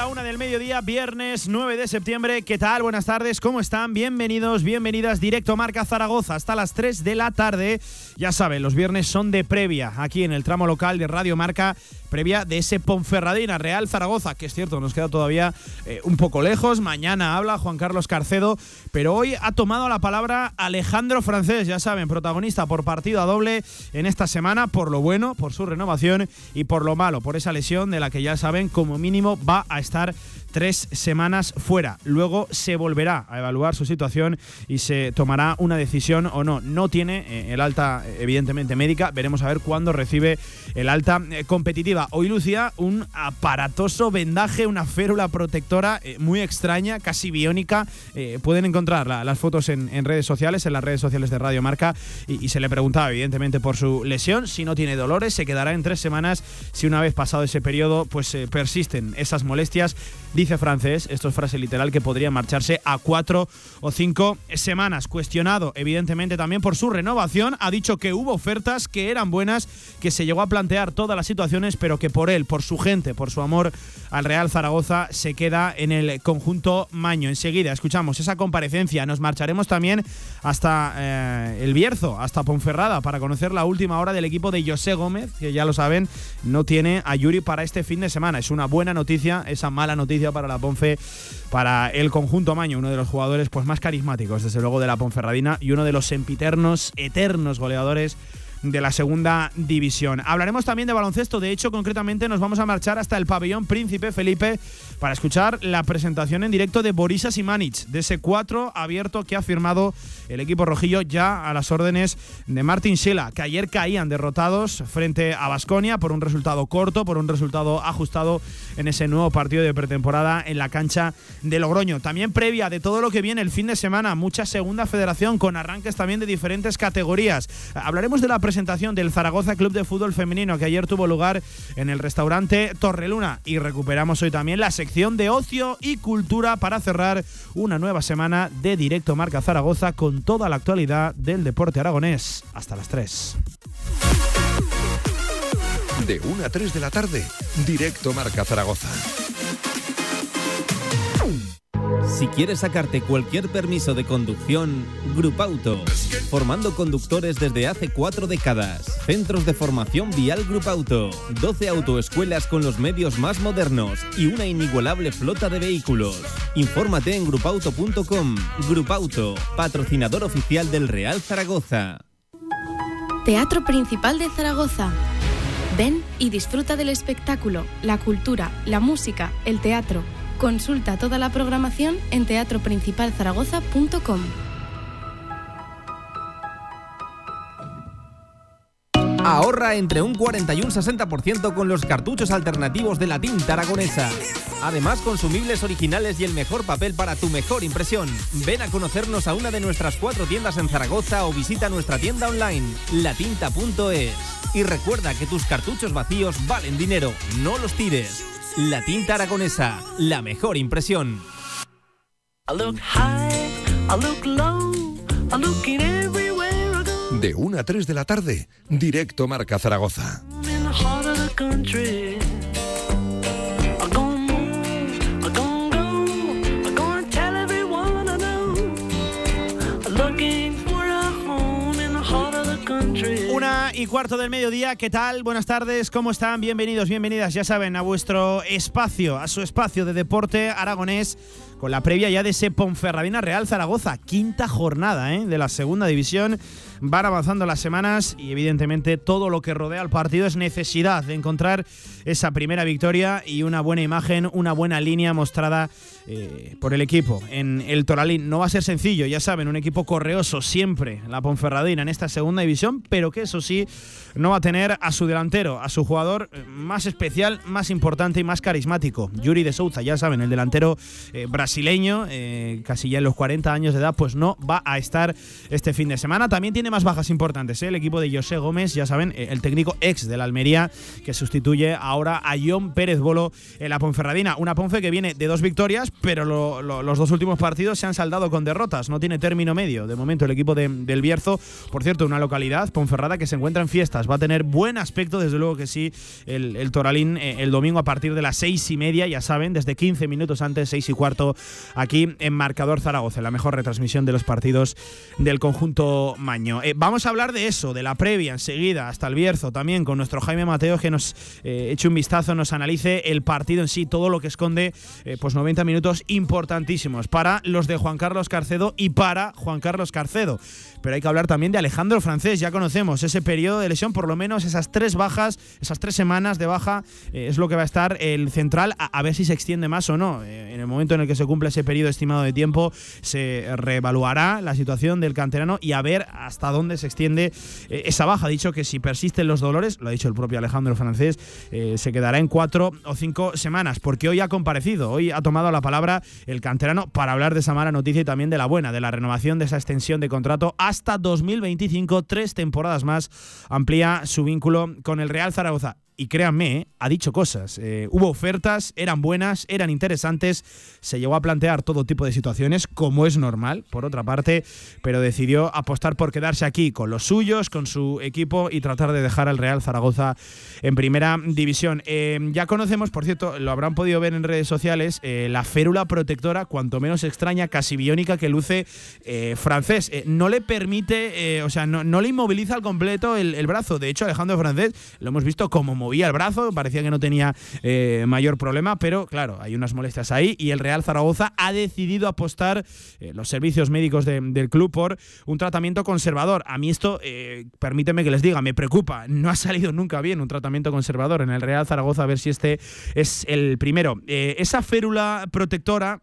la una del mediodía, viernes 9 de septiembre. ¿Qué tal? Buenas tardes, ¿cómo están? Bienvenidos, bienvenidas. Directo Marca Zaragoza hasta las 3 de la tarde. Ya saben, los viernes son de previa aquí en el tramo local de Radio Marca previa de ese Ponferradina Real Zaragoza, que es cierto, nos queda todavía eh, un poco lejos. Mañana habla Juan Carlos Carcedo, pero hoy ha tomado la palabra Alejandro Francés, ya saben, protagonista por partido a doble en esta semana, por lo bueno, por su renovación y por lo malo, por esa lesión de la que ya saben, como mínimo va a estar estar tres semanas fuera. Luego se volverá a evaluar su situación y se tomará una decisión o no. No tiene eh, el alta, evidentemente, médica. Veremos a ver cuándo recibe el alta eh, competitiva. Hoy lucía un aparatoso vendaje, una férula protectora eh, muy extraña, casi biónica. pueden encontrar las fotos en, redes sociales, en las redes sociales de Radio Marca. Y, se le preguntaba, evidentemente, por su lesión. Si no tiene dolores, se quedará en tres semanas. Si una vez pasado ese periodo, pues persisten esas molestias dice francés, esto es frase literal, que podría marcharse a cuatro o cinco semanas. Cuestionado, evidentemente, también por su renovación, ha dicho que hubo ofertas que eran buenas, que se llegó a plantear todas las situaciones, pero que por él, por su gente, por su amor al Real Zaragoza, se queda en el conjunto Maño. Enseguida escuchamos esa comparecencia. Nos marcharemos también hasta eh, el Bierzo, hasta Ponferrada, para conocer la última hora del equipo de José Gómez, que ya lo saben, no tiene a Yuri para este fin de semana. Es una buena noticia, esa mala noticia para la Ponfe, para el conjunto Maño, uno de los jugadores pues, más carismáticos, desde luego, de la Ponferradina y uno de los sempiternos, eternos goleadores de la segunda división. Hablaremos también de baloncesto, de hecho concretamente nos vamos a marchar hasta el pabellón Príncipe Felipe para escuchar la presentación en directo de Borisa Simanic, de ese 4 abierto que ha firmado el equipo rojillo ya a las órdenes de Martin Schela, que ayer caían derrotados frente a Basconia por un resultado corto, por un resultado ajustado en ese nuevo partido de pretemporada en la cancha de Logroño. También previa de todo lo que viene el fin de semana, mucha segunda federación con arranques también de diferentes categorías. Hablaremos de la presentación del Zaragoza Club de Fútbol Femenino que ayer tuvo lugar en el restaurante Torreluna y recuperamos hoy también la sección de ocio y cultura para cerrar una nueva semana de directo Marca Zaragoza con toda la actualidad del deporte aragonés. Hasta las 3. De 1 a 3 de la tarde, directo Marca Zaragoza. Si quieres sacarte cualquier permiso de conducción, Grupauto. Formando conductores desde hace cuatro décadas. Centros de formación vial Grupauto. 12 autoescuelas con los medios más modernos y una inigualable flota de vehículos. Infórmate en grupauto.com. Grupauto, patrocinador oficial del Real Zaragoza. Teatro Principal de Zaragoza. Ven y disfruta del espectáculo, la cultura, la música, el teatro Consulta toda la programación en teatroprincipalzaragoza.com. Ahorra entre un 40 y un 60% con los cartuchos alternativos de la tinta aragonesa. Además, consumibles originales y el mejor papel para tu mejor impresión. Ven a conocernos a una de nuestras cuatro tiendas en Zaragoza o visita nuestra tienda online, latinta.es. Y recuerda que tus cartuchos vacíos valen dinero, no los tires. La tinta aragonesa, la mejor impresión. De 1 a 3 de la tarde, directo Marca Zaragoza. Y cuarto del mediodía, ¿qué tal? Buenas tardes, ¿cómo están? Bienvenidos, bienvenidas, ya saben, a vuestro espacio, a su espacio de deporte aragonés, con la previa ya de ese Ponferradina Real Zaragoza, quinta jornada ¿eh? de la segunda división. Van avanzando las semanas y evidentemente todo lo que rodea al partido es necesidad de encontrar esa primera victoria y una buena imagen, una buena línea mostrada eh, por el equipo en el Toralín. No va a ser sencillo, ya saben, un equipo correoso siempre, la Ponferradina en esta segunda división, pero que eso sí no va a tener a su delantero, a su jugador más especial, más importante y más carismático, Yuri de Souza, ya saben, el delantero eh, brasileño brasileño, eh, casi ya en los 40 años de edad, pues no va a estar este fin de semana. También tiene más bajas importantes, ¿eh? el equipo de José Gómez, ya saben, eh, el técnico ex de la Almería, que sustituye ahora a John Pérez Bolo en la Ponferradina. Una Ponfe que viene de dos victorias, pero los dos últimos partidos se han saldado con derrotas, no tiene término medio. De momento el equipo del Bierzo, por cierto, una localidad, Ponferrada, que se encuentra en fiestas, va a tener buen aspecto, desde luego que sí, el, el Toralín el domingo a partir de las seis y media, ya saben, desde 15 minutos antes, seis y cuarto, aquí en Marcador Zaragoza, la mejor retransmisión de los partidos del conjunto Maño. Eh, vamos a hablar de eso, de la previa enseguida, hasta el Bierzo también, con nuestro Jaime Mateo, que nos eh, eche un vistazo, nos analice el partido en sí, todo lo que esconde, eh, pues 90 minutos importantísimos para los de Juan Carlos Carcedo y para Juan Carlos Carcedo. Pero hay que hablar también de Alejandro Francés, ya conocemos ese periodo de lesión, por lo menos esas tres bajas, esas tres semanas de baja, es lo que va a estar el central, a, ver si se extiende más o no. en el momento en el que se cumple ese periodo estimado de tiempo, se reevaluará la situación del canterano y a ver hasta dónde se extiende eh, esa baja. Ha dicho que si persisten los dolores, lo ha dicho el propio Alejandro Francés, eh, se quedará en cuatro o cinco semanas, porque hoy ha comparecido, hoy ha tomado la palabra el canterano para hablar de esa mala noticia y también de la buena, de la renovación de esa extensión de contrato hasta 2025, tres temporadas más, amplía su vínculo con el Real Zaragoza y créanme, ha dicho cosas. Eh, hubo ofertas, eran buenas, eran interesantes, se llegó a plantear todo tipo de situaciones, como es normal, por otra parte, pero decidió apostar por quedarse aquí con los suyos, con su equipo y tratar de dejar al Real Zaragoza en primera división. Eh, ya conocemos, por cierto, lo habrán podido ver en redes sociales, eh, la férula protectora, cuanto menos extraña, casi biónica, que luce francés. no le permite, o sea, no, le inmoviliza al completo el, el, brazo. De hecho, Alejandro Francés lo hemos visto como movía el brazo, parecía que no tenía eh, mayor problema, pero claro, hay unas molestias ahí y el Real Zaragoza ha decidido apostar eh, los servicios médicos del club por un tratamiento conservador. A mí esto, eh, permíteme que les diga, me preocupa. No ha salido nunca bien un tratamiento conservador en el Real Zaragoza, a ver si este es el primero. esa férula protectora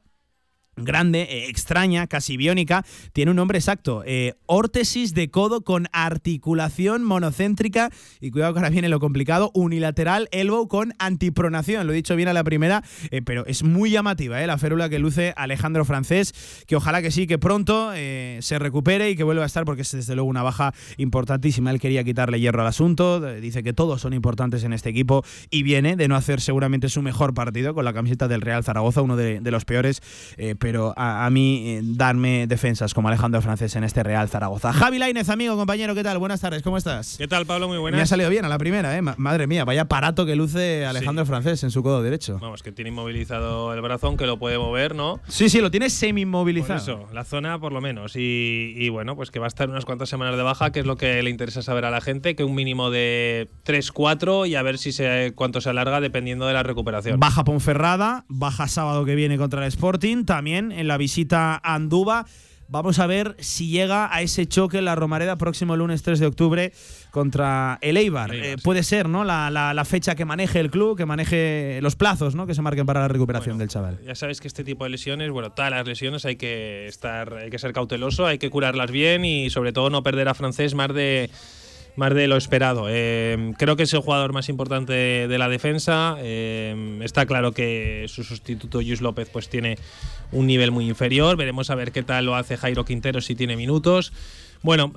grande, eh, extraña, casi biónica, tiene un nombre exacto, eh, órtesis de codo con articulación monocéntrica y cuidado que ahora viene lo complicado, unilateral elbow con antipronación, lo he dicho bien a la primera, eh, pero es muy llamativa la férula que luce Alejandro Francés, que ojalá que sí, que pronto se recupere y que vuelva a estar porque es desde luego una baja importantísima, él quería quitarle hierro al asunto, dice que todos son importantes en este equipo y viene de no hacer seguramente su mejor partido con la camiseta del Real Zaragoza, uno de, los peores, a, mí eh, darme defensas como Alejandro Francés en este Real Zaragoza. Javi Lainez, amigo, compañero, ¿qué tal? Buenas tardes, ¿cómo estás? ¿Qué tal, Pablo? Muy buenas. Me ha salido bien a la primera, ¿eh? Madre mía, vaya aparato que luce Alejandro Francés en su codo derecho. Vamos, que tiene inmovilizado el brazón, que lo puede mover, ¿no? Sí, sí, lo tiene semi-inmovilizado. eso, la zona por lo menos. Y, bueno, pues que va a estar unas cuantas semanas de baja, que es lo que le interesa saber a la gente, que un mínimo de 3-4 y a ver si se, cuánto se alarga dependiendo de la recuperación. Baja Ponferrada, baja sábado que viene contra el Sporting, también en la visita Anduba. Vamos a ver si llega a ese choque en la Romareda próximo lunes 3 de octubre contra el Eibar. Eh, puede ser, ¿no? La, fecha que maneje el club, que maneje los plazos, ¿no? Que se marquen para la recuperación del chaval. Ya sabes que este tipo de lesiones, bueno, todas las lesiones hay que estar, hay que ser cauteloso, hay que curarlas bien y sobre todo no perder a francés más de más de lo esperado. Eh, creo que es el jugador más importante de la defensa. Eh, está claro que su sustituto, Luis López, pues tiene un nivel muy inferior. Veremos a ver qué tal lo hace Jairo Quintero si tiene minutos. Bueno,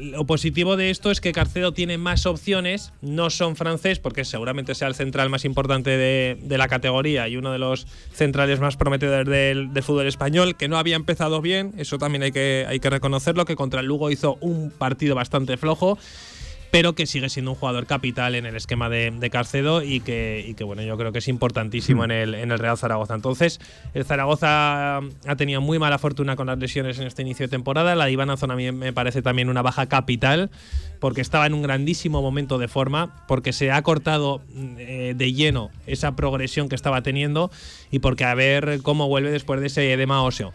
lo positivo de esto es que Carcedo tiene más opciones, no son francés, porque seguramente sea el central más importante de, la categoría y uno de los centrales más prometedores del, fútbol español, que no había empezado bien, eso también hay que, hay que reconocerlo, que contra el Lugo hizo un partido bastante flojo pero que sigue siendo un jugador capital en el esquema de, Carcedo y que, bueno, yo creo que es importantísimo en el, en el Real Zaragoza. Entonces, el Zaragoza ha tenido muy mala fortuna con las lesiones en este inicio de temporada. La de Iván a mí me parece también una baja capital, porque estaba en un grandísimo momento de forma, porque se ha cortado eh, de lleno esa progresión que estaba teniendo y porque a ver cómo vuelve después de ese edema óseo.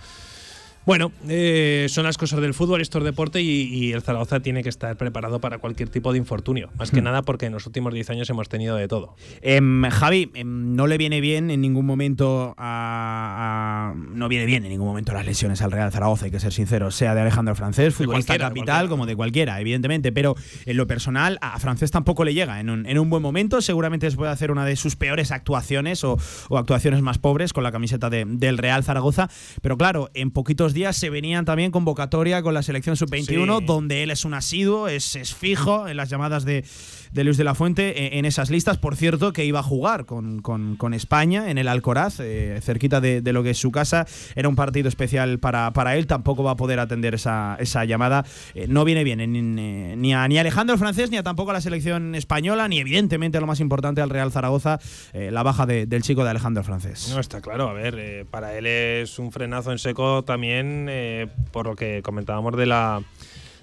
Bueno, eh, son las cosas del fútbol, esto es deporte y, el Zaragoza tiene que estar preparado para cualquier tipo de infortunio. Más que hmm. nada porque en los últimos 10 años hemos tenido de todo. Em, Javi, em, no le viene bien en ningún momento a, No viene bien en ningún momento las lesiones al Real Zaragoza, hay que ser sincero, sea de Alejandro Francés, futbolista capital, como de cualquiera, evidentemente. Pero en lo personal, a Francés tampoco le llega. En un, buen momento, seguramente se puede hacer una de sus peores actuaciones o, actuaciones más pobres con la camiseta del Real Zaragoza. Pero claro, en poquitos días se venían también convocatoria con la selección sub-21, donde él es un asiduo, es, es, fijo en las llamadas de, de Luis de la Fuente e, en, esas listas. Por cierto, que iba a jugar con, con, España en el Alcoraz, eh, cerquita de, lo que es su casa. Era un partido especial para, para él, tampoco va a poder atender esa, esa llamada. Eh, no viene bien ni, ni, a, ni Alejandro Francés, ni a tampoco a la selección española, ni evidentemente lo más importante al Real Zaragoza, eh, la baja del chico de Alejandro Francés. No, está claro, a ver, para él es un frenazo en seco también por lo que comentábamos de la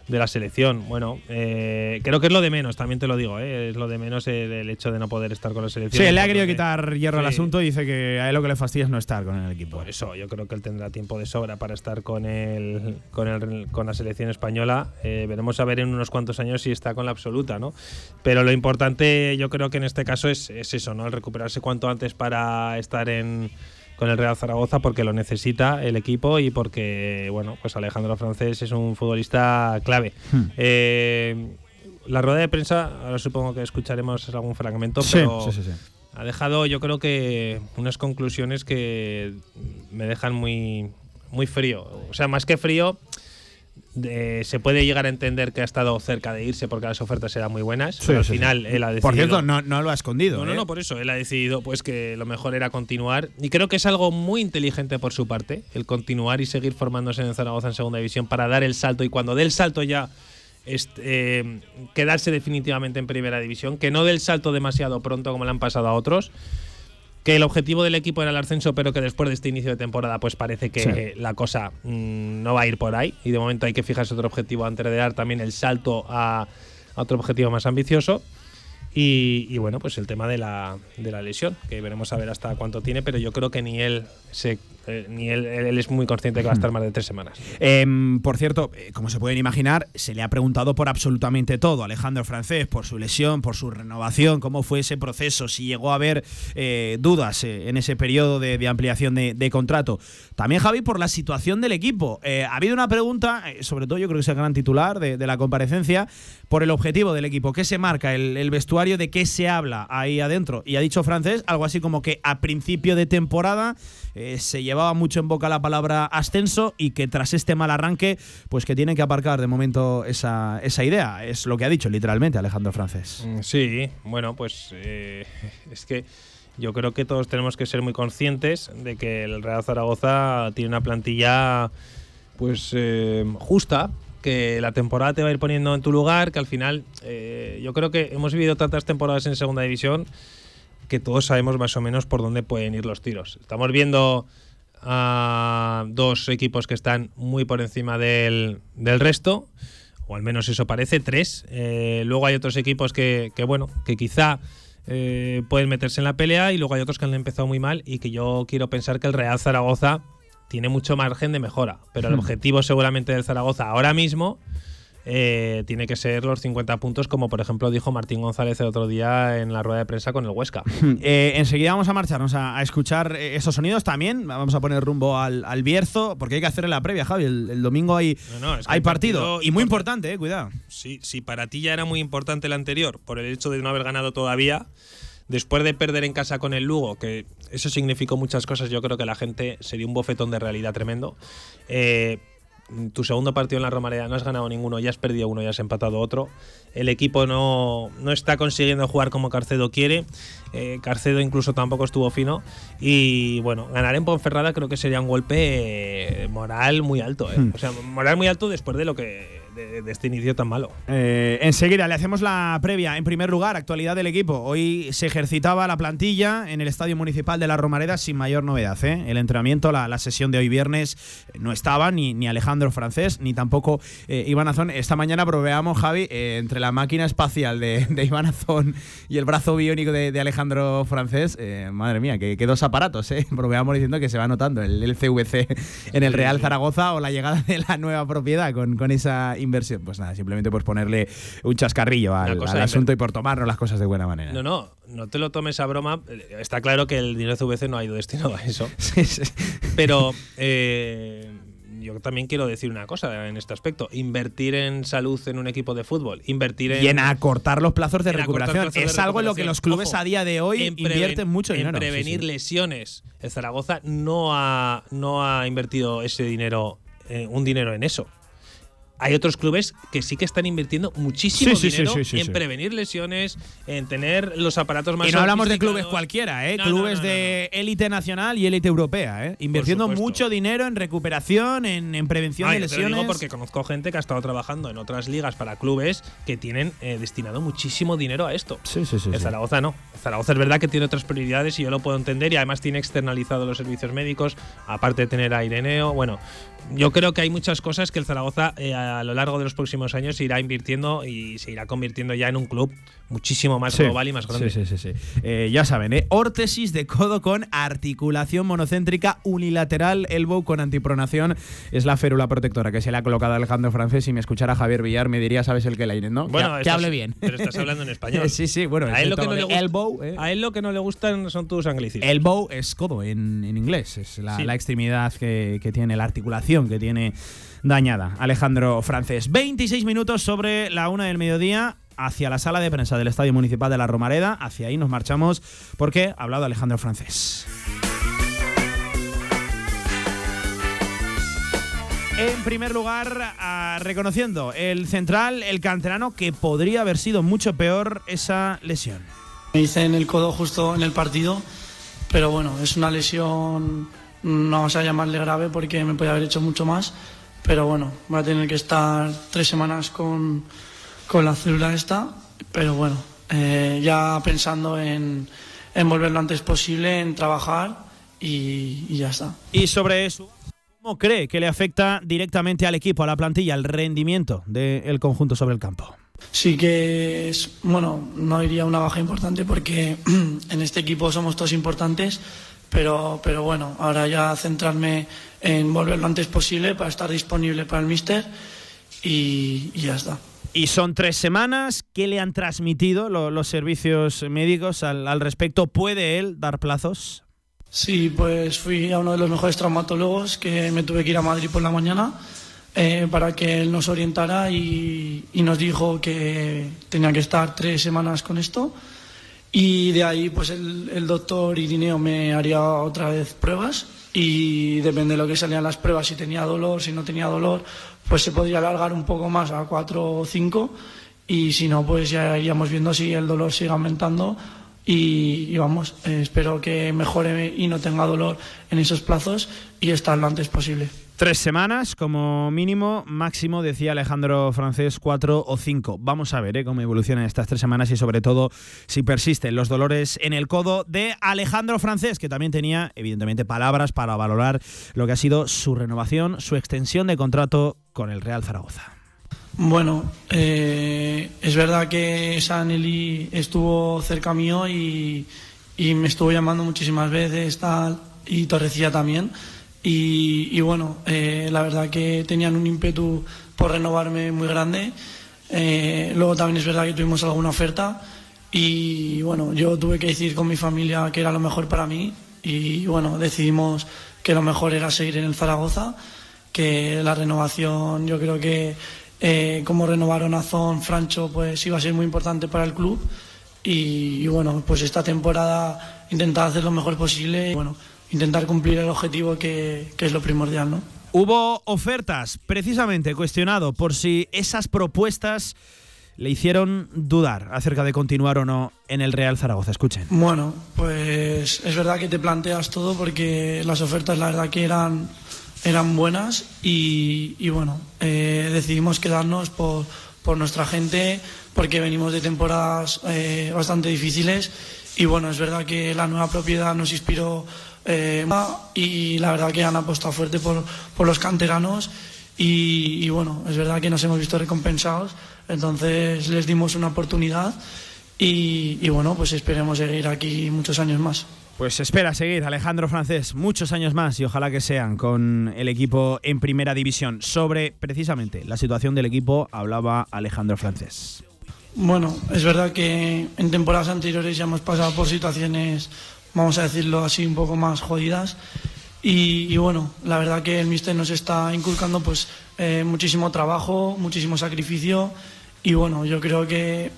de la selección. Bueno, eh, creo que es lo de menos, también te lo digo, eh, es lo de menos el, hecho de no poder estar con la selección. Sí, le ha querido quitar hierro al asunto y dice que a él lo que le fastidia es no estar con el equipo. Por eso, yo creo que él tendrá tiempo de sobra para estar con el, con, el, con la selección española. Eh, veremos a ver en unos cuantos años si está con la absoluta, ¿no? Pero lo importante, yo creo que en este caso es, es eso, ¿no? El recuperarse cuanto antes para estar en con el Real Zaragoza porque lo necesita el equipo y porque, bueno, pues Alejandro Francés es un futbolista clave. Hmm. Eh, la rueda de prensa, ahora supongo que escucharemos algún fragmento, pero ha dejado yo creo que unas conclusiones que me dejan muy, muy frío. O sea, más que frío, se puede llegar a entender que ha estado cerca de irse porque las ofertas eran muy buenas, pero al final él ha decidido. Por cierto, no, no lo ha escondido. No, no, ¿eh? no, por eso. Él ha decidido pues que lo mejor era continuar. Y creo que es algo muy inteligente por su parte, el continuar y seguir formándose en Zaragoza en segunda división para dar el salto y cuando dé el salto ya. Eh, quedarse definitivamente en primera división, que no dé el salto demasiado pronto como le han pasado a otros que el objetivo del equipo era el ascenso, pero que después de este inicio de temporada, pues parece que la cosa mm, no va a ir por ahí. Y de momento hay que fijarse otro objetivo antes de dar también el salto a otro objetivo más ambicioso. Y, bueno, pues el tema de la, de la lesión, que veremos a ver hasta cuánto tiene, pero yo creo que ni él se eh, ni él, él, es muy consciente que va a estar más de tres semanas. Em, por cierto, eh, como se pueden imaginar, se le ha preguntado por absolutamente todo. Alejandro Francés, por su lesión, por su renovación, cómo fue ese proceso, si llegó a haber eh, dudas en ese periodo de, ampliación de, contrato. También, Javi, por la situación del equipo. ha habido una pregunta, sobre todo yo creo que es el gran titular de, la comparecencia, por el objetivo del equipo. ¿Qué se marca el, el vestuario? ¿De qué se habla ahí adentro? Y ha dicho Francés algo así como que a principio de temporada eh, se llevaba mucho en boca la palabra ascenso y que tras este mal arranque, pues que tienen que aparcar de momento esa, esa idea. Es lo que ha dicho literalmente Alejandro Francés. Mm, sí, bueno, pues eh, es que yo creo que todos tenemos que ser muy conscientes de que el Real Zaragoza tiene una plantilla pues eh, justa, que la temporada te va a ir poniendo en tu lugar, que al final yo creo que hemos vivido tantas temporadas en segunda división que todos sabemos más o menos por dónde pueden ir los tiros. Estamos viendo a dos equipos que están muy por encima del, resto, o al menos eso parece, tres. Eh, luego hay otros equipos que, bueno, que quizá eh, pueden meterse en la pelea y luego hay otros que han empezado muy mal y que yo quiero pensar que el Real Zaragoza tiene mucho margen de mejora, pero el hmm. objetivo seguramente del Zaragoza ahora mismo eh, tiene que ser los 50 puntos, como por ejemplo dijo Martín González el otro día en la rueda de prensa con el Huesca. Eh, enseguida vamos a marcharnos a, escuchar eh, esos sonidos también. Vamos a poner rumbo al, Bierzo, porque hay que hacer la previa, Javi. El, domingo hay, hay partido, Y muy importante, cuidado. Sí, si para ti ya era muy importante el anterior, por el hecho de no haber ganado todavía después de perder en casa con el Lugo, que eso significó muchas cosas, yo creo que la gente se dio un bofetón de realidad tremendo. Eh, tu segundo partido en la Romareda no has ganado ninguno, ya has perdido uno, ya has empatado otro. El equipo no, no está consiguiendo jugar como Carcedo quiere. Eh, Carcedo incluso tampoco estuvo fino. Y bueno, ganar en Ponferrada creo que sería un golpe eh, moral muy alto. Eh. Hmm. O sea, moral muy alto después de lo que de, este inicio tan malo. Eh, enseguida le hacemos la previa. En primer lugar, actualidad del equipo. Hoy se ejercitaba la plantilla en el Estadio Municipal de la Romareda sin mayor novedad. ¿eh? El entrenamiento, la, la sesión de hoy viernes, eh, no estaba ni, ni Alejandro Francés, ni tampoco eh, Iván Azón. Esta mañana proveamos, Javi, eh, entre la máquina espacial de, de Iván Azón y el brazo biónico de, de Alejandro Francés. madre mía, que dos aparatos. ¿eh? Proveamos diciendo que se va notando el, el CVC en el Real Zaragoza o la llegada de la nueva propiedad con, con esa inversión. Pues nada, simplemente pues ponerle un chascarrillo al, de- asunto y por tomarnos las cosas de buena manera. No, no, no te lo tomes a broma. Eh, Está claro que el dinero CVC no ha ido destinado a eso. Sí, sí. Pero eh, yo también quiero decir una cosa en este aspecto. Invertir en salud en un equipo de fútbol, invertir en... Y en acortar los plazos de recuperación. plazos de es algo en lo que los clubes Ojo, a día de hoy invierten mucho dinero. En prevenir sí. lesiones. El Zaragoza no ha, no ha invertido ese dinero, eh, un dinero en eso. Hay otros clubes que sí que están invirtiendo muchísimo Sí, dinero sí, sí, en prevenir lesiones, en tener los aparatos más Y no hablamos de clubes cualquiera, ¿eh? No, clubes no, no, de élite nacional y élite europea, ¿eh? Invirtiendo mucho dinero en recuperación, en, en prevención de yo te lo lesiones. digo porque conozco gente que ha estado trabajando en otras ligas para clubes que tienen eh, destinado muchísimo dinero a esto. Sí, sí, sí. Sí. Zaragoza no. Zaragoza es verdad que tiene otras prioridades y yo lo puedo entender y además tiene externalizado los servicios médicos, aparte de tener a Ireneo. Bueno, yo creo que hay muchas cosas que el Zaragoza eh, a lo largo de los próximos años irá invirtiendo y se irá convirtiendo ya en un club muchísimo más Sí. global y más grande. Sí, sí, sí. sí. Eh, ya saben, ¿eh? órtesis de codo con articulación monocéntrica unilateral elbow con antipronación. Es la férula protectora que se le ha colocado a Alejandro Francés. Si me escuchara Javier Villar, me diría, ¿sabes el que la ¿no? Bueno, que, estás- hable bien. Pero estás hablando en español. sí, sí, bueno. a, él lo que no le gusta, elbow, ¿eh? a él lo que no le gustan son tus anglicismos. Elbow es codo en, en inglés, es la, Sí. la extremidad que, que tiene, la articulación que tiene dañada. Alejandro Francés. 26 minutos sobre la una del mediodía hacia la sala de prensa del Estadio Municipal de la Romareda. Hacia ahí nos marchamos porque ha hablado Alejandro Francés. En primer lugar, ah, reconociendo el central, el canterano, que podría haber sido mucho peor esa lesión. Me hice en el codo justo en el partido, pero bueno, es una lesión, no vamos a llamarle grave porque me puede haber hecho mucho más, pero bueno, voy a tener que estar tres semanas con, con la célula esta, pero bueno, eh, ya pensando en, en volver lo antes posible, en trabajar y, y ya está. Y sobre eso, ¿cómo cree que le afecta directamente al equipo, a la plantilla, al rendimiento del conjunto sobre el campo? Sí que es, bueno, no diría una baja importante porque en este equipo somos todos importantes, pero, pero bueno, ahora ya centrarme en volver lo antes posible para estar disponible para el míster y, y ya está. Y son tres semanas. ¿Qué le han transmitido lo- los servicios médicos al, al respecto? ¿Puede él dar plazos? Sí, pues fui a uno de los mejores traumatólogos que me tuve que ir a Madrid por la mañana eh, para que él nos orientara y, y nos dijo que tenía que estar tres semanas con esto. Y de ahí, pues el, el doctor Irineo me haría otra vez pruebas. Y depende de lo que salían las pruebas, si tenía dolor, si no tenía dolor, pues se podría alargar un poco más a cuatro o cinco. Y si no, pues ya iríamos viendo si el dolor sigue aumentando. Y, vamos, espero que mejore y no tenga dolor en esos plazos y estar lo antes posible. Tres semanas como mínimo, máximo, decía Alejandro Francés, cuatro o cinco. Vamos a ver ¿eh? cómo evolucionan estas tres semanas y sobre todo si persisten los dolores en el codo de Alejandro Francés, que también tenía evidentemente palabras para valorar lo que ha sido su renovación, su extensión de contrato con el Real Zaragoza. Bueno, eh, es verdad que Saneli estuvo cerca mío y, me estuvo llamando muchísimas veces y Torrecilla también. Y, y bueno, eh, la verdad que tenían un ímpetu por renovarme muy grande. Eh, luego también es verdad que tuvimos alguna oferta y bueno, yo tuve que decir con mi familia que era lo mejor para mí y bueno, decidimos que lo mejor era seguir en el Zaragoza, que la renovación yo creo que eh, como renovaron a Zon, Francho, pues iba a ser muy importante para el club y, y bueno, pues esta temporada intentar hacer lo mejor posible y bueno, intentar cumplir el objetivo que, que es lo primordial, ¿no? Hubo ofertas, precisamente cuestionado por si esas propuestas le hicieron dudar acerca de continuar o no en el Real Zaragoza. Escuchen. Bueno, pues es verdad que te planteas todo porque las ofertas la verdad que eran eran buenas y, bueno, eh, decidimos quedarnos por, por, nuestra gente porque venimos de temporadas eh, bastante difíciles y bueno, es verdad que la nueva propiedad nos inspiró eh, y la verdad que han apostado fuerte por, por los canteranos y, y, bueno, es verdad que nos hemos visto recompensados, entonces les dimos una oportunidad y, y bueno, pues esperemos seguir aquí muchos años más. Pues espera seguir, Alejandro Francés, muchos años más y ojalá que sean con el equipo en primera división. Sobre precisamente la situación del equipo hablaba Alejandro Francés. Bueno, es verdad que en temporadas anteriores ya hemos pasado por situaciones, vamos a decirlo así, un poco más jodidas. Y, bueno, la verdad que el míster nos está inculcando pues eh, muchísimo trabajo, muchísimo sacrificio y bueno, yo creo que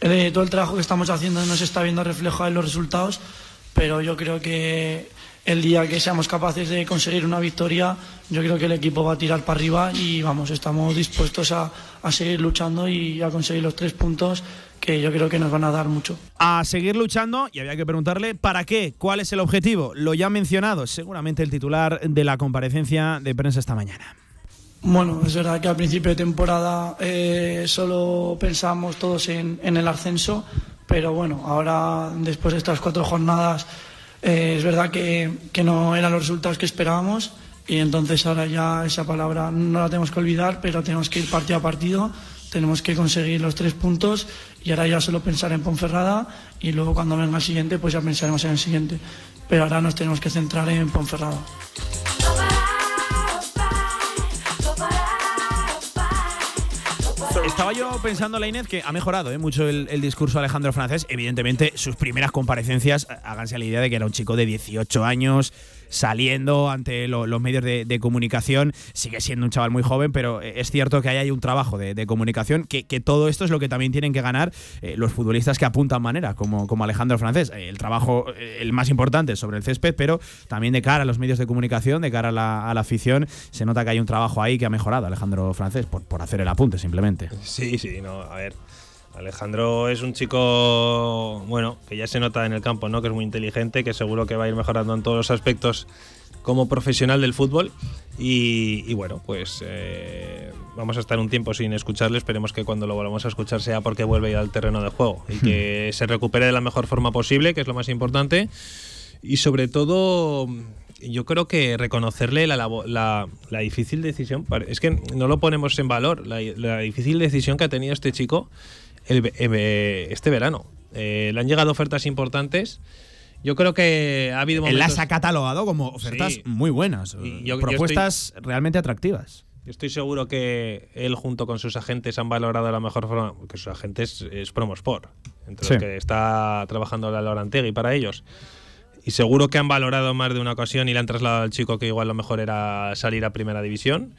eh, todo el trabajo que estamos haciendo nos está viendo reflejado en los resultados pero yo creo que el día que seamos capaces de conseguir una victoria, yo creo que el equipo va a tirar para arriba y vamos, estamos dispuestos a, seguir luchando y a conseguir los tres puntos que yo creo que nos van a dar mucho. A seguir luchando y había que preguntarle para qué, cuál es el objetivo. Lo ya mencionado, seguramente el titular de la comparecencia de prensa esta mañana. Bueno, es verdad que al principio de temporada eh, solo pensábamos todos en, en el ascenso, pero bueno, ahora después de estas cuatro jornadas eh, es verdad que, que, no eran los resultados que esperábamos y entonces ahora ya esa palabra no la tenemos que olvidar, pero tenemos que ir partido a partido, tenemos que conseguir los tres puntos y ahora ya solo pensar en Ponferrada y luego cuando venga el siguiente pues ya pensaremos en el siguiente, pero ahora nos tenemos que centrar en Ponferrada. Estaba yo pensando, la Inés, que ha mejorado ¿eh? mucho el, discurso de Alejandro Francés. Evidentemente, sus primeras comparecencias, háganse la idea de que era un chico de 18 años, saliendo ante los medios de, comunicación. Sigue siendo un chaval muy joven, pero eh, es cierto que ahí hay un trabajo de, comunicación, que, todo esto es lo que también tienen que ganar eh, los futbolistas que apuntan manera, como, como Alejandro Francés. el trabajo, el más importante sobre el césped, pero también de cara a los medios de comunicación, de cara a la, afición, se nota que hay un trabajo ahí que ha mejorado Alejandro Francés, por, por hacer el apunte simplemente. Sí, sí, no, a ver. Alejandro es un chico, bueno, que ya se nota en el campo, ¿no? Que es muy inteligente, que seguro que va a ir mejorando en todos los aspectos como profesional del fútbol. Y, bueno, pues eh, vamos a estar un tiempo sin escucharle. Esperemos que cuando lo volvamos a escuchar sea porque vuelve al terreno de juego y que se recupere de la mejor forma posible, que es lo más importante. Y sobre todo, yo creo que reconocerle la, la, la, difícil decisión, es que no lo ponemos en valor, la, difícil decisión que ha tenido este chico eh, este verano. Eh, le han llegado ofertas importantes. Yo creo que ha habido momentos... Él las ha catalogado como ofertas muy buenas, propuestas realmente atractivas. Yo estoy seguro que él junto con sus agentes han valorado la mejor forma, porque sus agentes es Promosport, entre los que está trabajando la Lorantegui para ellos y seguro que han valorado más de una ocasión y le han trasladado al chico que igual lo mejor era salir a primera división.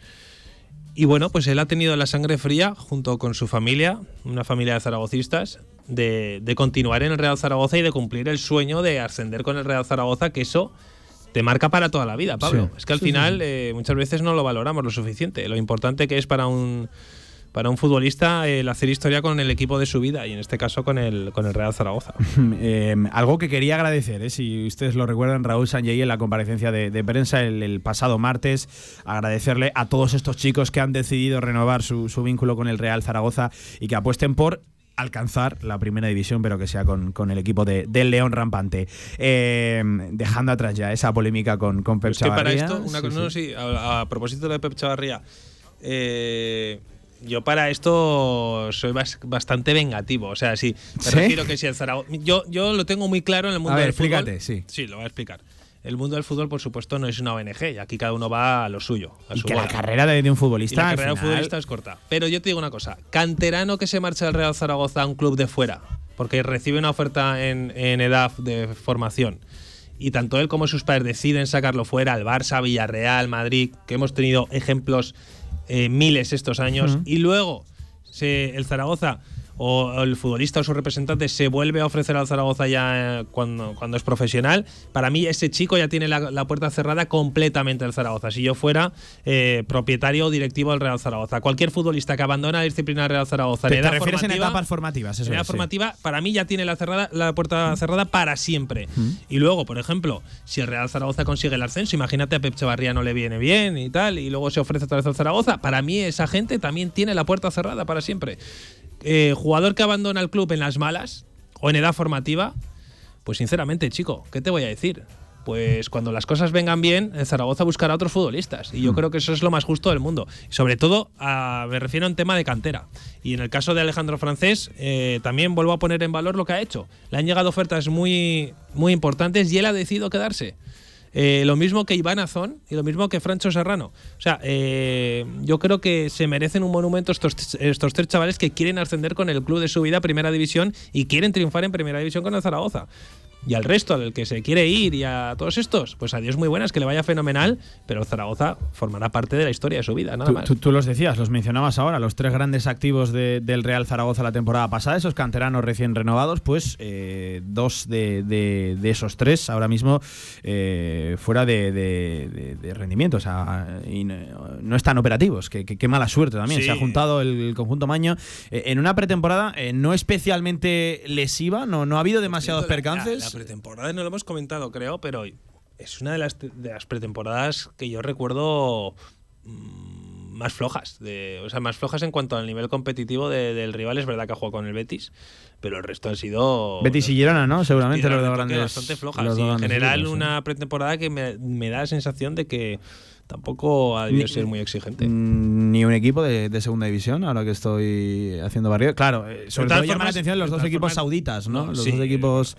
Y bueno, pues él ha tenido la sangre fría junto con su familia, una familia de zaragocistas, de, continuar en el Real Zaragoza y de cumplir el sueño de ascender con el Real Zaragoza, que eso te marca para toda la vida, Pablo. Es que al final eh, muchas veces no lo valoramos lo suficiente. Lo importante que es para un para un futbolista el hacer historia con el equipo de su vida y en este caso con el, con el Real Zaragoza. Eh, algo que quería agradecer, eh, si ustedes lo recuerdan, Raúl Sanjay en la comparecencia de, prensa el, pasado martes, agradecerle a todos estos chicos que han decidido renovar su, vínculo con el Real Zaragoza y que apuesten por alcanzar la primera división, pero que sea con, el equipo de, del León Rampante. Eh, dejando atrás ya esa polémica con, con Pep Chavarría. para esto, una cosa, sí, a, a, propósito de Pep Chavarría, eh, yo para esto soy bastante vengativo. O sea, sí, me refiero que si el Zaragoza. Yo, yo lo tengo muy claro en el mundo a ver, del explícate, sí. Sí, lo voy a explicar. El mundo del fútbol, por supuesto, no es una ONG y aquí cada uno va a lo suyo. A y que la carrera de, un futbolista. la carrera de un futbolista es corta. Pero yo te digo una cosa: canterano que se marcha del Real Zaragoza a un club de fuera, porque recibe una oferta en, en edad de formación, y tanto él como sus padres deciden sacarlo fuera al Barça, Villarreal, Madrid, que hemos tenido ejemplos eh, miles estos años. Y luego el Zaragoza o el futbolista o su representante se vuelve a ofrecer al Zaragoza ya eh, cuando, cuando es profesional, para mí ese chico ya tiene la, puerta cerrada completamente al Zaragoza. Si yo fuera eh, propietario o directivo del Real Zaragoza, cualquier futbolista que abandona la disciplina Real Zaragoza, te, refieres en etapas formativas, en edad formativa, para mí ya tiene la, cerrada, la puerta cerrada para siempre. Y luego, por ejemplo, si el Real Zaragoza consigue el ascenso, imagínate a Pep Chavarría no le viene bien y tal, y luego se ofrece otra vez al Zaragoza, para mí esa gente también tiene la puerta cerrada para siempre. Eh, jugador que abandona el club en las malas o en edad formativa, pues sinceramente, chico, ¿qué te voy a decir? Pues cuando las cosas vengan bien, el Zaragoza buscará a otros futbolistas. Y yo hmm. creo que eso es lo más justo del mundo. sobre todo, me refiero a un tema de cantera. Y en el caso de Alejandro Francés, eh, también vuelvo a poner en valor lo que ha hecho. Le han llegado ofertas muy, muy importantes y él ha decidido quedarse. Eh, lo mismo que Iván Azón y lo mismo que Francho Serrano. O sea, eh, yo creo que se merecen un monumento estos, estos tres chavales que quieren ascender con el club de su vida a Primera División y quieren triunfar en Primera División con el Zaragoza y al resto, al que se quiere ir y a todos estos, pues adiós muy buenas, que le vaya fenomenal, pero Zaragoza formará parte de la historia de su vida, nada tú, más. Tú, los decías, los mencionabas ahora, los tres grandes activos del Real Zaragoza la temporada pasada, esos canteranos recién renovados, pues eh, dos de, esos tres ahora mismo eh, fuera de, rendimiento, o sea, no, están operativos, qué mala suerte también. Se ha juntado el conjunto Maño eh, en una pretemporada no especialmente lesiva, no, no ha habido demasiados percances pretemporada no lo hemos comentado, creo, pero es una de las, de las pretemporadas que yo recuerdo mm, más flojas. De, o sea, más flojas en cuanto al nivel competitivo del rival. Es verdad que ha jugado con el Betis, pero el resto han sido. Betis y Girona, ¿no? Seguramente los dos grandes. Bastante flojas. en general, una pretemporada que me, me da la sensación de que tampoco ha debido ser muy exigente. Ni un equipo de, segunda división, ahora que estoy haciendo barrio. Claro, eh, sobre todo llama la atención los dos equipos sauditas, ¿no? los dos equipos.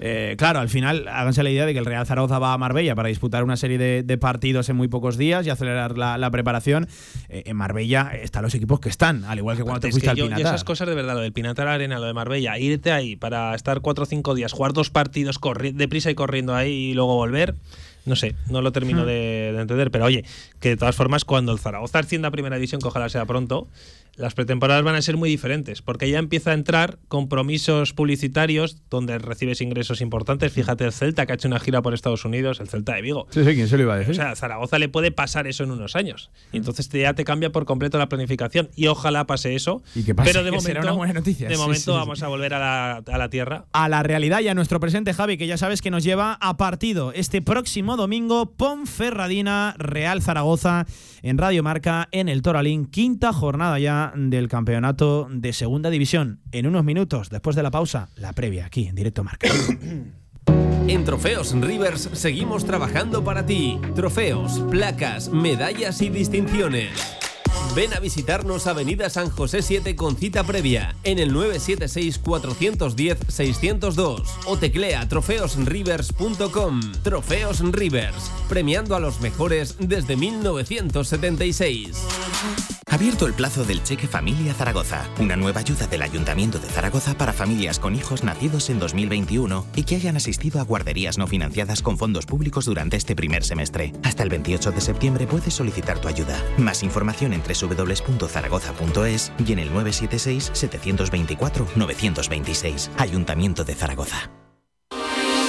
Eh, claro, al final, háganse la idea de que el Real Zaragoza va a Marbella para disputar una serie de, partidos en muy pocos días y acelerar la, preparación. Eh, en Marbella están los equipos que están, al igual que cuando te fuiste al Pinatar. esas cosas de verdad, lo del Pinatar Arena, lo de Marbella, irte ahí para estar cuatro o cinco días, jugar dos partidos deprisa y corriendo ahí y luego volver no sé, no lo termino de, entender. Pero oye, que de todas formas, cuando el Zaragoza ascienda a primera división, que ojalá sea pronto, las pretemporadas van a ser muy diferentes, porque ya empieza a entrar compromisos publicitarios donde recibes ingresos importantes. Fíjate, el Celta que ha hecho una gira por Estados Unidos, el Celta de Vigo. Sí, sí, ¿quién se lo iba a decir? O sea, a Zaragoza le puede pasar eso en unos años. Y entonces ya te cambia por completo la planificación. Y ojalá pase eso. ¿Y que pase, Pero de momento, será una buena noticia. De momento vamos a volver a la, a la tierra. A la realidad y a nuestro presente, Javi, que ya sabes que nos lleva a partido este próximo domingo, Ponferradina, Real Zaragoza, en Radio Marca, en el Toralín, quinta jornada ya del campeonato de Segunda División. En unos minutos, después de la pausa, la previa aquí en Directo Marca. En Trofeos Rivers seguimos trabajando para ti. Trofeos, placas, medallas y distinciones. Ven a visitarnos Avenida San José 7 con cita previa en el 976-410-602 o teclea trofeosrivers.com. Trofeos Rivers, premiando a los mejores desde 1976. Abierto el plazo del Cheque Familia Zaragoza, una nueva ayuda del Ayuntamiento de Zaragoza para familias con hijos nacidos en 2021 y que hayan asistido a guarderías no financiadas con fondos públicos durante este primer semestre. Hasta el 28 de septiembre puedes solicitar tu ayuda. Más información en www.zaragoza.es y en el 976-724-926. Ayuntamiento de Zaragoza.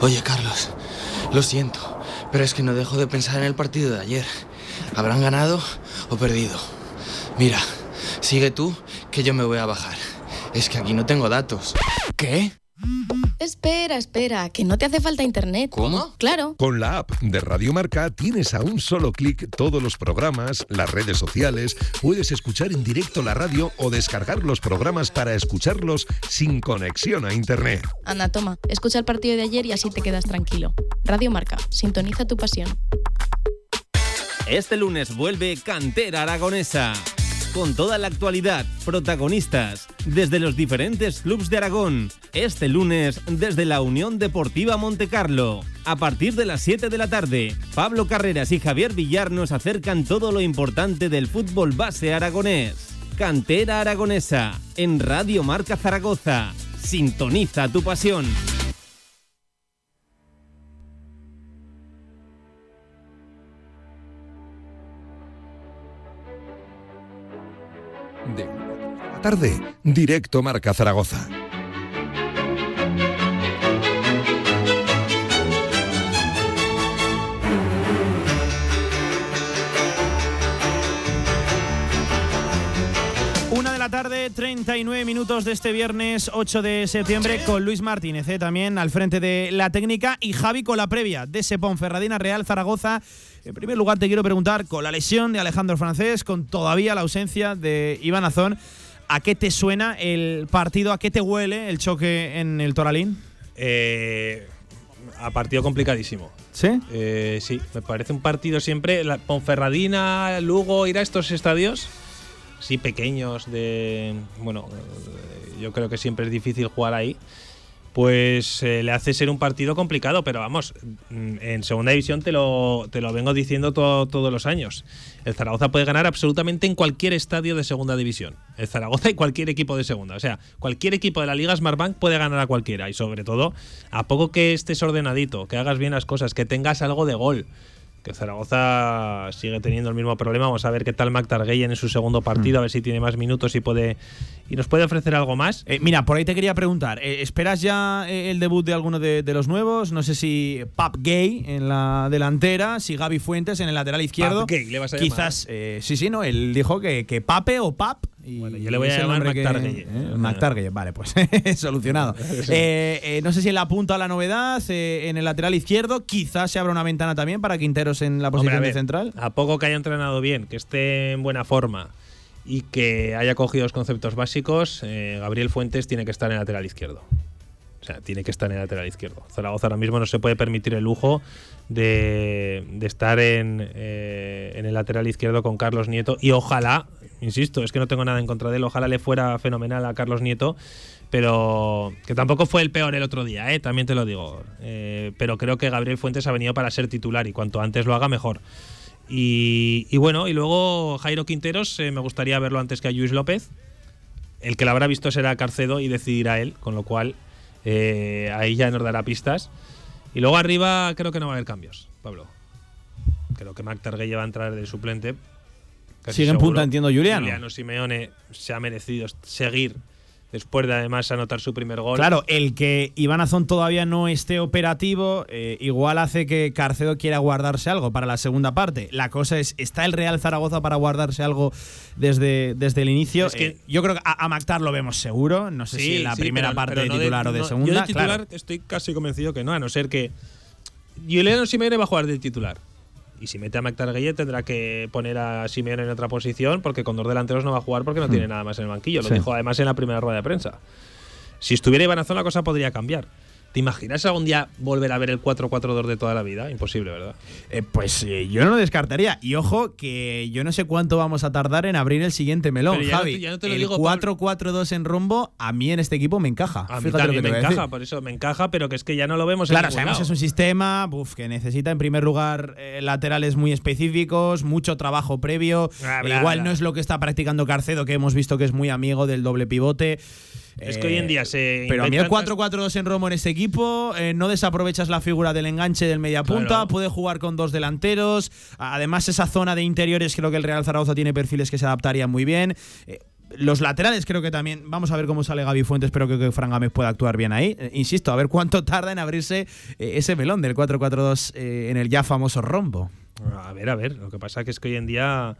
Oye, Carlos, lo siento, pero es que no dejo de pensar en el partido de ayer. ¿Habrán ganado o perdido? Mira, sigue tú, que yo me voy a bajar. Es que aquí no tengo datos. ¿Qué? Espera, espera, que no te hace falta internet. ¿Cómo? Claro. Con la app de Radio Marca tienes a un solo clic todos los programas, las redes sociales, puedes escuchar en directo la radio o descargar los programas para escucharlos sin conexión a internet. Anda, toma, escucha el partido de ayer y así te quedas tranquilo. Radio Marca, sintoniza tu pasión. Este lunes vuelve Cantera Aragonesa con toda la actualidad, protagonistas, desde los diferentes clubes de Aragón. Este lunes desde la Unión Deportiva Montecarlo. A partir de las 7 de la tarde, Pablo Carreras y Javier Villar nos acercan todo lo importante del fútbol base aragonés. Cantera Aragonesa, en Radio Marca Zaragoza. Sintoniza tu pasión. Tarde, directo Marca Zaragoza. Una de la tarde, 39 minutos de este viernes 8 de septiembre, con Luis Martínez eh, también al frente de la técnica y Javi con la previa de ese Ponferradina Real Zaragoza. En primer lugar, te quiero preguntar, con la lesión de Alejandro Francés, con todavía la ausencia de Iván Azón, ¿a qué te suena el partido? ¿A qué te huele el choque en el Toralín? Eh, a partido complicadísimo. ¿Sí? Eh, sí, me parece un partido siempre. La Ponferradina, Lugo, ir a estos estadios, sí, pequeños, de. Bueno, eh, yo creo que siempre es difícil jugar ahí. Pues eh, le hace ser un partido complicado, pero vamos, mm, en segunda división te lo, te lo vengo diciendo todo- todos los años. El Zaragoza puede ganar absolutamente en cualquier estadio de segunda división. El Zaragoza y cualquier equipo de segunda. O sea, cualquier equipo de la Liga Smartbank puede ganar a cualquiera. Y sobre todo, a poco que estés ordenadito, que hagas bien las cosas, que tengas algo de gol. Que Zaragoza sigue teniendo el mismo problema. Vamos a ver qué tal Mac Targueyen en su segundo partido, a ver si tiene más minutos y puede y nos puede ofrecer algo más. Eh, mira, por ahí te quería preguntar, eh, ¿esperas ya eh, el debut de alguno de, de los nuevos? No sé si Pap Gay en la delantera, si Gaby Fuentes en el lateral izquierdo. Pap Gay, le vas a. Quizás, eh, sí, sí, no, él dijo que, que Pape o Pap. Y Bueno, yo le voy a llamar McTargay. eh, vale, pues solucionado. Eh, eh, no sé si en la punta la novedad, en el lateral izquierdo, quizás se abra una ventana también para Quinteros en la Hombre, posición de central. A poco que haya entrenado bien, que esté en buena forma y que haya cogido los conceptos básicos, Gabriel Fuentes tiene que estar en el lateral izquierdo. O sea, tiene que estar en el lateral izquierdo. Zaragoza ahora mismo no se puede permitir el lujo de, de estar en, eh, en el lateral izquierdo con Carlos Nieto. Y ojalá, insisto, es que no tengo nada en contra de él, ojalá le fuera fenomenal a Carlos Nieto. Pero que tampoco fue el peor el otro día, ¿eh? también te lo digo. Eh, pero creo que Gabriel Fuentes ha venido para ser titular y cuanto antes lo haga, mejor. Y, bueno, y luego Jairo Quinteros, eh, me gustaría verlo antes que a Luis López. El que lo habrá visto será Carcedo y decidirá él, con lo cual ahí ya nos dará pistas. Y luego arriba creo que no va a haber cambios, Pablo. Creo que Mac Targuey va a entrar de suplente. Sigue en punta, entiendo, Juliano. Juliano Simeone se ha merecido seguir después de además anotar su primer gol. Claro, el que Iván Azón todavía no esté operativo, eh, igual hace que Carcedo quiera guardarse algo para la segunda parte. La cosa es, ¿está el Real Zaragoza para guardarse algo desde, desde el inicio? Es que- Eh, yo creo que a, a Mactar lo vemos seguro. No sé si en la sí, primera pero- parte pero de no titular o de no, segunda. Yo de titular claro. estoy casi convencido que no, a no ser que Juliano Simeone va a jugar de titular. Y si mete a McTargueye tendrá que poner a Simeone en otra posición porque con dos delanteros no va a jugar porque no tiene nada más en el banquillo. Lo Hmm. Sí. dijo además en la primera rueda de prensa. Si estuviera Iván Azón la cosa podría cambiar. ¿Te imaginas algún día volver a ver el 4-4-2 de toda la vida? Imposible, ¿verdad? Eh, pues eh, yo no lo descartaría. Y ojo, que yo no sé cuánto vamos a tardar en abrir el siguiente melón, Pero ya no Javi. te- ya no te lo el digo, 4-4-2 en rombo, a mí en este equipo me encaja. A mí también me decir. encaja, por eso me encaja, pero que es que ya no lo vemos Claro, en sabemos que es un sistema buf, que necesita en primer lugar eh, laterales muy específicos, mucho trabajo previo. Ah, bla, Igual bla. no es lo que está practicando Carcedo, que hemos visto que es muy amigo del doble pivote. Es que hoy en día se Pero a mí el inventan 4-4-2 en Romo en este equipo, eh, no desaprovechas la figura del enganche del mediapunta, Claro. puede jugar con dos delanteros. Además, esa zona de interiores creo que el Real Zaragoza tiene perfiles que se adaptarían muy bien. Eh, los laterales creo que también, vamos a ver cómo sale Gaby Fuentes, pero creo que Fran Gámez puede actuar bien ahí. Eh, insisto, a ver cuánto tarda en abrirse eh, ese melón del 4-4-2 eh, en el ya famoso rombo. A ver, a ver. Lo que pasa que es que hoy en día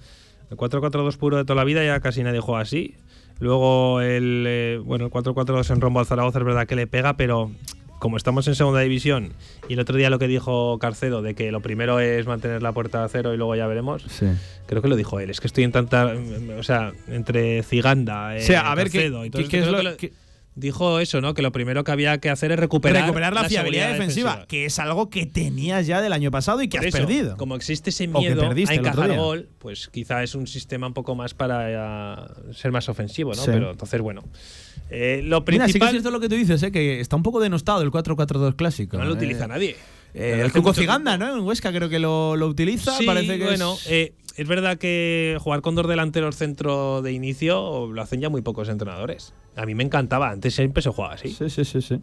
el 4-4-2 puro de toda la vida ya casi nadie juega así. Luego el eh, bueno el 4-4-2 en rombo al Zaragoza es verdad que le pega, pero como estamos en segunda división y el otro día lo que dijo Carcedo de que lo primero es mantener la puerta a cero y luego ya veremos, creo que lo dijo él. Es que estoy en tanta, o sea, entre Ciganda, eh, o sea, a ver Carcedo y todo es lo que dijo eso, ¿no? Que lo primero que había que hacer es recuperar, recuperar la, fiabilidad defensiva, que es algo que tenías ya del año pasado y que has perdido. Como existe ese miedo a encajar gol, pues quizá es un sistema un poco más para eh, ser más ofensivo, ¿no? Pero entonces, bueno. Eh, lo principal. Mira, sí que es cierto lo que tú dices, ¿eh? que está un poco denostado el 4-4-2 clásico. No lo utiliza nadie. el Cuco Ciganda, ¿no? En Huesca creo que lo, lo utiliza. Sí, Parece que bueno, es es verdad que jugar con dos delanteros centro de inicio lo hacen ya muy pocos entrenadores. A mí me encantaba, antes siempre se jugaba así. Sí, sí, sí, sí.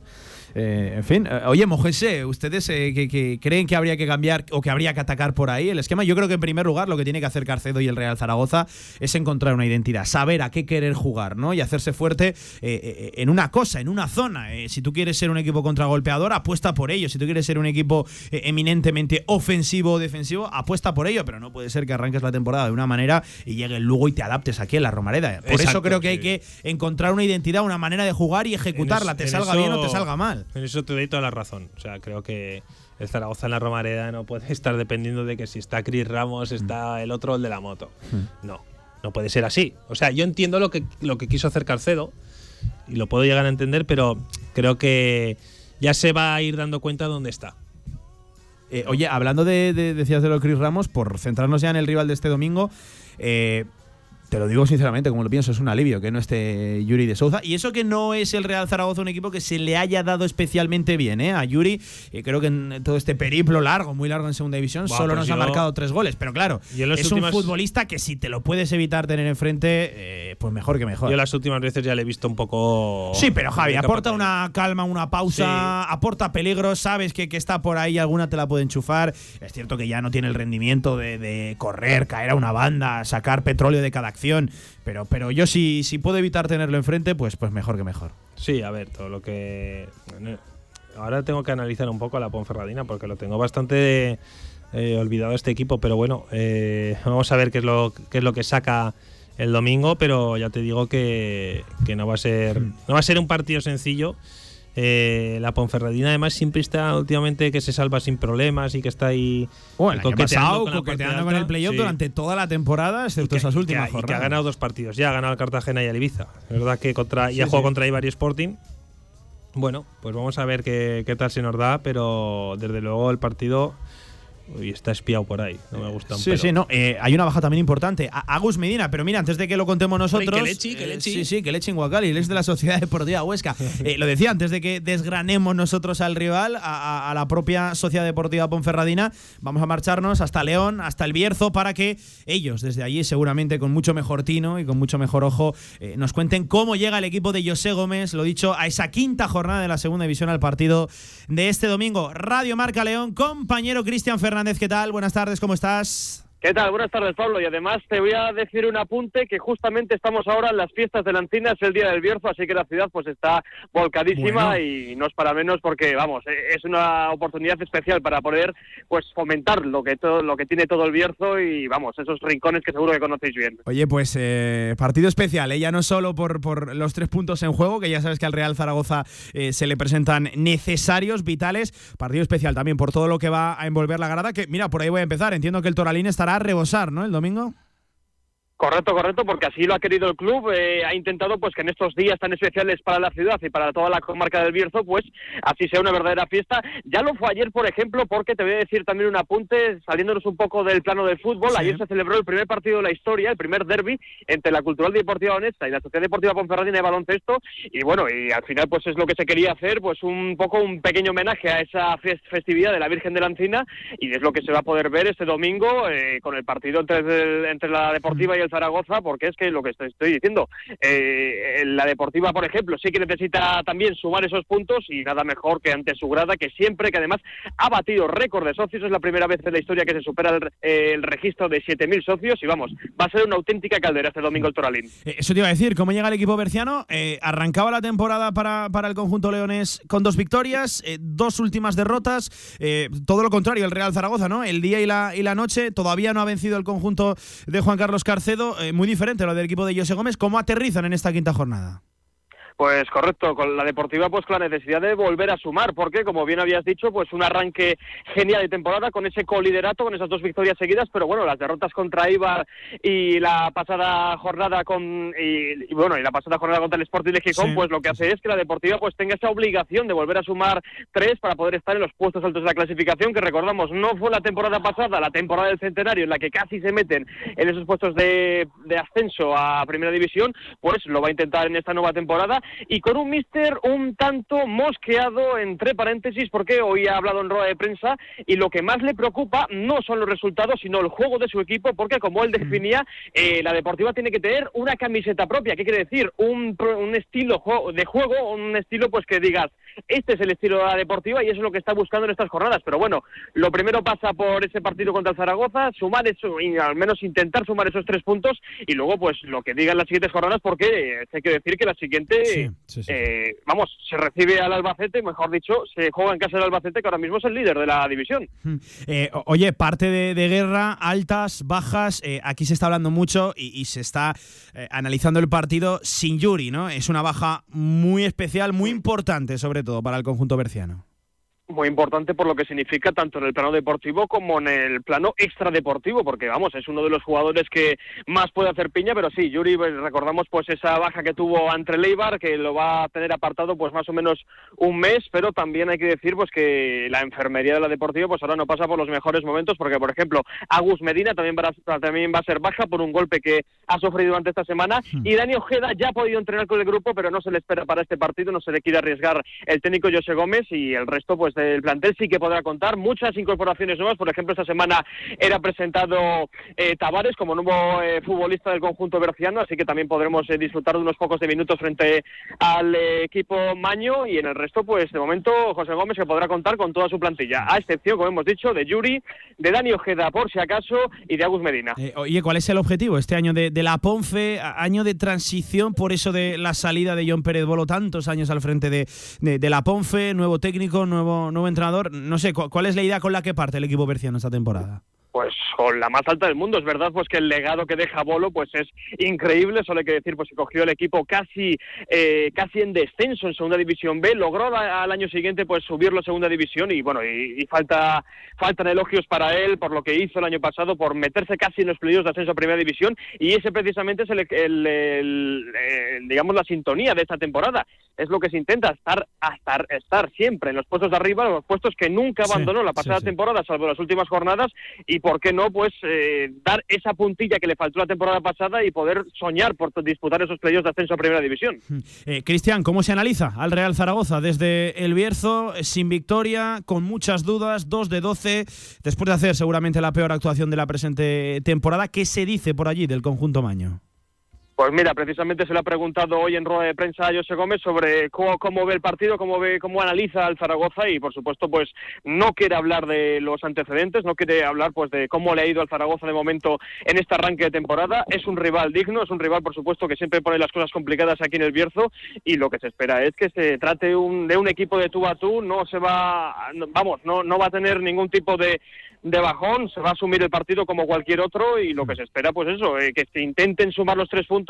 Eh, en fin, eh, oye, Mojese, ¿ustedes eh, que, creen que habría que cambiar o que habría que atacar por ahí el esquema? Yo creo que en primer lugar lo que tiene que hacer Carcedo y el Real Zaragoza es encontrar una identidad, saber a qué querer jugar, ¿no? Y hacerse fuerte en una cosa, en una zona. si tú quieres ser un equipo contragolpeador, apuesta por ello. Si tú quieres ser un equipo eminentemente ofensivo o defensivo, apuesta por ello. Pero no puede ser que arranques la temporada de una manera y llegue luego y te adaptes aquí en la Romareda. Por eso creo que hay que encontrar una identidad, una manera de jugar y ejecutarla, te salga bien o te salga mal. En eso te doy toda la razón. O sea, creo que el Zaragoza en la Romareda no puede estar dependiendo de que si está Chris Ramos, está el otro, el de la moto. Hmm. No, no puede ser así. O sea, yo entiendo lo que, lo que quiso hacer Carcedo y lo puedo llegar a entender, pero creo que ya se va a ir dando cuenta de dónde está. Eh, oye, hablando de, de, decías de lo de Chris Ramos, por centrarnos ya en el rival de este domingo, eh, te lo digo sinceramente, como lo pienso, es un alivio que no esté Yuri de Souza. Y eso que no es el Real Zaragoza un equipo que se le haya dado especialmente bien ¿eh? a Yuri. y creo que en todo este periplo largo, muy largo en segunda división, solo pues nos ha marcado tres goles. Pero claro, es un futbolista que si te lo puedes evitar tener enfrente, eh, pues mejor que mejor. Yo las últimas veces ya le he visto un poco. Sí, pero Javi, aporta una calma, una pausa, aporta peligro, sabes que, que, está por ahí, alguna te la puede enchufar. Es cierto que ya no tiene el rendimiento de, de correr, caer a una banda, sacar petróleo de cada acción. Pero, pero yo si, si puedo evitar tenerlo enfrente, pues, pues mejor que mejor. Sí, a ver, todo lo que. Ahora tengo que analizar un poco a la Ponferradina porque lo tengo bastante eh, olvidado este equipo, pero bueno, eh, vamos a ver qué es lo, qué es lo que saca el domingo, pero ya te digo que, que no va a ser mm. no va a ser un partido sencillo. Eh, la Ponferradina además siempre está últimamente que se salva sin problemas y que está ahí bueno, coqueteando, con, con el playoff durante toda la temporada, excepto esas últimas jornadas. Y que ha ganado dos partidos, ya ha ganado el Cartagena y el Ibiza. Es verdad que contra, y ha jugado contra Ibar y Sporting. Bueno, pues vamos a ver qué, qué tal se nos da, pero desde luego el partido y está espiado por ahí, no me gusta un Sí, sí, no. Eh, hay una baja también importante. Agus Medina, pero mira, antes de que lo contemos nosotros. que lechi, que lechi. sí, sí, que lechi en Guacali, él es de la Sociedad Deportiva Huesca. Eh, lo decía, antes de que desgranemos nosotros al rival, a, la propia Sociedad Deportiva Ponferradina, vamos a marcharnos hasta León, hasta el Bierzo, para que ellos, desde allí, seguramente con mucho mejor tino y con mucho mejor ojo, eh, nos cuenten cómo llega el equipo de José Gómez, lo dicho, a esa quinta jornada de la segunda división al partido de este domingo. Radio Marca León, compañero Cristian Fernández. Fernández, ¿qué tal? Buenas tardes, ¿cómo estás? ¿Qué tal? Buenas tardes, Pablo. Y además te voy a decir un apunte que justamente estamos ahora en las fiestas de la Encina, es el día del Bierzo, así que la ciudad pues está volcadísima y no es para menos porque, vamos, e-, es una oportunidad especial para poder pues fomentar lo que todo lo que tiene todo el Bierzo y, vamos, esos rincones que seguro que conocéis bien. Oye, pues eh, partido especial, ¿eh? ya no solo por, por los tres puntos en juego, que ya sabes que al Real Zaragoza eh, se le presentan necesarios, vitales, partido especial también por todo lo que va a envolver la grada, que mira, por ahí voy a empezar, entiendo que el Toralín estará rebosar, ¿no? El domingo. Correcto, correcto, porque así lo ha querido el club. Eh, ha intentado pues que en estos días tan especiales para la ciudad y para toda la comarca del Bierzo, pues así sea una verdadera fiesta. Ya lo fue ayer, por ejemplo, porque te voy a decir también un apunte, saliéndonos un poco del plano del fútbol. Ayer se celebró el primer partido de la historia, el primer derby entre la Cultural Deportiva Honesta y la Sociedad Deportiva Ponferradina de baloncesto. Y bueno, y al final pues es lo que se quería hacer, pues un poco un pequeño homenaje a esa festividad de la Virgen de la Encina y es lo que se va a poder ver este domingo eh, con el partido entre, entre la Deportiva y el Zaragoza, porque es que lo que estoy, diciendo, eh, la Deportiva, por ejemplo, sí que necesita también sumar esos puntos y nada mejor que ante su grada, que siempre, que además ha batido récord de socios, es la primera vez en la historia que se supera el, registro de 7.000 socios y vamos, va a ser una auténtica caldera este domingo el Toralín. Eh, eso te iba a decir, ¿cómo llega el equipo berciano? Eh, arrancaba la temporada para, para, el conjunto leones con dos victorias, dos últimas derrotas, todo lo contrario, el Real Zaragoza, ¿no? El día y la, y la noche todavía no ha vencido el conjunto de Juan Carlos Eh, muy diferente a lo del equipo de José Gómez. ¿Cómo aterrizan en esta quinta jornada? Pues correcto, con la Deportiva pues con la necesidad de volver a sumar, porque como bien habías dicho, pues un arranque genial de temporada con ese coliderato, con esas dos victorias seguidas, pero bueno, las derrotas contra Ibar y la pasada jornada con y, bueno, y la pasada jornada contra el Sporting de Gijón, pues lo que hace es que la Deportiva pues tenga esa obligación de volver a sumar tres para poder estar en los puestos altos de la clasificación, que recordamos, no fue la temporada pasada, la temporada del centenario, en la que casi se meten en esos puestos de, de ascenso a Primera División, pues lo va a intentar en esta nueva temporada y con un mister un tanto mosqueado, entre paréntesis, porque hoy ha hablado en rueda de prensa y lo que más le preocupa no son los resultados, sino el juego de su equipo, porque como él definía, eh, la Deportiva tiene que tener una camiseta propia. ¿Qué quiere decir? Un, un estilo de juego, un estilo pues que digas, este es el estilo de la Deportiva y eso es lo que está buscando en estas jornadas. Pero bueno, lo primero pasa por ese partido contra el Zaragoza, sumar eso, y al menos intentar sumar esos tres puntos y luego pues lo que digan las siguientes jornadas, porque eh, hay que decir que la siguiente, eh, vamos, se recibe al Albacete, mejor dicho, se juega en casa del Albacete, que ahora mismo es el líder de la división. Eh, oye, parte de, guerra, altas, bajas, aquí se está hablando mucho y, y se está analizando el partido sin Yuri, ¿no? Es una baja muy especial, muy importante, sobre todo para el conjunto berciano muy importante por lo que significa tanto en el plano deportivo como en el plano extradeportivo, porque vamos, es uno de los jugadores que más puede hacer piña, pero sí, Yuri, pues, recordamos pues esa baja que tuvo ante Leibar, que lo va a tener apartado pues más o menos un mes, pero también hay que decir pues que la enfermería de la deportiva pues ahora no pasa por los mejores momentos, porque por ejemplo, Agus Medina también va a, también va a ser baja por un golpe que ha sufrido durante esta semana, y Dani Ojeda ya ha podido entrenar con el grupo, pero no se le espera para este partido, no se le quiere arriesgar el técnico José Gómez y el resto pues el plantel sí que podrá contar muchas incorporaciones nuevas. Por ejemplo, esta semana era presentado eh, Tavares como nuevo eh, futbolista del conjunto berciano, así que también podremos eh, disfrutar de unos pocos de minutos frente al equipo Maño y en el resto, pues de momento José Gómez que podrá contar con toda su plantilla, a excepción, como hemos dicho, de Yuri, de Dani Ojeda por si acaso y de Agus Medina. oye, ¿cuál es el objetivo este año de, la Ponfe, año de transición por eso de la salida de John Pérez Bolo, tantos años al frente de, de la Ponfe, nuevo técnico, nuevo, nuevo entrenador. No sé, ¿cuál es la idea con la que parte el equipo berciano esta temporada? Pues con la más alta del mundo. Es verdad pues que el legado que deja Bolo pues es increíble, solo hay que decir pues que cogió el equipo casi eh, casi en descenso en Segunda División B, logró al año siguiente pues subirlo a Segunda División y bueno, y, falta faltan elogios para él por lo que hizo el año pasado por meterse casi en los playoffs de ascenso a Primera División. Y ese precisamente es el, digamos la sintonía de esta temporada. Es lo que se intenta estar estar estar siempre en los puestos de arriba, los puestos que nunca abandonó la pasada temporada, salvo las últimas jornadas. Y ¿por qué no? Pues eh, dar esa puntilla que le faltó la temporada pasada y poder soñar por disputar esos playoffs de ascenso a Primera División. Eh, Cristian, ¿cómo se analiza al Real Zaragoza desde el Bierzo, sin victoria, con muchas dudas, 2 de 12, después de hacer seguramente la peor actuación de la presente temporada? ¿Qué se dice por allí del conjunto Maño? Pues mira, precisamente se le ha preguntado hoy en rueda de prensa a José Gómez sobre cómo, ve el partido, cómo ve, cómo analiza al Zaragoza y por supuesto pues no quiere hablar de los antecedentes, no quiere hablar pues de cómo le ha ido al Zaragoza de momento en este arranque de temporada. Es un rival digno, es un rival por supuesto que siempre pone las cosas complicadas aquí en el Bierzo y lo que se espera es que se trate de un equipo de tú a tú, no se va, vamos, no, no va a tener ningún tipo de de bajón, se va a asumir el partido como cualquier otro y lo que se espera, pues eso, eh, que se intenten sumar los tres puntos,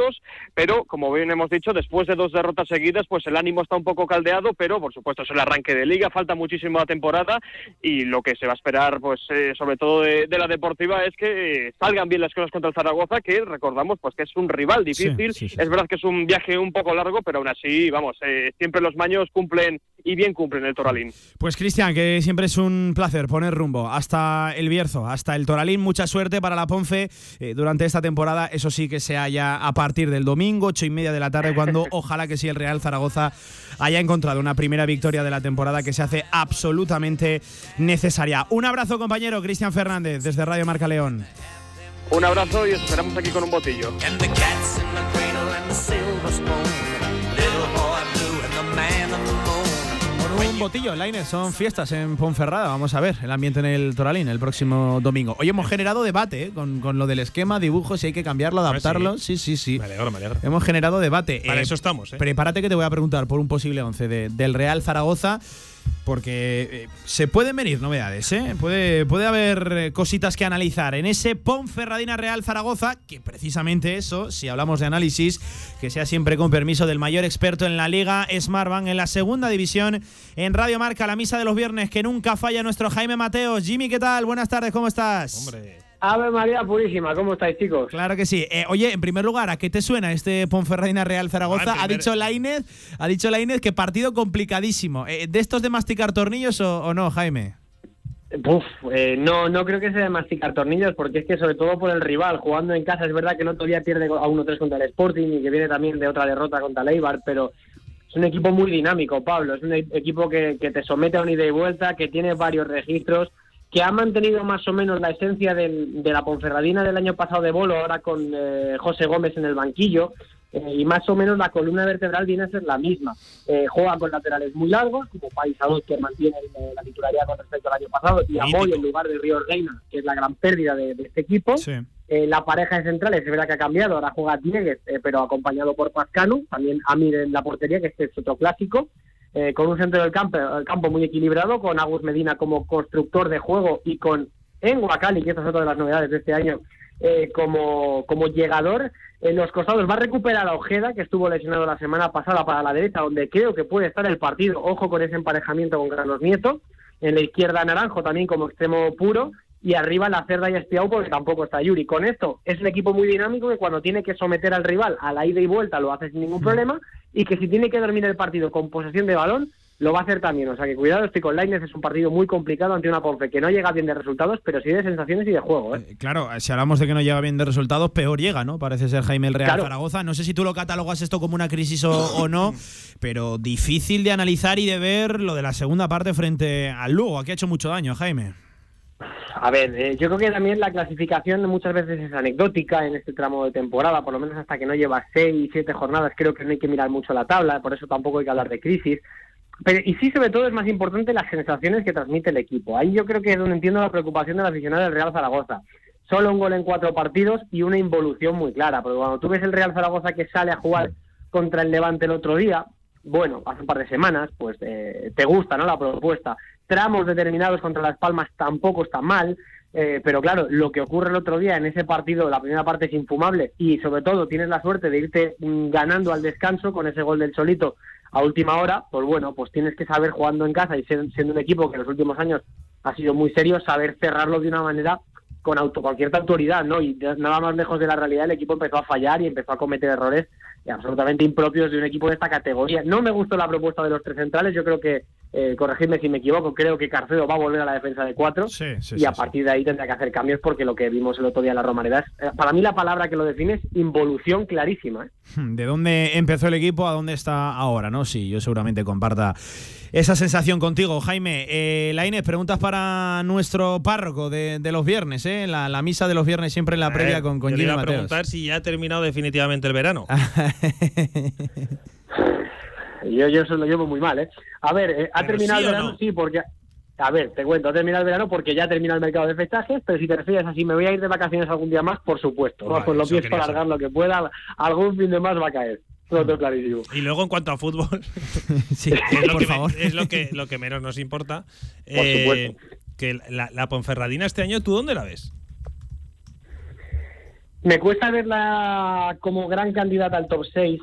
pero como bien hemos dicho, después de dos derrotas seguidas, pues el ánimo está un poco caldeado, pero por supuesto es el arranque de liga, falta muchísimo la temporada y lo que se va a esperar, pues eh, sobre todo de, la deportiva, es que salgan bien las cosas contra el Zaragoza, que recordamos, pues que es un rival difícil, es verdad que es un viaje un poco largo, pero aún así, vamos, eh, siempre los maños cumplen y bien cumplen el Toralín. Pues Cristian, que siempre es un placer poner rumbo hasta el Bierzo, hasta el Toralín. Mucha suerte para la Ponce eh, durante esta temporada. Eso sí que se haya a partir del domingo, ocho y media de la tarde, cuando ojalá que sí el Real Zaragoza haya encontrado una primera victoria de la temporada que se hace absolutamente necesaria. Un abrazo, compañero Cristian Fernández, desde Radio Marca León. Un abrazo y esperamos aquí con un botillo Liner, son fiestas en Ponferrada. Vamos a ver el ambiente en el Toralín el próximo domingo. Hoy hemos generado debate ¿eh? con, con, lo del esquema, dibujo, si hay que cambiarlo, ah, adaptarlo. Sí, sí, sí. Me alegro, me alegro. Hemos generado debate. Para eh, eso estamos. ¿eh? Prepárate que te voy a preguntar por un posible 11 del Real Zaragoza. Porque eh, se pueden venir novedades, ¿eh? Puede, puede haber eh, cositas que analizar en ese Ponferradina Real Zaragoza, que precisamente eso, si hablamos de análisis, que sea siempre con permiso del mayor experto en la liga, Smartbank, en la segunda división, en Radio Marca, la misa de los viernes, que nunca falla nuestro Jaime Mateos. Jimmy, ¿qué tal? Buenas tardes, ¿cómo estás? Hombre. Ave María Purísima, ¿cómo estáis, chicos? Claro que sí. Eh, oye, en primer lugar, ¿a qué te suena este Ponferradina Real Zaragoza? Ah, ha dicho Lainez, ha dicho Lainez que partido complicadísimo. Eh, ¿De estos de masticar tornillos o, o no, Jaime? Eh, no, no creo que sea de masticar tornillos, porque es que sobre todo por el rival, jugando en casa, es verdad que el otro día pierde a 1-3 contra el Sporting y que viene también de otra derrota contra el Eibar, pero es un equipo muy dinámico, Pablo, es un equipo que, que te somete a una ida y vuelta, que tiene varios registros, que ha mantenido más o menos la esencia del- de la Ponferradina del año pasado de Bolo, ahora con eh, José Gómez en el banquillo, eh, y más o menos la columna vertebral viene a ser la misma. Eh, juega con laterales muy largos, como Paisados, que mantiene la titularidad con respecto al año pasado, y a Mítico. Moy en lugar de Río Reina, que es la gran pérdida de, de este equipo. Sí. La pareja de centrales es verdad que ha cambiado, ahora juega Diegues, pero acompañado por Pascanu, también Amir en la portería, que este es otro clásico, eh, con un centro del campo, el campo muy equilibrado, con Agus Medina como constructor de juego y con Enguacali, que esta es otra de las novedades de este año, eh, como, como llegador. En los costados va a recuperar a Ojeda, que estuvo lesionado la semana pasada para la derecha, donde creo que puede estar el partido. Ojo con ese emparejamiento con Carlos Nieto. En la izquierda Naranjo también como extremo puro. Y arriba la Cerda y Espiau porque tampoco está Yuri. Con esto es un equipo muy dinámico que cuando tiene que someter al rival a la ida y vuelta lo hace sin ningún problema. Y que si tiene que dormir el partido con posesión de balón, lo va a hacer también. O sea que cuidado, estoy con Lainez, es un partido muy complicado ante una Ponfe que no llega bien de resultados, pero sí de sensaciones y de juego. ¿eh? Eh, Claro, si hablamos de que no llega bien de resultados, peor llega, ¿no? Parece ser Jaime el Real Claro. Zaragoza. No sé si tú lo catalogas esto como una crisis o, o no, pero difícil de analizar y de ver lo de la segunda parte frente al Lugo. Aquí ha hecho mucho daño, Jaime. A ver, eh, yo creo que también la clasificación muchas veces es anecdótica en este tramo de temporada, por lo menos hasta que no lleva seis, siete jornadas, creo que no hay que mirar mucho la tabla, por eso tampoco hay que hablar de crisis. Pero, y sí, sobre todo, es más importante las sensaciones que transmite el equipo. Ahí yo creo que es donde entiendo la preocupación del aficionado del Real Zaragoza. Solo un gol en cuatro partidos y una involución muy clara. Porque cuando tú ves el Real Zaragoza que sale a jugar contra el Levante el otro día, bueno, hace un par de semanas, pues eh, te gusta, ¿no? La propuesta. Tramos determinados contra Las Palmas tampoco está mal, eh, pero claro, lo que ocurre el otro día en ese partido, la primera parte es infumable y sobre todo tienes la suerte de irte mm, ganando al descanso con ese gol del Solito a última hora, pues bueno, pues tienes que saber jugando en casa y siendo un equipo que en los últimos años ha sido muy serio, saber cerrarlo de una manera con, auto, con cierta autoridad, ¿no? Y nada más lejos de la realidad, el equipo empezó a fallar y empezó a cometer errores absolutamente impropios de un equipo de esta categoría. No me gustó la propuesta de los tres centrales, yo creo que, eh, corregidme si me equivoco, creo que Carcedo va a volver a la defensa de cuatro Sí, sí, y sí, a sí. partir de ahí tendrá que hacer cambios porque lo que vimos el otro día en la Romareda es, eh, para mí la palabra que lo define es involución clarísima. ¿eh? ¿De dónde empezó el equipo a dónde está ahora, no? Sí, yo seguramente comparta esa sensación contigo, Jaime. Eh, la Inés, preguntas para nuestro párroco de, de los viernes, ¿eh? La, la misa de los viernes siempre en la previa con, con yo le Jimmy iba a Mateos. preguntar si ya ha terminado definitivamente el verano. Yo, yo eso lo llevo muy mal, ¿eh? A ver, eh, ¿ha Pero terminado sí el verano? no. Sí, porque... A ver, te cuento, ha terminado el verano porque ya termina el mercado de fichajes, pero si te refieres a si me voy a ir de vacaciones algún día más, por supuesto. Vale, pues lo pienso quería alargar lo que pueda, algún fin de más va a caer. Lo tengo clarísimo. Y luego en cuanto a fútbol, sí, que es, lo por que, me- favor. es lo que lo que menos nos importa. Por eh, supuesto. que la, la Ponferradina este año, ¿tú dónde la ves? Me cuesta verla como gran candidata al top 6.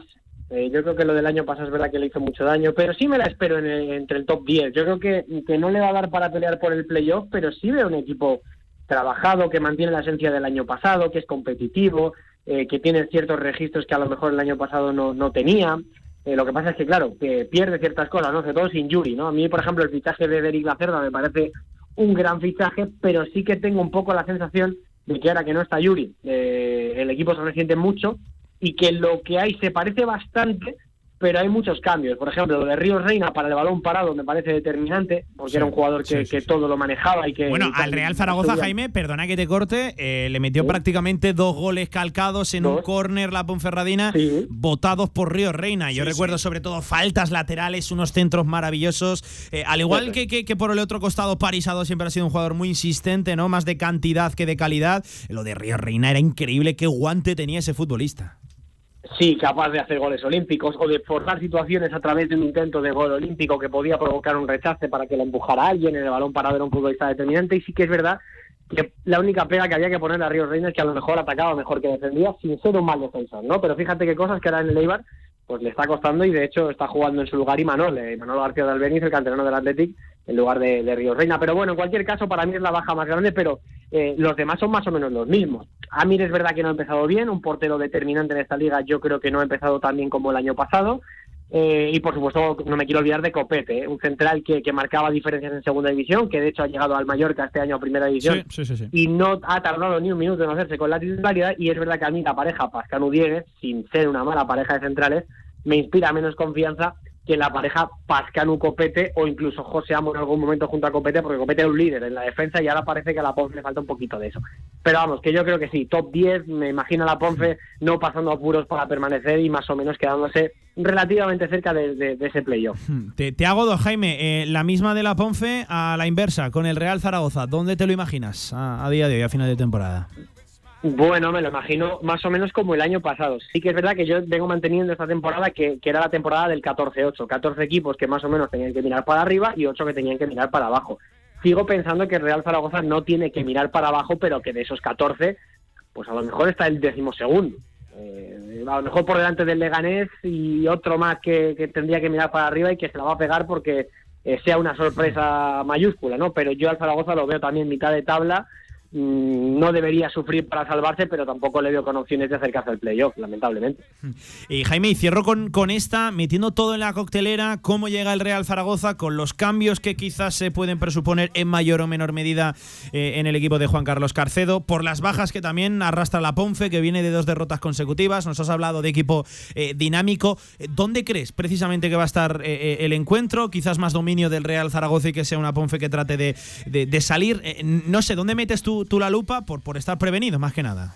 Eh, yo creo que lo del año pasado es verdad que le hizo mucho daño, pero sí me la espero en el- entre el top 10. Yo creo que, que no le va a dar para pelear por el playoff, pero sí veo un equipo trabajado, que mantiene la esencia del año pasado, que es competitivo, eh, que tiene ciertos registros que a lo mejor el año pasado no, no tenía. Eh, lo que pasa es que, claro, que pierde ciertas cosas, ¿no? Sobre todo sin Yuri, ¿no? A mí, por ejemplo, el fichaje de Derek Lacerda me parece un gran fichaje, pero sí que tengo un poco la sensación de que ahora que no está Yuri, eh, el equipo se resiente mucho y que lo que hay se parece bastante, pero hay muchos cambios. Por ejemplo, lo de Ríos Reina para el balón parado me parece determinante, porque Sí, era un jugador que, sí, sí, que sí. todo lo manejaba y que... Bueno, y al Real Zaragoza. Jaime, perdona que te corte, eh, le metió prácticamente dos goles calcados en un córner la Ponferradina, votados por Río Reina. Yo recuerdo sobre todo faltas laterales, unos centros maravillosos. Eh, al igual que, que- que por el otro costado, Parisado siempre ha sido un jugador muy insistente, ¿no? Más de cantidad que de calidad. Lo de Río Reina era increíble, qué guante tenía ese futbolista. Sí, capaz de hacer goles olímpicos o de forzar situaciones a través de un intento de gol olímpico que podía provocar un rechace para que le empujara alguien en el balón para ver a un futbolista determinante. Y sí que es verdad que la única pega que había que poner a Ríos Reina es que a lo mejor atacaba mejor que defendía sin ser un mal defensor, ¿no? Pero fíjate qué cosas que ahora en el Eibar pues le está costando y de hecho está jugando en su lugar y Manol, eh, Manolo García de Albeniz, el canterano del Athletic, en lugar de, de Ríos Reina. Pero bueno, en cualquier caso, para mí es la baja más grande, pero eh, los demás son más o menos los mismos. Amir es verdad que no ha empezado bien, un portero determinante en esta liga yo creo que no ha empezado tan bien como el año pasado. Eh, y por supuesto, no me quiero olvidar de Copete, ¿eh? un central que, que, marcaba diferencias en segunda división, que de hecho ha llegado al Mallorca este año a primera división sí, sí, sí, y no ha tardado ni un minuto en hacerse con la titularidad. Y es verdad que a mí la pareja Pascanu Diegues, sin ser una mala pareja de centrales, me inspira menos confianza que la pareja Pascanu Copete o incluso José Amo en algún momento junto a Copete, porque Copete es un líder en la defensa y ahora parece que a la Ponce le falta un poquito de eso. Pero vamos, que yo creo que sí, top 10, me imagino a la Ponce no pasando apuros para permanecer y más o menos quedándose relativamente cerca de, ese playoff. Te, te, hago dos, Jaime. Eh, la misma de la Ponce a la inversa, con el Real Zaragoza. ¿Dónde te lo imaginas a, a día de hoy, a final de temporada? Bueno, me lo imagino más o menos como el año pasado. Sí que es verdad que yo vengo manteniendo esta temporada que, era la temporada del 14-8. 14 equipos que más o menos tenían que mirar para arriba y 8 que tenían que mirar para abajo. Sigo pensando que Real Zaragoza no tiene que mirar para abajo, pero que de esos 14, pues a lo mejor está el decimosegundo. Eh, a lo mejor por delante del Leganés y otro más que, que, tendría que mirar para arriba y que se la va a pegar porque eh, sea una sorpresa mayúscula, ¿no? Pero yo al Zaragoza lo veo también mitad de tabla no debería sufrir para salvarse, pero tampoco le veo con opciones de acercarse al playoff, lamentablemente. Y Jaime, y cierro con, con esta, metiendo todo en la coctelera, cómo llega el Real Zaragoza con los cambios que quizás se pueden presuponer en mayor o menor medida eh, en el equipo de Juan Carlos Carcedo, por las bajas que también arrastra la Ponce, que viene de dos derrotas consecutivas, nos has hablado de equipo eh, dinámico. ¿Dónde crees precisamente que va a estar eh, el encuentro? Quizás más dominio del Real Zaragoza y que sea una Ponce que trate de, de, de salir. no sé, ¿dónde metes tú tú la lupa por, por estar prevenido, más que nada.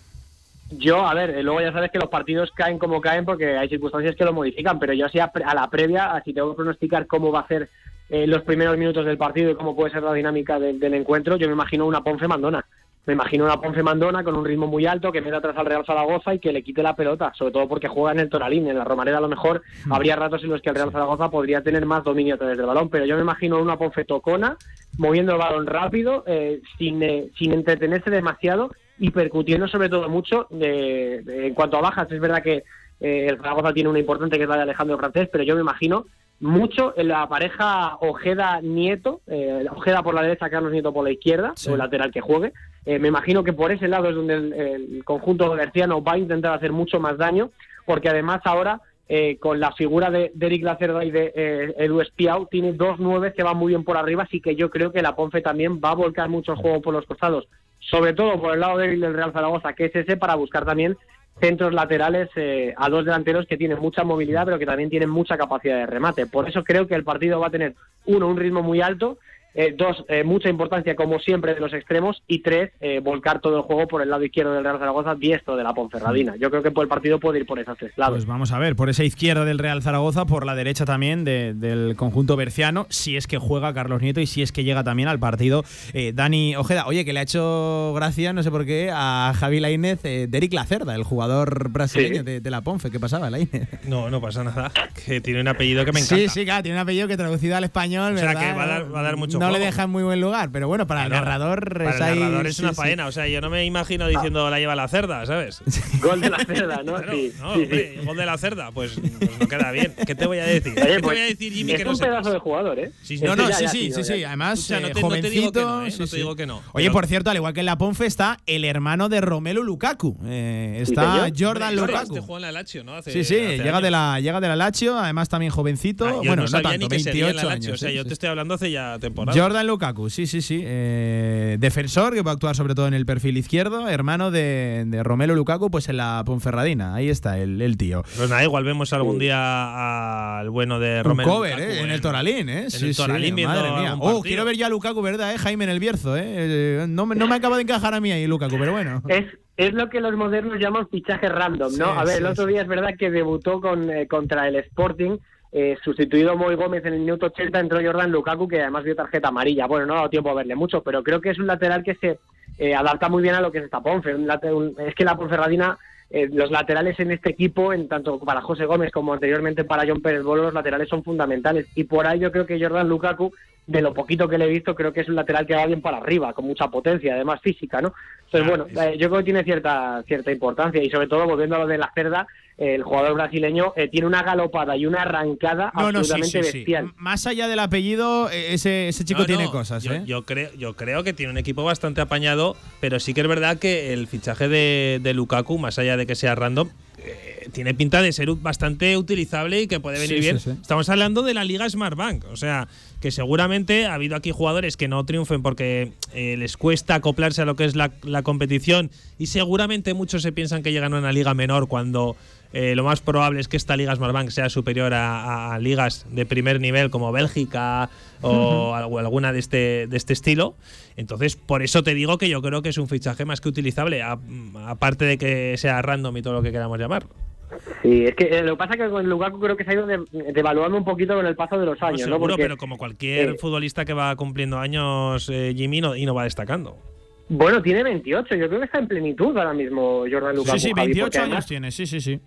Yo, a ver, luego ya sabes que los partidos caen como caen porque hay circunstancias que lo modifican, pero yo así a, a la previa, así tengo que pronosticar cómo va a ser eh, los primeros minutos del partido y cómo puede ser la dinámica de, del encuentro, yo me imagino una Ponce Mandona. Me imagino una Ponce Mandona con un ritmo muy alto que meta atrás al Real Zaragoza y que le quite la pelota, sobre todo porque juega en el Toralín. En la Romareda a lo mejor mm. habría ratos en los que el Real Zaragoza podría tener más dominio a través del balón, pero yo me imagino una Ponce tocona, moviendo el balón rápido, eh, sin, eh, sin entretenerse demasiado y percutiendo sobre todo mucho. En cuanto a bajas, es verdad que eh, el Zaragoza tiene una importante que es la de Alejandro Francés, pero yo me imagino mucho en la pareja Ojeda-Nieto, eh, Ojeda por la derecha, Carlos Nieto por la izquierda, sí. o el lateral que juegue. Eh, me imagino que por ese lado es donde el, el conjunto garciano va a intentar hacer mucho más daño, porque además ahora eh, con la figura de, de Eric Lacerda y de eh, Edu Espiau, tiene dos nueve que van muy bien por arriba, así que yo creo que la Ponce también va a volcar mucho el juego por los costados, sobre todo por el lado débil del Real Zaragoza, que es ese, para buscar también centros laterales eh, a dos delanteros que tienen mucha movilidad, pero que también tienen mucha capacidad de remate. Por eso creo que el partido va a tener, uno, un ritmo muy alto, eh, dos, eh, mucha importancia como siempre de los extremos y tres, eh, volcar todo el juego por el lado izquierdo del Real Zaragoza, diestro de la Ponferradina. Yo creo que por el partido puede ir por esos tres lados. Pues vamos a ver, por esa izquierda del Real Zaragoza, por la derecha también de, del conjunto berciano, si es que juega Carlos Nieto y si es que llega también al partido eh, Dani Ojeda. Oye, que le ha hecho gracia, no sé por qué, a Javi Lainez, eh, Derek Lacerda, el jugador brasileño sí. de, de, la Ponfe. ¿Qué pasaba, Lainez? No, no pasa nada. Que tiene un apellido que me encanta. Sí, sí, claro, tiene un apellido que traducido al español, o sea, ¿verdad? que va a dar, va a dar mucho No juego. le deja en muy buen lugar, pero bueno, para el narrador para es el ahí, narrador es sí, una sí. faena. O sea, yo no me imagino diciendo la lleva la cerda, ¿sabes? Gol de la cerda, ¿no? Claro, sí, no, sí, hombre, sí. gol de la cerda, pues, pues no queda bien. ¿Qué te voy a decir? Oye, ¿Qué te pues, voy a decir, Jimmy, es que no un sepas? pedazo de jugador, ¿eh? Sí, No, no, sí, sí, tío, sí, sí. Además, no eh, te- no te digo jovencito. que no, ¿eh? sí, No te sí. digo que no. Oye, por cierto, al igual que en la Ponfe está el hermano de Romelu Lukaku. Eh, está. Jordan Lukaku. Este juega en la Lazio, ¿no? Sí, sí, llega de, la, llega de la Lazio, además también jovencito. Ah, bueno, no no, tanto, ni que seguía en la 28 Lazio. años. O sea, yo te estoy hablando hace ya temporada. Jordan Lukaku, sí, sí, sí. Eh, defensor que va a actuar sobre todo en el perfil izquierdo, hermano de, de Romelu Lukaku, pues en la Ponferradina. Ahí está el, el tío. Pues nada, igual vemos algún día al bueno de Un Romelu cover, Lukaku ¿eh? En el Toralín, ¿eh? en el Toralín viendo madre mía. algún Oh, quiero ver ya a Lukaku, ¿verdad, eh? Jaime en el Bierzo, ¿eh? Eh, No, me- no me acaba de encajar a mí ahí Lukaku, pero bueno. Es, es lo que los modernos llaman fichaje random, ¿no? Sí, a ver, sí, el otro sí. día es verdad que debutó con, eh, contra el Sporting, eh, sustituido Moy Gómez en el minuto 80, entró Jordan Lukaku, que además vio tarjeta amarilla. Bueno, no ha dado tiempo a verle mucho, pero creo que es un lateral que se eh, adapta muy bien a lo que es esta Ponfe. Un late- un- es que la Ponferradina eh, los laterales en este equipo, en tanto para José Gómez como anteriormente para John Pérez Bolo, los laterales son fundamentales. Y por ahí yo creo que Jordan Lukaku, de lo poquito que le he visto, creo que es un lateral que va bien para arriba, con mucha potencia, además física, ¿no? Entonces, bueno, eh, yo creo que tiene cierta, cierta importancia. Y sobre todo, volviendo a lo de la cerda, el jugador brasileño eh, tiene una galopada y una arrancada absolutamente bestial. Más allá del apellido, eh, ese, ese chico tiene cosas. Yo, ¿eh? yo, creo, yo creo que tiene un equipo bastante apañado, pero sí que es verdad que el fichaje de, de Lukaku, más allá de que sea random, eh, tiene pinta de ser bastante utilizable y que puede venir Sí, bien. sí, sí. Estamos hablando de la Liga Smartbank, o sea, que seguramente ha habido aquí jugadores que no triunfen porque eh, les cuesta acoplarse a lo que es la, la competición y seguramente muchos se piensan que llegan a una liga menor cuando eh, lo más probable es que esta Liga Smartbank sea superior a, ligas de primer nivel como Bélgica o, alguna de este, de este estilo. Entonces, por eso te digo que yo creo que es un fichaje más que utilizable, aparte de que sea random y todo lo que queramos llamar. Sí, es que eh, lo que pasa es que con Lukaku creo que se ha ido de- devaluando un poquito con el paso de los No, años, ¿no? seguro, Porque, pero como cualquier eh, futbolista que va cumpliendo años, eh, Jimmy, no- y no va destacando. Bueno, tiene 28, yo creo que está en plenitud ahora mismo Jordan Lukaku. Sí, sí, Javi, 28 porque años además- tiene, sí, sí, sí.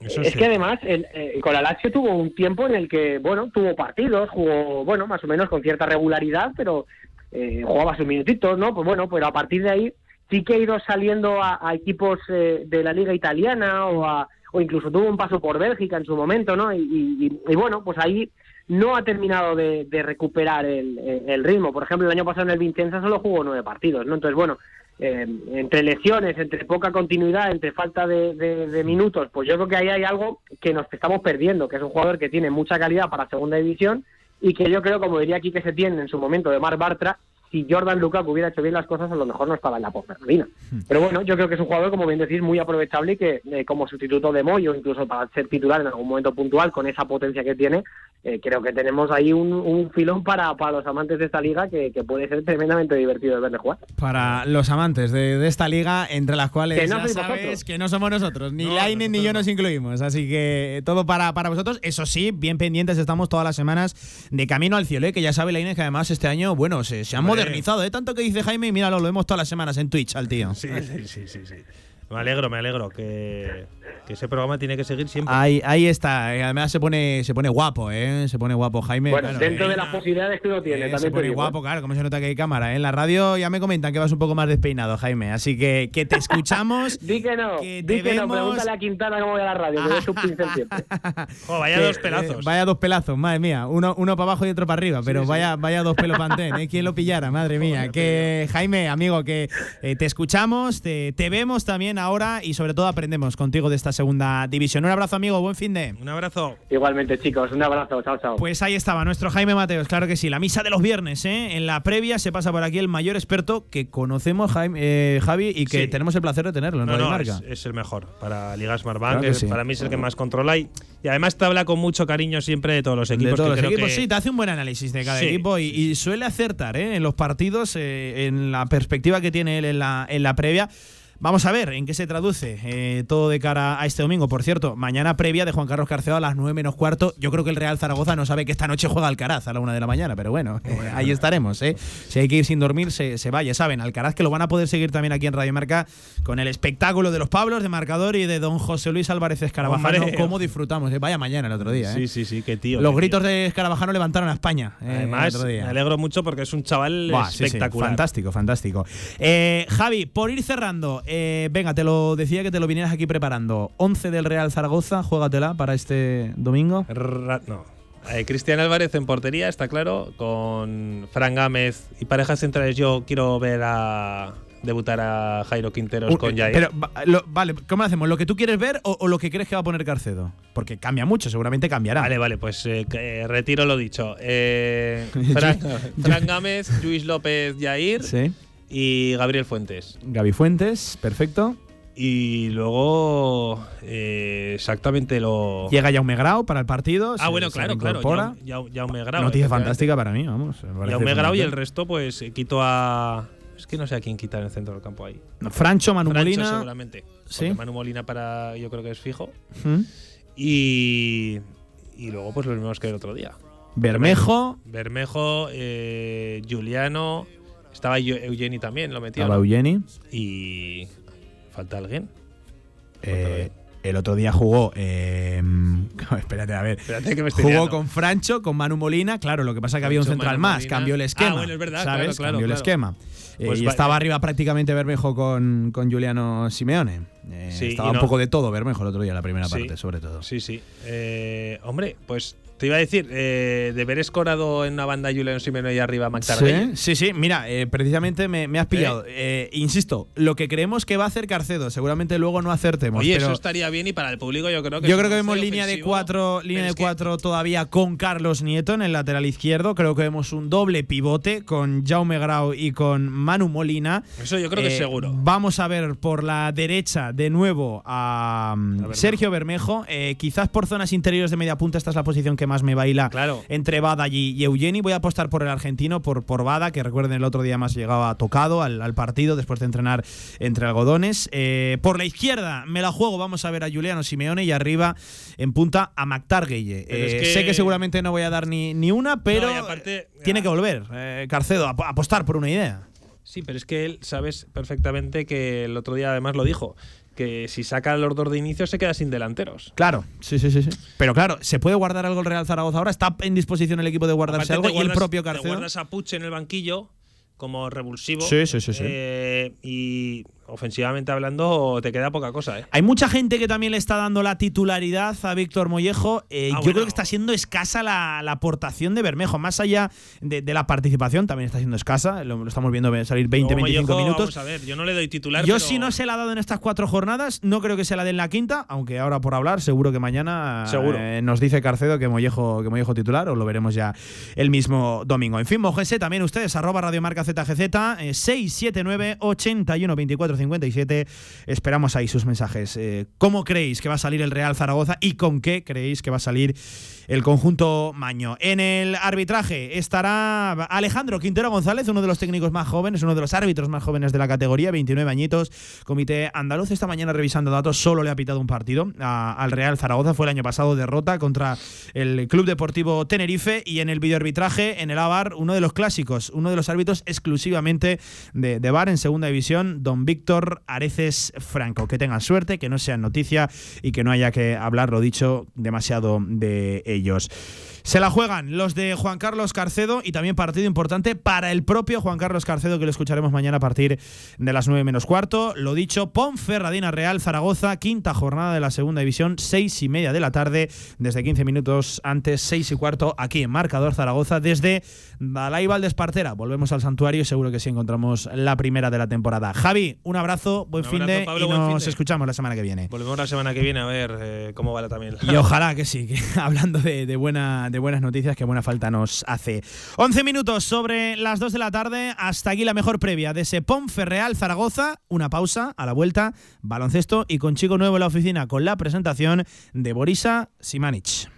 Eso es sí. que además el, eh, con la Lazio tuvo un tiempo en el que, bueno, tuvo partidos, jugó, bueno, más o menos con cierta regularidad, pero eh, jugaba sus minutitos, ¿no? Pues bueno, pero a partir de ahí sí que ha ido saliendo a, a equipos eh, de la liga italiana o, a- o incluso tuvo un paso por Bélgica en su momento, ¿no? Y, bueno, pues ahí no ha terminado de, recuperar el, el ritmo. Por ejemplo, el año pasado en el Vincenza solo jugó nueve partidos, ¿no? Entonces, bueno, eh, entre lesiones, entre poca continuidad, entre falta de, de- de minutos, pues yo creo que ahí hay algo que nos estamos perdiendo, que es un jugador que tiene mucha calidad para segunda división y que yo creo, como diría aquí que se tiene en su momento de Mar Bartra, si Jordan Lukaku hubiera hecho bien las cosas, a lo mejor no estaba en la Ponferradina. Pero bueno, yo creo que es un jugador, como bien decís, muy aprovechable y que eh, como sustituto de Moyo, incluso para ser titular en algún momento puntual, con esa potencia que tiene, eh, creo que tenemos ahí un, un filón para, para los amantes de esta liga que, que puede ser tremendamente divertido de verle jugar. Para los amantes de, de esta liga, entre las cuales Que no ya sois sabes vosotros. que no somos nosotros, ni No, Laine ni yo no. nos incluimos. Así que todo para, para vosotros. Eso sí, bien pendientes estamos todas las semanas de camino al cielo, ¿eh? que ya sabe Laine que además este año, bueno, se, se han Hombre. Modernizado, ¿eh? tanto que dice Jaime y míralo, lo vemos todas las semanas en Twitch al tío. Sí, sí, sí. Me alegro, me alegro que, que ese programa tiene que seguir siempre. Ahí, ahí está, eh, además se pone, se pone guapo, ¿eh? se pone guapo Jaime. Bueno, claro, dentro eh. de las posibilidades que uno tiene, Eh, también se pone digo, guapo, ¿eh? claro, como se nota que hay cámara. ¿eh? En la radio ya me comentan que vas un poco más despeinado, Jaime. Así que que te escuchamos. Di que no, que di te que no, vemos- pregúntale a Quintana cómo voy a la radio, que es un pincel siempre. Jo, vaya dos pelazos. eh, vaya dos pelazos, madre mía. Uno, uno para abajo y otro para arriba, pero vaya, vaya dos pelos pantén, ¿eh? ¿Quién lo pillara? Madre mía. Que Jaime, amigo, que eh, te escuchamos, te, te vemos también ahora y sobre todo aprendemos contigo de esta segunda división. Un abrazo, amigo, buen fin de. Un abrazo. Igualmente, chicos, un abrazo, chao, chao. Pues ahí estaba nuestro Jaime Mateos, claro que sí, la misa de los viernes, ¿eh? En la previa se pasa por aquí el mayor experto que conocemos, Jaime, eh, Javi, y que Sí. tenemos el placer de tenerlo en No, Radio no, Marca. es, es el mejor para Liga Smartbank. Claro sí. Para mí es el que más controla y, y además te habla con mucho cariño siempre de todos los equipos. de todos que los creo equipos, que- sí, te hace un buen análisis de cada Sí, equipo y, y suele acertar ¿eh? en los partidos, eh, en la perspectiva que tiene él en la, en la previa. Vamos a ver en qué se traduce eh, todo de cara a este domingo. Por cierto, mañana previa de Juan Carlos Carceo a las 9 menos cuarto. Yo creo que el Real Zaragoza no sabe que esta noche juega Alcaraz a la 1 de la mañana, pero bueno, eh, ahí estaremos. ¿eh? Si hay que ir sin dormir, se, se vaya. Saben, Alcaraz que lo van a poder seguir también aquí en Radio Marca con el espectáculo de los Pablos de marcador y de don José Luis Álvarez Escarabajano. ¿Cómo disfrutamos? Vaya mañana el otro día. Sí, sí, sí, qué tío. Los qué gritos tío. de Escarabajano levantaron a España. Además, el otro día. me alegro mucho porque es un chaval Buah, sí, sí, espectacular. fantástico, fantástico. Javi, por ir cerrando, eh, venga, te lo decía que te lo vinieras aquí preparando. 11 del Real Zaragoza, juégatela para este domingo. Ra- no. Eh, Cristian Álvarez en portería, está claro, con Fran Gámez y parejas centrales. Yo quiero ver a debutar a Jairo Quinteros Un- con Jair. Pero, lo- vale, ¿cómo lo hacemos? ¿Lo que tú quieres ver o, o lo que crees que va a poner Carcedo? Porque cambia mucho, seguramente cambiará. Vale, vale, pues eh, eh, retiro lo dicho. Eh, Fran, Fran Gámez, Luis López Jair Sí. Y Gabriel Fuentes. Gaby Fuentes, perfecto. Y luego eh, exactamente lo. Llega Jaume Grau para el partido. ah, se- bueno, claro, claro. Jaume- Jaume Grau. Noticia fantástica para mí, vamos. Jaume Grau y el resto, pues eh, quito a. Es que no sé a quién quitar en el centro del campo ahí. Francho, Manu Francho, Molina. seguramente. Sí. Manu Molina para. Yo creo que es fijo. ¿Mm? Y. Y luego, pues los mismos que el otro día. Bermejo. Bermejo, eh, Juliano. Estaba Eu- Eugeni también, lo metió. Estaba ¿no? Eugeni. Y. ¿Falta alguien? Eh, el otro día jugó. Eh, espérate, a ver. Espérate que me estoy jugó liando. con Francho, con Manu Molina. Claro, lo que pasa es que había un central Manu más. Molina. Cambió el Ah, esquema. bueno, es verdad, ¿sabes? claro, claro, cambió el esquema. Eh, Pues y va- estaba arriba prácticamente Bermejo con, con Juliano Simeone. Eh, Sí, estaba un poco de todo Bermejo el otro día, la primera Sí. parte, sobre todo. Sí, sí. Eh, hombre, pues te iba a decir, eh, de ver escorado en una banda Julian Simeno y arriba McTargay. Sí, sí, sí. Mira, eh, precisamente me, me has pillado. Eh, insisto, lo que creemos que va a hacer Carcedo, seguramente luego no acertemos. Oye, pero eso estaría bien y para el público yo creo que yo creo que vemos línea de cuatro, línea de que- cuatro todavía con Carlos Nieto en el lateral izquierdo. Creo que vemos un doble pivote con Jaume Grau y con Manu Molina. Eso yo creo que es seguro. Vamos a ver por la derecha de nuevo a, mm, Bermejo. Sergio Bermejo. Quizás por zonas interiores de media punta, esta es la posición que más me baila Claro. entre Bada y, y Eugeni. Voy a apostar por el argentino, por, por Bada, que recuerden el otro día más llegaba tocado al, al partido después de entrenar entre algodones. Eh, por la izquierda me la juego, vamos a ver a Juliano Simeone y arriba en punta a es Eh, que- Sé que seguramente no voy a dar ni, ni una, pero No, y aparte- tiene que volver eh, Carcedo a a apostar por una idea. Sí, pero es que él sabes perfectamente que el otro día además lo dijo, que si saca los dos de inicio se queda sin delanteros. Claro, sí, sí, sí, sí. Pero claro, ¿se puede guardar algo el Real Zaragoza ahora? ¿Está en disposición el equipo de guardarse Aparte, algo? te y el propio Te Carcedo. guardas a Puch en el banquillo como revulsivo. Sí, sí, sí, sí. eh, y ofensivamente hablando te queda poca cosa, ¿eh? Hay mucha gente que también le está dando la titularidad a Víctor Mollejo. Eh, Ah, yo bueno. creo que está siendo escasa la, la aportación de Bermejo. Más allá de, de la participación, también está siendo escasa. Lo, lo estamos viendo salir 20, Luego 25 Mollejo, minutos. Vamos a ver, yo no le doy titular. Yo pero- si no se la ha dado en estas cuatro jornadas, no creo que se la dé en la quinta, aunque ahora por hablar, seguro que mañana Seguro. eh, nos dice Carcedo que Mollejo, que Mollejo titular, o lo veremos ya el mismo domingo. En fin, mojense también ustedes, arroba radiomarca ZGZ, eh, 679 81 24 57. Esperamos ahí sus mensajes. Eh, ¿Cómo creéis que va a salir el Real Zaragoza y con qué creéis que va a salir el conjunto Maño? En el arbitraje estará Alejandro Quintero González, uno de los técnicos más jóvenes, uno de los árbitros más jóvenes de la categoría, 29 añitos. Comité andaluz esta mañana revisando datos, solo le ha pitado un partido al Real Zaragoza. Fue el año pasado derrota contra el Club Deportivo Tenerife y en el videoarbitraje, en el AVAR, uno de los clásicos, uno de los árbitros exclusivamente de, de VAR en segunda división, don Víctor Areces Franco. Que tengan suerte, que no sean noticia y que no haya que hablar, lo dicho, demasiado de ellos. Se la juegan los de Juan Carlos Carcedo y también partido importante para el propio Juan Carlos Carcedo, que lo escucharemos mañana a partir de las 9 menos cuarto. Lo dicho, Ponferradina Real Zaragoza, quinta jornada de la segunda división, seis y media de la tarde, desde 15 minutos antes, seis y cuarto, aquí en Marcador Zaragoza, desde Balay Valdespartera. Volvemos al santuario y seguro que sí encontramos la primera de la temporada. Javi, un abrazo, buen Un fin de Pablo, y nos escuchamos la semana que viene. Volvemos la semana que viene a ver eh, cómo va la también. Y ojalá que sí, que hablando de, de buena, de buenas noticias, que buena falta nos hace. 11 minutos sobre las 2 de la tarde, hasta aquí la mejor previa de ese Ponferreal Zaragoza. Una pausa, a la vuelta, baloncesto y con chico nuevo en la oficina con la presentación de Borisa Simanic.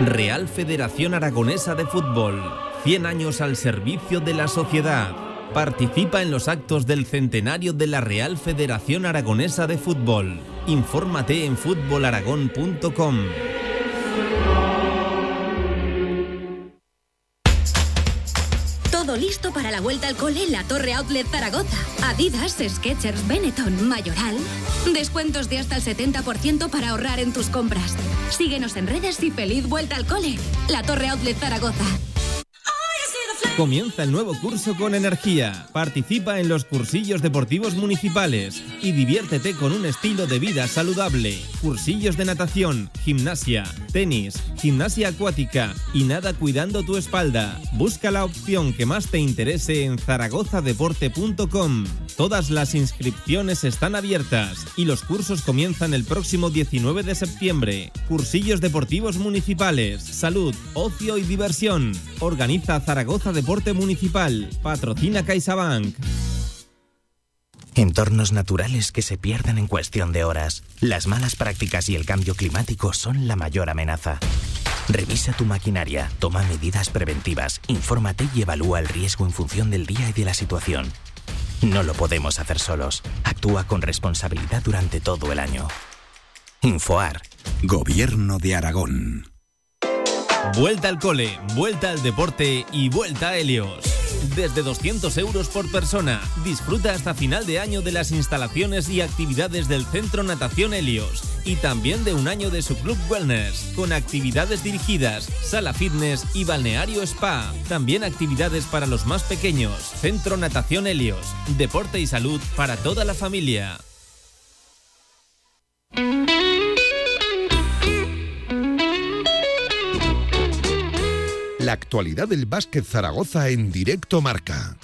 Real Federación Aragonesa de Fútbol. 100 años al servicio de la sociedad. Participa en los actos del centenario de la Real Federación Aragonesa de Fútbol. Infórmate en fútbolaragón.com. Todo listo para la vuelta al cole en la Torre Outlet Zaragoza. Adidas, Skechers, Benetton, Mayoral. Descuentos de hasta el 70% para ahorrar en tus compras. Síguenos en redes y feliz vuelta al cole. La Torre Outlet Zaragoza. Comienza el nuevo curso con energía. Participa en los cursillos deportivos municipales y diviértete con un estilo de vida saludable. Cursillos de natación, gimnasia, tenis, gimnasia acuática y nada cuidando tu espalda. Busca la opción que más te interese en zaragozadeporte.com. Todas las inscripciones están abiertas y los cursos comienzan el próximo 19 de septiembre. Cursillos deportivos municipales, salud, ocio y diversión. Organiza Zaragoza Deporte Municipal. Patrocina CaixaBank. Entornos naturales que se pierden en cuestión de horas. Las malas prácticas y el cambio climático son la mayor amenaza. Revisa tu maquinaria, toma medidas preventivas, infórmate y evalúa el riesgo en función del día y de la situación. No lo podemos hacer solos. Actúa con responsabilidad durante todo el año. Infoar. Gobierno de Aragón. Vuelta al cole, vuelta al deporte y vuelta a Helios. Desde 200 euros por persona. Disfruta hasta final de año de las instalaciones y actividades del Centro Natación Helios y también de un año de su club wellness, con actividades dirigidas, sala fitness y balneario spa. También actividades para los más pequeños. Centro Natación Helios, deporte y salud para toda la familia. La actualidad del básquet Zaragoza en directo marca.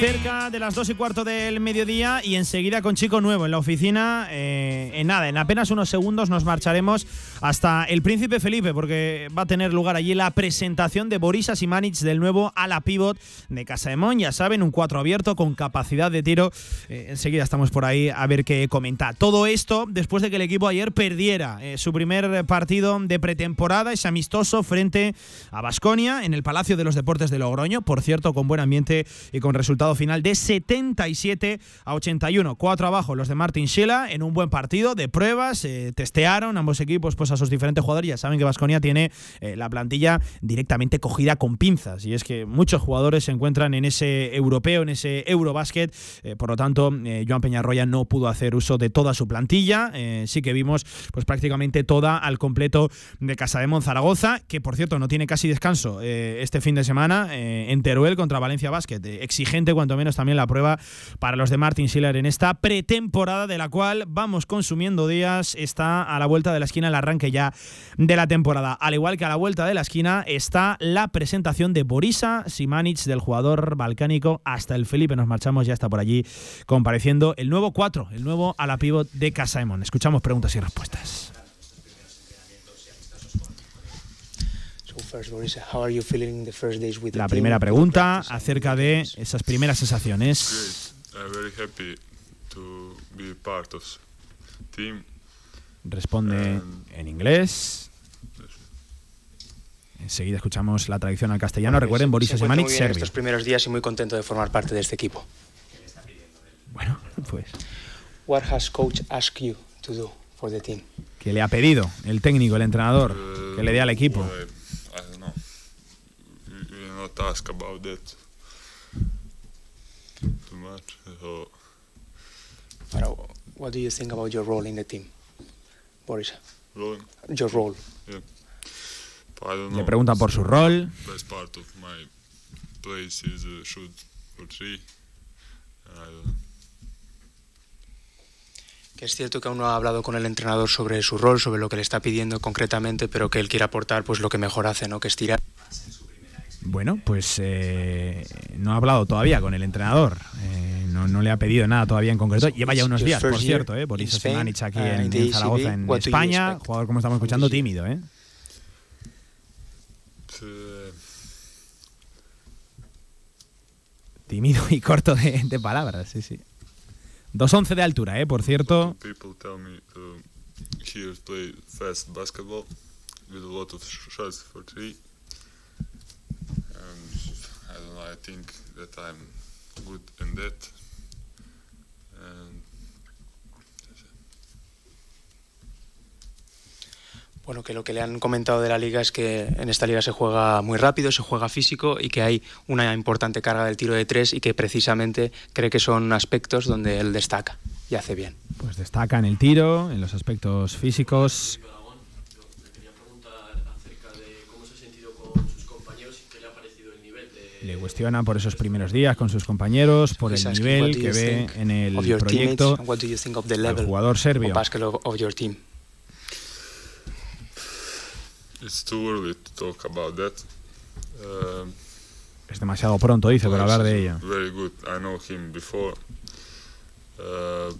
Cerca de las dos y cuarto del mediodía y enseguida con Chico Nuevo en la oficina. Eh, en nada, en apenas unos segundos nos marcharemos hasta el Príncipe Felipe porque va a tener lugar allí la presentación de Boris Asimanic del nuevo ala pivot de Casa de Mon. Ya saben, un cuatro abierto con capacidad de tiro. Eh, enseguida estamos por ahí a ver qué comenta. Todo esto después de que el equipo ayer perdiera eh, su primer partido de pretemporada, ese amistoso frente a Basconia en el Palacio de los Deportes de Logroño. Por cierto, con buen ambiente y con resultado final de 77 a 81. Cuatro abajo los de Martin Schiller en un buen partido de pruebas. Eh, testearon ambos equipos pues a sus diferentes jugadores. Ya saben que Vasconia tiene eh, la plantilla directamente cogida con pinzas y es que muchos jugadores se encuentran en ese europeo, en ese Eurobasket. Eh, por lo tanto, Joan Peñarroya no pudo hacer uso de toda su plantilla. sí que vimos pues prácticamente toda al completo de Casa de Zaragoza, que por cierto no tiene casi descanso este fin de semana en Teruel contra Valencia Basket exigente cuanto menos también la prueba para los de Martin Schiller en esta pretemporada de la cual vamos consumiendo días. Está a la vuelta de la esquina el arranque ya de la temporada. Al igual que a la vuelta de la esquina está la presentación de Borisa Simanic del jugador balcánico hasta el Felipe. Nos marchamos, ya está por allí compareciendo el nuevo 4, el nuevo a la pivot de Casaemon. Escuchamos preguntas y respuestas. La primera pregunta acerca de esas primeras sensaciones. Responde en inglés. Enseguida escuchamos la traducción al castellano. Recuerden, Boris Semanic, Serbia. estos primeros días y muy contento de formar parte de este equipo. Bueno, pues. What has coach asked you to do for the team? ¿Qué le ha pedido el técnico, el entrenador, que le dé al equipo? not ask about that too much. So. what do you think about your role in the team, Boris? Role? Your role. Yeah. I don't know. Le preguntan por su rol. Best part of my place is uh, shoot for three. I don't know. Que es cierto que aún no ha hablado con el entrenador sobre su rol, sobre lo que le está pidiendo concretamente, pero que él quiere aportar pues lo que mejor hace, ¿no? Que es tirar. Bueno, pues eh, no ha hablado todavía con el entrenador. Eh, no, le ha pedido nada todavía en concreto. Lleva ya unos días, por cierto, eh, Boris Simanich aquí en, uh, Zaragoza, en España. Jugador, como estamos escuchando, tímido. ¿eh? Tímido y corto de, palabras, sí, sí. 2.11 de altura, ¿eh? Por cierto. I think that I'm good in that. Bueno, que lo que le han comentado de la liga es que en esta liga se juega muy rápido, se juega físico y que hay una importante carga del tiro de tres y que precisamente cree que son aspectos donde él destaca y hace bien. Pues destaca en el tiro, en los aspectos físicos. le cuestiona por esos primeros días con sus compañeros, por el nivel que ve en el proyecto del jugador serbio. Um, es demasiado pronto, dice, para hablar de ella. Very good. I know him before. Uh,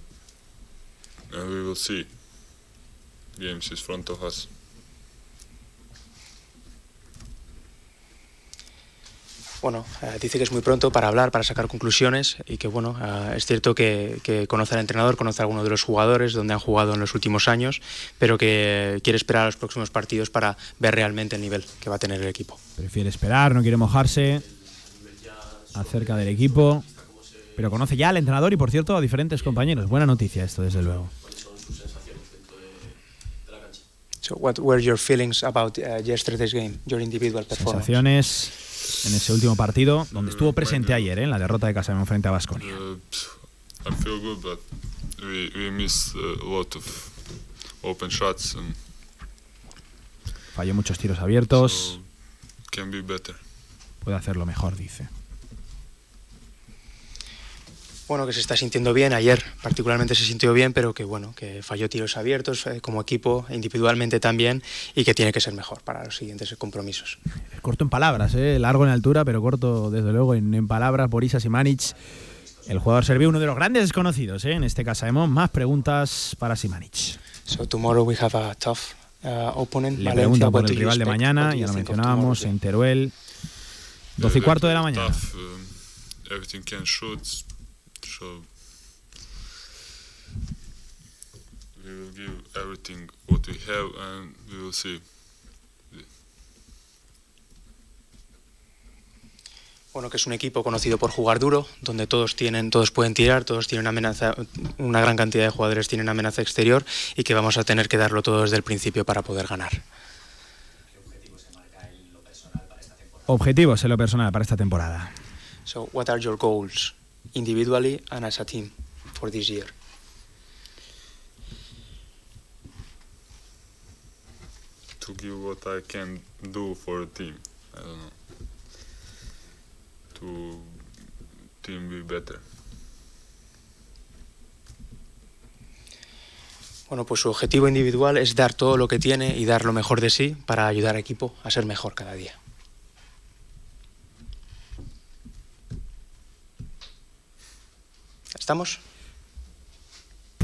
and we will see. Games is front of us. Bueno, eh, dice que es muy pronto para hablar, para sacar conclusiones y que bueno, eh, es cierto que, conoce al entrenador, conoce a algunos de los jugadores donde han jugado en los últimos años, pero que quiere esperar a los próximos partidos para ver realmente el nivel que va a tener el equipo. Prefiere esperar, no quiere mojarse acerca del equipo, pero conoce ya al entrenador y por cierto a diferentes compañeros. Buena noticia esto, desde luego. So what were your feelings about uh, yesterday's game, your individual performance? Sensaciones en ese último partido, donde estuvo presente ayer, ¿eh? en la derrota de Casademón frente a Basconia. Uh, I feel good, but we we missed a lot of open shots and Falló muchos tiros abiertos. Puede hacerlo mejor, dice. Bueno, que se está sintiendo bien. Ayer particularmente se sintió bien, pero que bueno, que falló tiros abiertos eh, como equipo, individualmente también, y que tiene que ser mejor para los siguientes compromisos. Corto en palabras, ¿eh? largo en altura, pero corto desde luego en, en palabras. Borisas Simanic, el jugador serbio, uno de los grandes desconocidos ¿eh? en este Casaemón. Más preguntas para Simanic. So tomorrow we have a tough uh, opponent. Le Valencia, preguntan por el rival de mañana, ya lo mencionábamos, en Teruel. 12 y cuarto de la mañana. Tough, um, everything can shoot, so we will give everything what we have, and we will see. Bueno, que es un equipo conocido por jugar duro, donde todos tienen, todos pueden tirar, todos tienen amenaza, una gran cantidad de jugadores tienen amenaza exterior y que vamos a tener que darlo todo desde el principio para poder ganar. Objetivos en lo personal para esta temporada. So, what are your goals individually and as a team for this year? To give what I can do for the team, I don't know. To team be better. Bueno, pues su objetivo individual es dar todo lo que tiene y dar lo mejor de sí para ayudar al equipo a ser mejor cada día. ¿Estamos?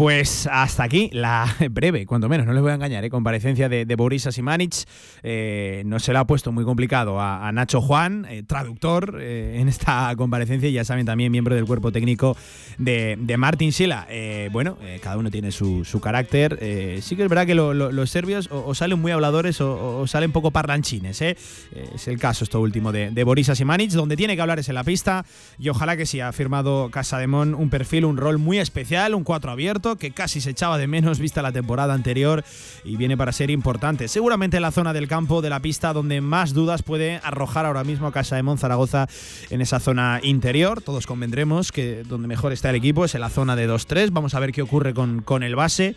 Pues hasta aquí la breve, cuando menos, no les voy a engañar, ¿eh? comparecencia de, de Boris Asimanic. Eh, no se le ha puesto muy complicado a, Nacho Juan, eh, traductor eh, en esta comparecencia, y ya saben, también miembro del cuerpo técnico de, Martin Sila. Eh, bueno, cada uno tiene su, carácter. Sí que es verdad que lo- lo- los serbios o, salen muy habladores o, salen poco parlanchines. es el caso esto último de, de Boris Asimanic, donde tiene que hablar es en la pista, y ojalá que sí, ha firmado Casademón un perfil, un rol muy especial, un 4 abierto, que casi se echaba de menos vista la temporada anterior y viene para ser importante. Seguramente en la zona del campo, de la pista, donde más dudas puede arrojar ahora mismo Casademón Zaragoza en esa zona interior. Todos convendremos que donde mejor está el equipo es en la zona de 2-3. Vamos a ver qué ocurre con, con el base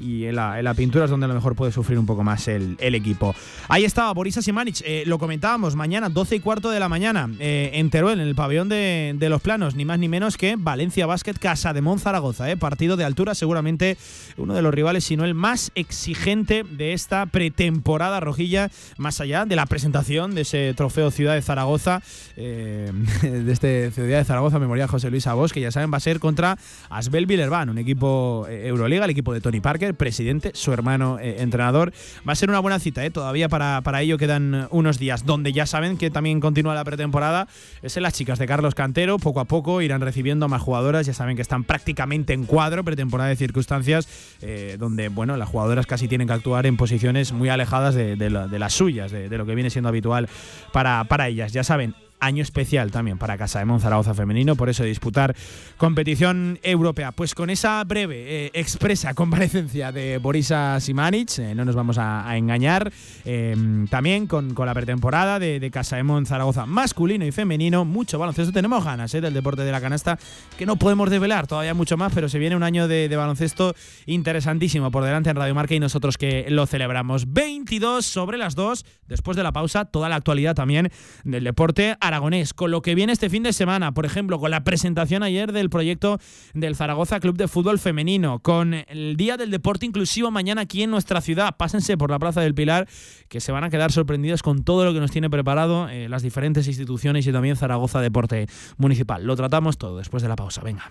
y en la, en la pintura es donde a lo mejor puede sufrir un poco más el, el equipo. Ahí estaba Borisa Simanic, eh, lo comentábamos, mañana 12 y cuarto de la mañana eh, en Teruel, en el pabellón de, de los planos, ni más ni menos que Valencia Basket Casa de Zaragoza, eh, partido de altura, seguramente uno de los rivales, si no el más exigente de esta pretemporada rojilla, más allá de la presentación de ese trofeo Ciudad de Zaragoza, eh, de este Ciudad de Zaragoza, Memorial José Luis Abos, que ya saben va a ser contra Asbel Villerban, un equipo eh, Euroliga, el equipo de Tony Parker, presidente, su hermano eh, entrenador. Va a ser una buena cita, ¿eh? todavía para, ello quedan unos días, donde ya saben que también continúa la pretemporada. Es en las chicas de Carlos Cantero, poco a poco irán recibiendo a más jugadoras, ya saben que están prácticamente en cuadro, pretemporada de circunstancias, eh, donde bueno, las jugadoras casi tienen que actuar en posiciones muy alejadas de, de la- de las suyas, de, de lo que viene siendo habitual para, para ellas. Ya saben, año especial también para Casa de Zaragoza femenino, por eso disputar competición europea. Pues con esa breve, eh, expresa comparecencia de Borisa Simanic, eh, no nos vamos a, a engañar, eh, también con, con la pretemporada de, de Casa de Zaragoza masculino y femenino, mucho baloncesto, tenemos ganas eh, del deporte de la canasta, que no podemos desvelar todavía mucho más, pero se viene un año de, baloncesto interesantísimo por delante en Radio Marca y nosotros que lo celebramos. 22 sobre las 2, después de la pausa, toda la actualidad también del deporte aragonés, con lo que viene este fin de semana, por ejemplo, con la presentación ayer del proyecto del Zaragoza Club de Fútbol Femenino, con el Día del Deporte Inclusivo mañana aquí en nuestra ciudad. Pásense por la Plaza del Pilar, que se van a quedar sorprendidos con todo lo que nos tiene preparado eh, las diferentes instituciones y también Zaragoza Deporte Municipal. Lo tratamos todo después de la pausa. Venga.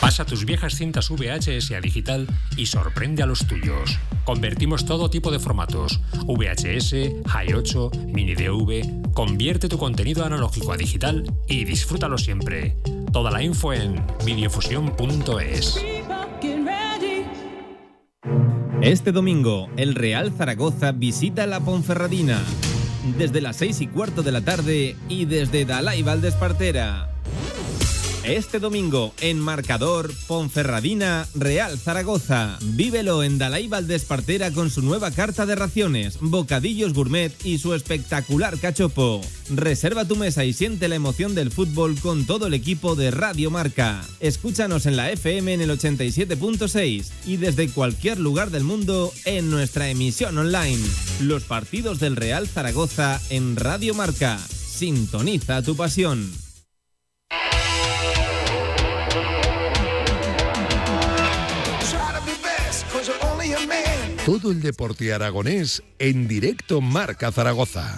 Pasa tus viejas cintas VHS a digital y sorprende a los tuyos. Convertimos todo tipo de formatos: VHS, Hi8, Mini DV. Convierte tu contenido analógico a digital y disfrútalo siempre. Toda la info en videofusión.es. Este domingo, el Real Zaragoza visita la Ponferradina. Desde las 6 y cuarto de la tarde y desde Dalai Valdespartera. Este domingo en Marcador Ponferradina Real Zaragoza. Vívelo en Dalai Valdespartera con su nueva carta de raciones, bocadillos gourmet y su espectacular cachopo. Reserva tu mesa y siente la emoción del fútbol con todo el equipo de Radio Marca. Escúchanos en la FM en el 87.6 y desde cualquier lugar del mundo en nuestra emisión online. Los partidos del Real Zaragoza en Radio Marca. Sintoniza tu pasión. Todo el deporte aragonés en directo Marca Zaragoza.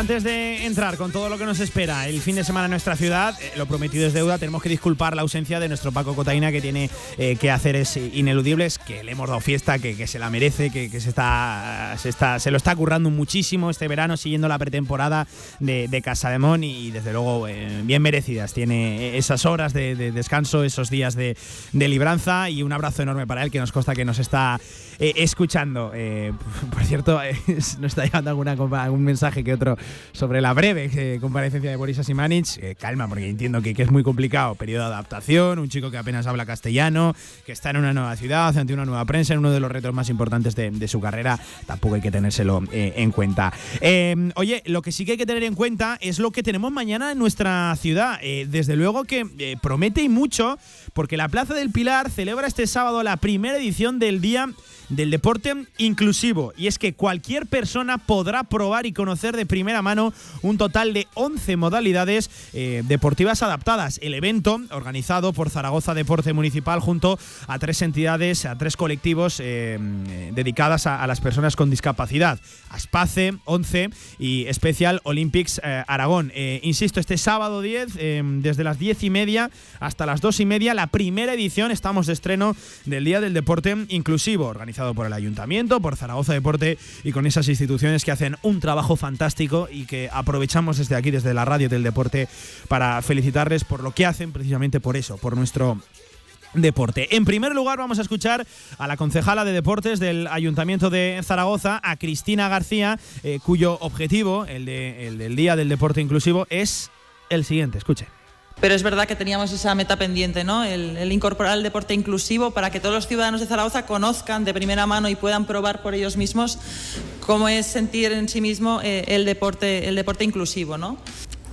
Antes de entrar con todo lo que nos espera el fin de semana en nuestra ciudad, eh, lo prometido es deuda, tenemos que disculpar la ausencia de nuestro Paco Cotaina que tiene eh, que hacer es ineludibles, que le hemos dado fiesta, que, se la merece, que, se, está, se, está, se lo está currando muchísimo este verano siguiendo la pretemporada de, de Casademón y desde luego eh, bien merecidas. Tiene esas horas de, descanso, esos días de, libranza y un abrazo enorme para él que nos consta que nos está escuchando. por cierto, nos está llegando alguna, algún mensaje que otro sobre la breve eh, comparecencia de Boris Asimanich. Eh, calma, porque entiendo que, es muy complicado. Periodo de adaptación, un chico que apenas habla castellano, que está en una nueva ciudad, ante una nueva prensa, en uno de los retos más importantes de, su carrera. Tampoco hay que tenérselo eh, en cuenta. oye, lo que sí que hay que tener en cuenta es lo que tenemos mañana en nuestra ciudad. desde luego que promete y mucho, porque la Plaza del Pilar celebra este sábado la primera edición del Día del deporte inclusivo. Y es que cualquier persona podrá probar y conocer de primera mano un total de 11 modalidades eh, deportivas adaptadas. El evento, organizado por Zaragoza Deporte Municipal junto a tres entidades, a tres colectivos eh, dedicadas a, las personas con discapacidad. Aspace, 11 y Special Olympics eh, Aragón. insisto, este sábado 10, desde las 10 y media hasta las 2 y media, la primera edición, estamos de estreno del Día del Deporte Inclusivo, por el Ayuntamiento, por Zaragoza Deporte y con esas instituciones que hacen un trabajo fantástico y que aprovechamos desde aquí, desde la radio del deporte, para felicitarles por lo que hacen precisamente por eso, por nuestro deporte. En primer lugar vamos a escuchar a la concejala de deportes del Ayuntamiento de Zaragoza, a Cristina García, eh, cuyo objetivo, el, de, el del Día del Deporte Inclusivo, es el siguiente. Escuche pero es verdad que teníamos esa meta pendiente, ¿no? El, incorporar el deporte inclusivo para que todos los ciudadanos de Zaragoza conozcan de primera mano y puedan probar por ellos mismos cómo es sentir en sí mismo eh, el, deporte, el deporte inclusivo, ¿no?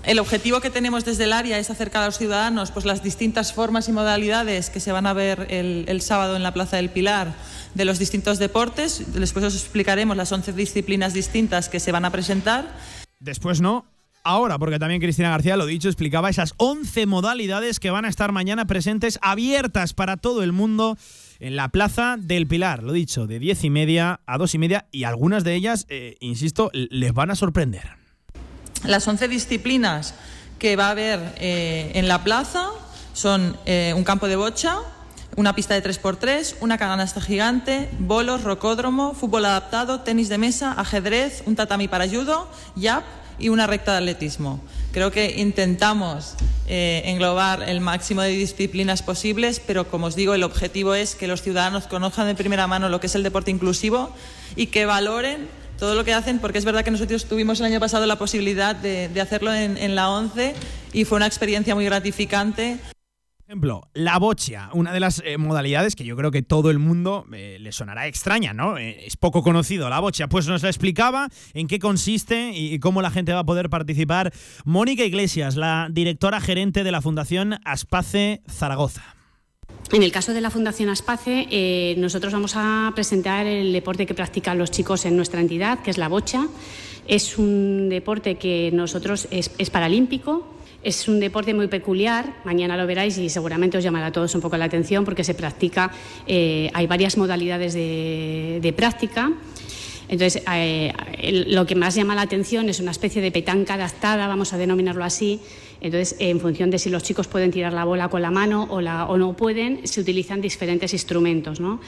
El objetivo que tenemos desde el área es acercar a los ciudadanos pues, las distintas formas y modalidades que se van a ver el, el sábado en la Plaza del Pilar de los distintos deportes. Después os explicaremos las 11 disciplinas distintas que se van a presentar. Después no, ahora, porque también Cristina García, lo dicho, explicaba esas 11 modalidades que van a estar mañana presentes, abiertas para todo el mundo en la Plaza del Pilar, lo dicho, de 10 y media a 2 y media, y algunas de ellas, eh, insisto, les van a sorprender. Las 11 disciplinas que va a haber eh, en la plaza son eh, un campo de bocha, una pista de 3x3, una canasta gigante, bolos, rocódromo, fútbol adaptado, tenis de mesa, ajedrez, un tatami para judo, yap y una recta de atletismo. Creo que intentamos eh, englobar el máximo de disciplinas posibles, pero como os digo, el objetivo es que los ciudadanos conozcan de primera mano lo que es el deporte inclusivo y que valoren todo lo que hacen, porque es verdad que nosotros tuvimos el año pasado la posibilidad de, hacerlo en, en la 11 y fue una experiencia muy gratificante ejemplo, la bocha, una de las eh, modalidades que yo creo que todo el mundo eh, le sonará extraña, ¿no? Eh, es poco conocido la bocha. Pues nos la explicaba en qué consiste y, cómo la gente va a poder participar. Mónica Iglesias, la directora gerente de la Fundación Aspace Zaragoza. En el caso de la Fundación Aspace, nosotros vamos a presentar el deporte que practican los chicos en nuestra entidad, que es la bocha. Es un deporte que nosotros es paralímpico, es un deporte muy peculiar, mañana lo veráis y seguramente os llamará a todos un poco la atención porque se practica, eh, hay varias modalidades de, práctica. Entonces, eh, lo que más llama la atención es una especie de petanca adaptada, vamos a denominarlo así. Entonces, en función de si los chicos pueden tirar la bola con la mano o, la, o no pueden, se utilizan diferentes instrumentos. ¿no?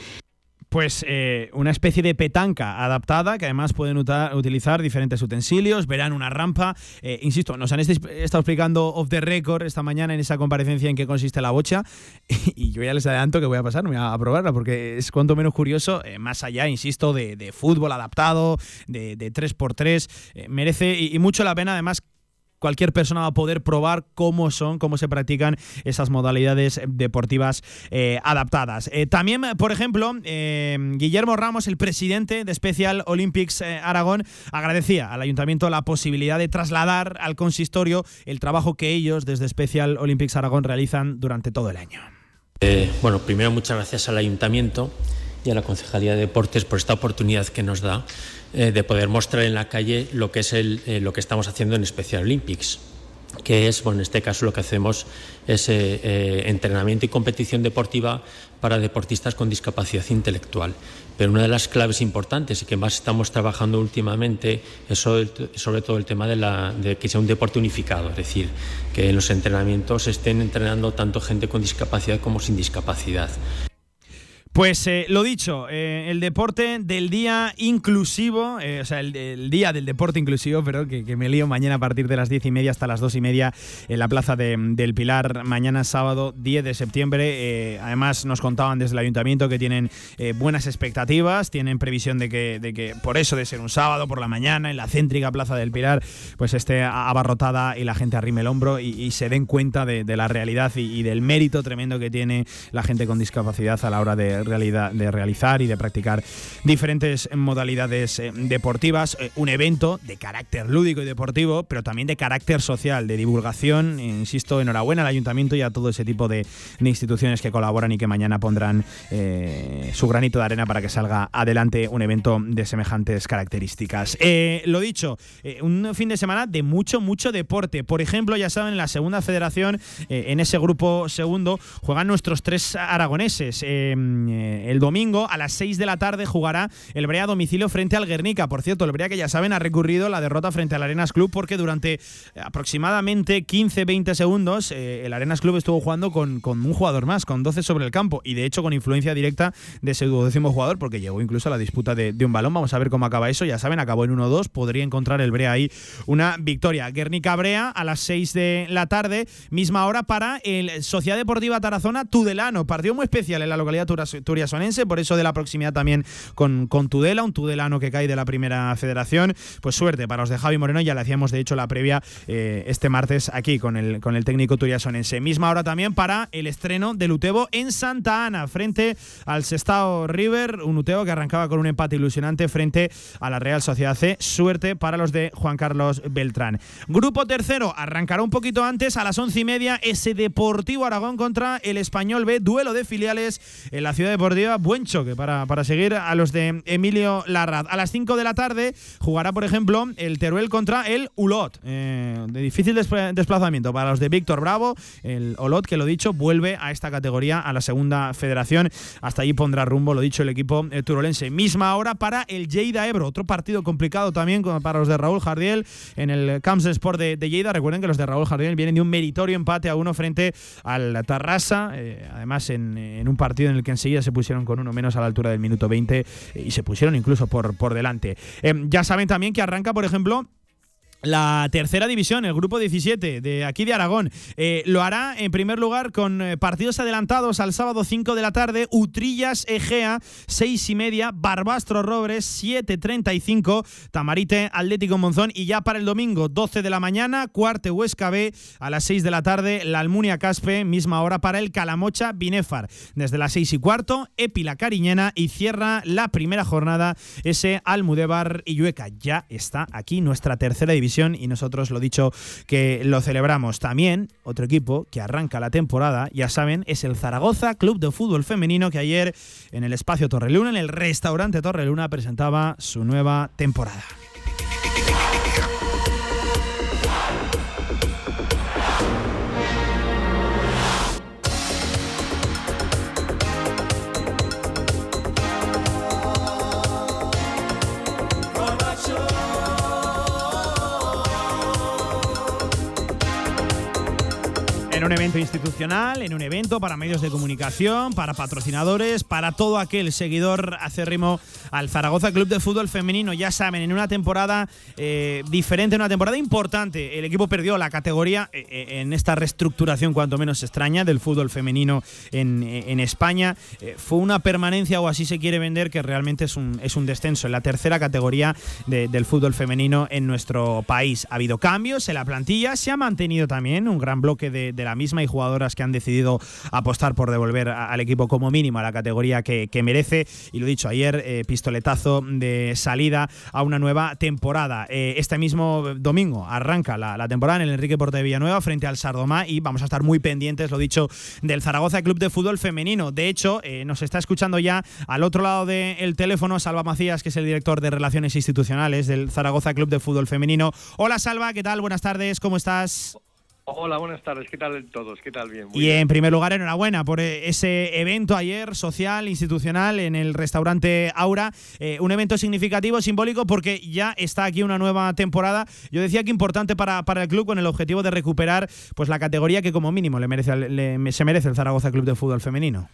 Pues eh, una especie de petanca adaptada que además pueden utilizar diferentes utensilios, verán una rampa. Eh, insisto, nos han estado explicando off the record esta mañana en esa comparecencia en qué consiste la bocha y yo ya les adelanto que voy a pasar, voy a probarla porque es cuanto menos curioso, eh, más allá, insisto, de, fútbol adaptado, de, 3x3, merece y mucho la pena además cualquier persona va a poder probar cómo son, cómo se practican esas modalidades deportivas eh, adaptadas. Eh, también, por ejemplo, eh, Guillermo Ramos, el presidente de Special Olympics Aragón, agradecía al ayuntamiento la posibilidad de trasladar al consistorio el trabajo que ellos desde Special Olympics Aragón realizan durante todo el año. bueno, primero muchas gracias al ayuntamiento y a la Concejalía de Deportes por esta oportunidad que nos da eh, de poder mostrar en la calle lo que es el, eh, lo que estamos haciendo en Special Olympics que es, bueno, en este caso lo que hacemos es eh, entrenamiento y competición deportiva para deportistas con discapacidad intelectual. Pero una de las claves importantes y que más estamos trabajando últimamente es sobre, todo el tema de, de, que sea un deporte unificado, es decir, que en los entrenamientos estén entrenando tanto gente con discapacidad como sin discapacidad. Pues eh, lo dicho, eh, el deporte del día inclusivo, eh, o sea, el, día del deporte inclusivo, pero que, me lío mañana a partir de las diez y media hasta las dos y media en la Plaza del Pilar, mañana sábado 10 de septiembre. además, nos contaban desde el ayuntamiento que tienen buenas expectativas, tienen previsión de que, de que por eso de ser un sábado por la mañana en la céntrica Plaza del Pilar, pues esté abarrotada y la gente arrime el hombro y, se den cuenta de, la realidad y del mérito tremendo que tiene la gente con discapacidad a la hora de realidad, de realizar y de practicar diferentes modalidades eh, deportivas. Eh, un evento de carácter lúdico y deportivo, pero también de carácter social, de divulgación. Insisto, enhorabuena al ayuntamiento y a todo ese tipo de, instituciones que colaboran y que mañana pondrán eh, su granito de arena para que salga adelante un evento de semejantes características. lo dicho, un fin de semana de mucho, mucho deporte. Por ejemplo, ya saben, en la segunda federación, en ese grupo segundo, juegan nuestros tres aragoneses. Eh, el domingo a las 6 de la tarde jugará el Brea a domicilio frente al Guernica. Por cierto, el Brea que ya saben ha recurrido la derrota frente al Arenas Club porque durante aproximadamente 15-20 segundos eh, el Arenas Club estuvo jugando con, un jugador más, con 12 sobre el campo y de hecho con influencia directa de ese duodécimo jugador porque llegó incluso a la disputa de, un balón. Vamos a ver cómo acaba eso. Ya saben, acabó en 1-2. Podría encontrar el Brea ahí una victoria. Guernica Brea a las 6 de la tarde, misma hora para el Sociedad Deportiva Tarazona Tudelano. Partido muy especial en la localidad turiasonense, por eso de la proximidad también con, con Tudela, un tudelano que cae de la primera federación. Pues suerte para los de Javi Moreno, ya le hacíamos de hecho la previa eh, este martes aquí con el, con el técnico turiasonense. Misma hora también para el estreno del Utebo en Santa Ana, frente al Sestao River, un Utebo que arrancaba con un empate ilusionante frente a la Real Sociedad C. Suerte para los de Juan Carlos Beltrán. Grupo tercero, arrancará un poquito antes, a las once y media, ese Deportivo Aragón contra el Español B, duelo de filiales en la ciudad Deportiva, buen choque para, para seguir a los de Emilio Larraz. A las 5 de la tarde jugará, por ejemplo, el Teruel contra el Ulot, eh, de difícil desplazamiento para los de Víctor Bravo. El Ulot, que lo dicho, vuelve a esta categoría, a la segunda federación. Hasta allí pondrá rumbo, lo dicho, el equipo eh, turolense. Misma hora para el Lleida Ebro, otro partido complicado también para los de Raúl Jardiel en el Camps de Sport de, Lleida. Recuerden que los de Raúl Jardiel vienen de un meritorio empate a uno frente al Tarrasa, eh, además en, en un partido en el que enseguida se pusieron con uno menos a la altura del minuto 20 y se pusieron incluso por, por delante. Em, ya saben también que arranca, por ejemplo, la tercera división, el grupo 17 de aquí de Aragón. Eh, lo hará en primer lugar con eh, partidos adelantados al sábado 5 de la tarde, Utrillas Egea 6 y media, Barbastro Robres 7.35, Tamarite Atlético Monzón y ya para el domingo 12 de la mañana, Cuarte Huesca B a las 6 de la tarde, la Almunia Caspe, misma hora para el Calamocha Binefar. Desde las 6 y cuarto, Epi la Cariñena y cierra la primera jornada ese Almudebar y Llueca. Ya está aquí nuestra tercera división y nosotros lo dicho que lo celebramos. También otro equipo que arranca la temporada, ya saben, es el Zaragoza Club de Fútbol Femenino que ayer en el espacio Torreluna, en el restaurante Torreluna, presentaba su nueva temporada. Un evento institucional, en un evento para medios de comunicación, para patrocinadores, para todo aquel seguidor acérrimo al Zaragoza Club de Fútbol Femenino. Ya saben, en una temporada eh, diferente, en una temporada importante, el equipo perdió la categoría eh, eh, en esta reestructuración, cuanto menos extraña, del fútbol femenino en, España. fue una permanencia, o así se quiere vender, que realmente es un, es un descenso en la tercera categoría del fútbol femenino en nuestro país. Ha habido cambios en la plantilla, se ha mantenido también un gran bloque de, de la misma y jugadoras que han decidido apostar por devolver al equipo como mínimo a la categoría que, merece. Y lo dicho ayer, eh, pistoletazo de salida a una nueva temporada. Eh, este mismo domingo arranca la, temporada en el Enrique Porte de Villanueva frente al Sardomá y vamos a estar muy pendientes, lo dicho, del Zaragoza Club de Fútbol Femenino. De hecho, eh, nos está escuchando ya al otro lado del teléfono Salva Macías, que es el director de Relaciones Institucionales del Zaragoza Club de Fútbol Femenino. Hola Salva, ¿qué tal? Buenas tardes, ¿cómo estás? Hola, buenas tardes. ¿Qué tal todos? ¿Qué tal? Bien. y en primer lugar, enhorabuena por eh, ese evento ayer social, institucional, en el restaurante Aura. Eh, un evento significativo, simbólico, porque ya está aquí una nueva temporada. Yo decía que importante para, para el club con el objetivo de recuperar pues la categoría que como mínimo le merece, se merece el Zaragoza Club de Fútbol Femenino.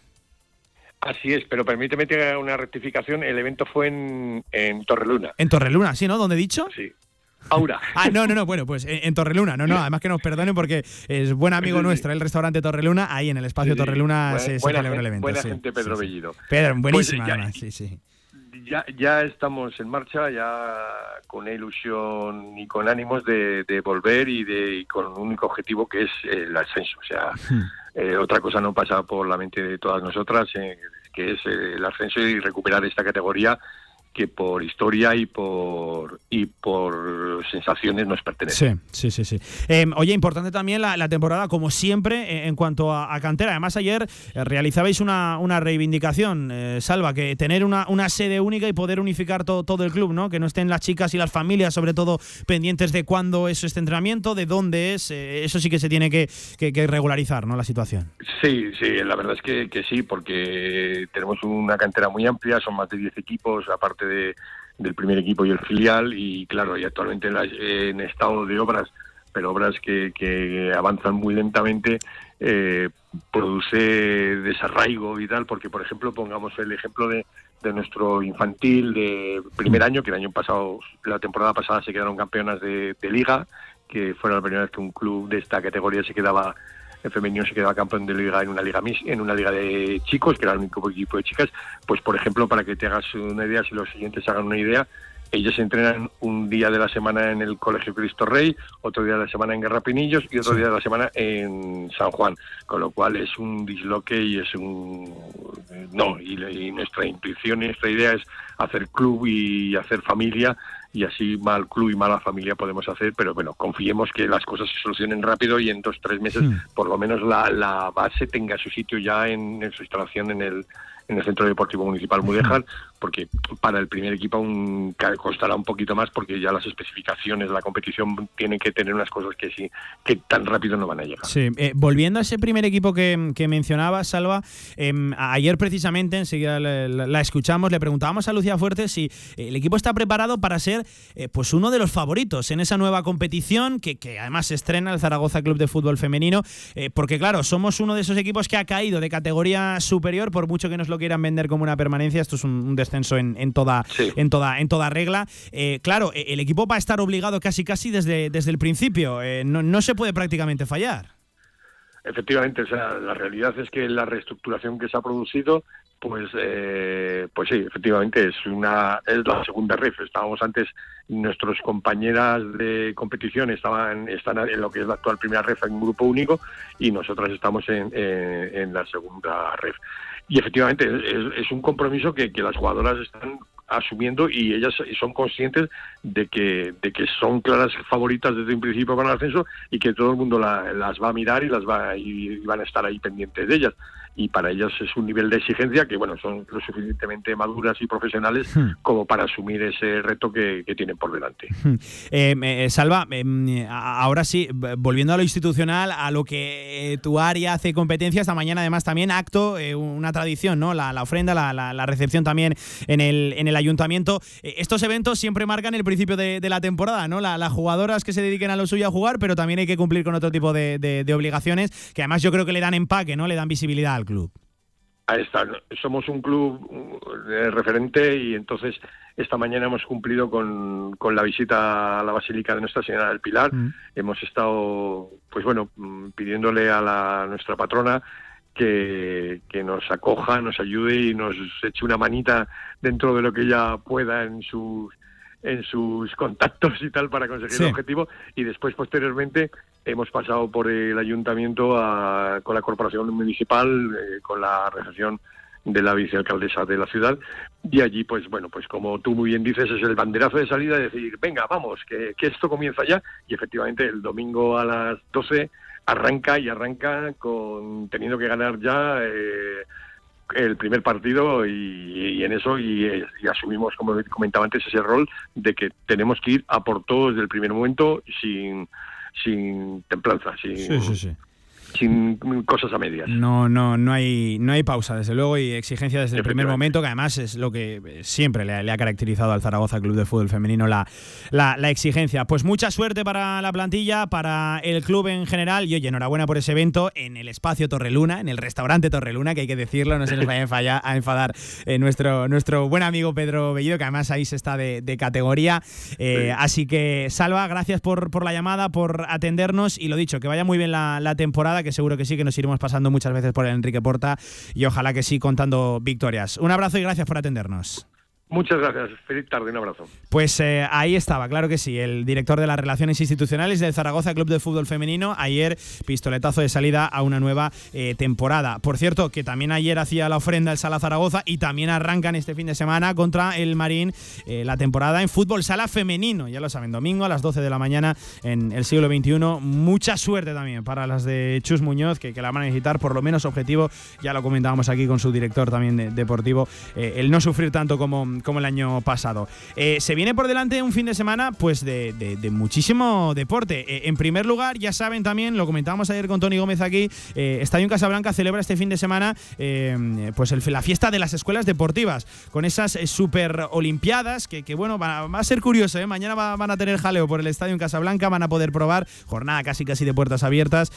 Así es, pero permíteme que una rectificación. El evento fue en, en Torreluna. En Torreluna, ¿sí, no? ¿Dónde he dicho? Sí. Aura. Ah, no, no, no, bueno, pues en, Torreluna, no, no, además que nos perdonen porque es buen amigo nuestro, el restaurante Torreluna, ahí en el espacio Torreluna se, celebra el evento. Buena gente, Pedro Bellido. Pedro, pues buenísima, sí, sí. Ya, ya estamos en marcha, ya con ilusión y con ánimos de, volver y, de, con un único objetivo que es el ascenso. O sea, hmm. eh, otra cosa no pasa por la mente de todas nosotras, eh, que es el ascenso y recuperar esta categoría que por historia y por y por sensaciones nos pertenece. Sí, sí, sí. sí. Em, oye, importante también la, temporada, como siempre, eh, en cuanto a, cantera. Además, ayer eh, realizabais una, una reivindicación, eh, Salva, que tener una, una, sede única y poder unificar todo, todo el club, ¿no? Que no estén las chicas y las familias, sobre todo, pendientes de cuándo es este entrenamiento, de dónde es. eso sí que se tiene que, que, regularizar, ¿no? La situación. Sí, sí, la verdad es que, que sí, porque tenemos una cantera muy amplia, son más de 10 equipos, aparte del primer equipo y el filial y claro, y actualmente en, estado de obras, pero obras que, avanzan muy lentamente, eh, produce desarraigo y tal, porque por ejemplo pongamos el ejemplo de, nuestro infantil de primer año, que el año pasado, la temporada pasada se quedaron campeonas de, de liga, que fue la primera vez que un club de esta categoría se quedaba el femenino se quedaba campeón de liga en una liga en una liga de chicos, que era el único equipo de chicas, pues por ejemplo, para que te hagas una idea, si los siguientes hagan una idea, ellos entrenan un día de la semana en el Colegio Cristo Rey, otro día de la semana en Guerra Pinillos y otro día de la semana en San Juan, con lo cual es un disloque y es un... No, y, y nuestra intuición y nuestra idea es hacer club y hacer familia y así mal club y mala familia podemos hacer, pero bueno, confiemos que las cosas se solucionen rápido y en dos tres meses por lo menos la, la base tenga su sitio ya en, en su instalación en el en el Centro Deportivo Municipal Mudéjar, porque para el primer equipo aún costará un poquito más porque ya las especificaciones de la competición tienen que tener unas cosas que sí que tan rápido no van a llegar. Sí, eh, volviendo a ese primer equipo que, que mencionabas, Salva, em, ayer precisamente, enseguida la, escuchamos, le preguntábamos a Lucía Fuerte si el equipo está preparado para ser eh, pues uno de los favoritos en esa nueva competición que, que, además se estrena el Zaragoza Club de Fútbol Femenino, eh, porque claro, somos uno de esos equipos que ha caído de categoría superior, por mucho que nos lo lo quieran vender como una permanencia, esto es un, descenso en, toda, en, toda, en toda regla. Eh, claro, e, el equipo va a estar obligado casi casi desde, desde el principio. Eh, no, no se puede prácticamente fallar. Efectivamente, o sea, la realidad es que la reestructuración que se ha producido, pues, eh, pues sí, efectivamente es una es la segunda REF. Estábamos antes, nuestros compañeras de competición estaban están en lo que es la actual primera REF en un grupo único y nosotras estamos en, en, la segunda REF. Y efectivamente es, un compromiso que, que las jugadoras están asumiendo y ellas son conscientes de que, de que son claras favoritas desde un principio para el ascenso y que todo el mundo las va a mirar y las va y van a estar ahí pendientes de ellas y para ellas es un nivel de exigencia que bueno son lo suficientemente maduras y profesionales hmm. como para asumir ese reto que, tienen por delante. Hmm. Eh, eh, Salva, eh, ahora sí, volviendo a lo institucional, a lo que tu área hace competencia, esta mañana además también acto, una tradición, ¿no? La, ofrenda, la, recepción también en el, en el ayuntamiento. estos eventos siempre marcan el principio de, la temporada, ¿no? las jugadoras que se dediquen a lo suyo a jugar, pero también hay que cumplir con otro tipo de, de obligaciones que además yo creo que le dan empaque, ¿no? Le dan visibilidad club. Ahí está, somos un club de referente y entonces esta mañana hemos cumplido con, con la visita a la Basílica de Nuestra Señora del Pilar. Mm. Hemos estado, pues bueno, mm, pidiéndole a la, nuestra patrona que, que, nos acoja, nos ayude y nos eche una manita dentro de lo que ella pueda en sus en sus contactos y tal para conseguir el objetivo. Y después posteriormente hemos pasado por el ayuntamiento con la corporación municipal eh, con la recepción de la vicealcaldesa de la ciudad. Y allí pues bueno pues como tú muy bien dices es el banderazo de salida de decir venga vamos que, esto comienza ya y efectivamente el domingo a las 12 arranca y arranca con teniendo que ganar ya eh, el primer partido y, en eso y, asumimos, como comentaba antes, ese rol de que tenemos que ir a por todo desde el primer momento sin, sin templanza, sin, sí, sí, sí sin cosas a medias. No, no, no hay, no hay pausa, desde luego, y exigencia desde el primer momento, que además es lo que siempre le, ha caracterizado al Zaragoza Club de Fútbol Femenino, la, la, exigencia. Pues mucha suerte para la plantilla, para el club en general, y oye, enhorabuena por ese evento en el espacio Torreluna, en el restaurante Torreluna, que hay que decirlo, no se nos vaya a, enfadar eh, nuestro, nuestro buen amigo Pedro Bellido, que además ahí se está de, categoría. Eh, así que, Salva, gracias por, por la llamada, por atendernos, y lo dicho, que vaya muy bien la, la temporada que seguro que sí, que nos iremos pasando muchas veces por el Enrique Porta y ojalá que sí contando victorias. Un abrazo y gracias por atendernos. Muchas gracias. Feliz tarde. Un abrazo. Pues eh, ahí estaba, claro que sí, el director de las Relaciones Institucionales del Zaragoza Club de Fútbol Femenino. Ayer, pistoletazo de salida a una nueva eh, temporada. Por cierto, que también ayer hacía la ofrenda el Sala Zaragoza y también arrancan este fin de semana contra el Marín eh, la temporada en fútbol sala femenino. Ya lo saben, domingo a las 12 de la mañana en el siglo XXI. Mucha suerte también para las de Chus Muñoz, que, que la van a necesitar, por lo menos objetivo. Ya lo comentábamos aquí con su director también deportivo, el no sufrir tanto como como el año pasado. Eh, se viene por delante un fin de semana pues de, muchísimo deporte. Eh, en primer lugar, ya saben también, lo comentábamos ayer con Tony Gómez aquí, eh, Estadio Casablanca celebra este fin de semana pues la fiesta de las escuelas deportivas, con esas super olimpiadas que, bueno, va, a ser curioso, mañana van a tener jaleo por el Estadio en Casablanca, van a poder probar jornada casi casi de puertas abiertas,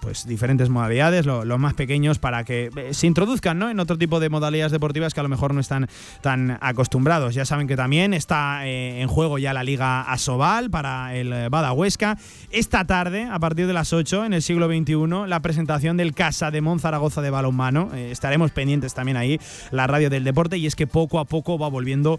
pues diferentes modalidades, los más pequeños para que se introduzcan ¿no? en otro tipo de modalidades deportivas que a lo mejor no están tan acostumbrados. Ya saben que también está eh, en juego ya la Liga Asobal para el eh, Bada Huesca. Esta tarde, a partir de las 8, en el siglo XXI, la presentación del Casa de Monzaragoza de balonmano. Eh, estaremos pendientes también ahí, la radio del deporte, y es que poco a poco va volviendo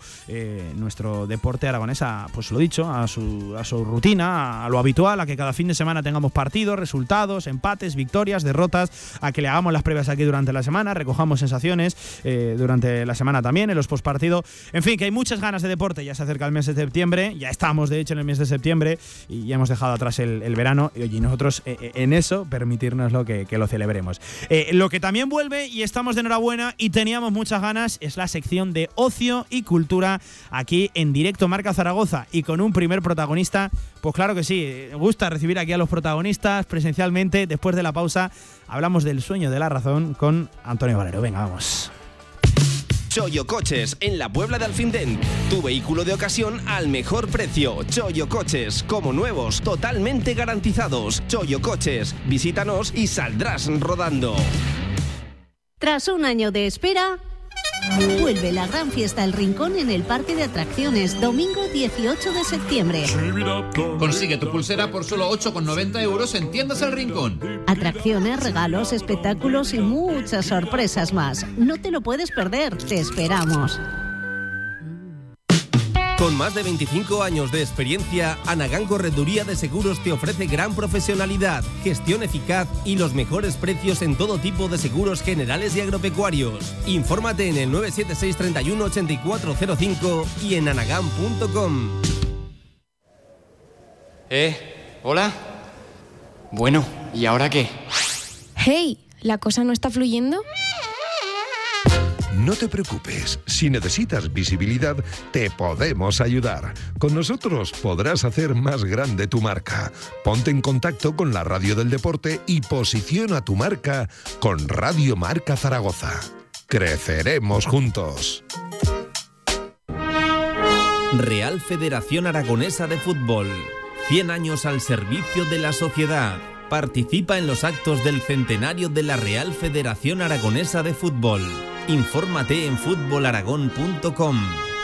nuestro deporte aragonesa, pues lo dicho, a su, a su rutina, a lo habitual, a que cada fin de semana tengamos partidos, resultados, empates, victorias, derrotas, a que le hagamos las previas aquí durante la semana, recojamos sensaciones durante la semana también, en los postpartidos en fin, que hay muchas ganas de deporte. Ya se acerca el mes de septiembre, ya estamos de hecho en el mes de septiembre y ya hemos dejado atrás el, verano. Y oye, nosotros eh, eh, en eso permitirnoslo que, que lo celebremos. Eh, lo que también vuelve y estamos de enhorabuena y teníamos muchas ganas es la sección de ocio y cultura aquí en directo Marca Zaragoza y con un primer protagonista. Pues claro que sí, gusta recibir aquí a los protagonistas presencialmente. Después de la pausa hablamos del sueño de la razón con Antonio Valero. Venga, vamos. Choyo Coches, en la Puebla de Alfindén. Tu vehículo de ocasión al mejor precio. Choyo Coches, como nuevos, totalmente garantizados. Choyo Coches, visítanos y saldrás rodando. Tras un año de espera, Vuelve la gran fiesta El Rincón en el Parque de Atracciones, domingo 18 de septiembre. Consigue tu pulsera por solo 8,90 euros en Tiendas El Rincón. Atracciones, regalos, espectáculos y muchas sorpresas más. No te lo puedes perder, te esperamos. Con más de 25 años de experiencia, Anagán Correduría de Seguros te ofrece gran profesionalidad, gestión eficaz y los mejores precios en todo tipo de seguros generales y agropecuarios. Infórmate en el 976 31 8405 y en anagán.com. ¿Eh? ¿Hola? Bueno, ¿y ahora qué? Hey, ¿la cosa no está fluyendo? No te preocupes, si necesitas visibilidad, te podemos ayudar. Con nosotros podrás hacer más grande tu marca. Ponte en contacto con la Radio del Deporte y posiciona tu marca con Radio Marca Zaragoza. Creceremos juntos. Real Federación Aragonesa de Fútbol. 100 años al servicio de la sociedad. Participa en los actos del centenario de la Real Federación Aragonesa de Fútbol. Infórmate en futbolaragón.com.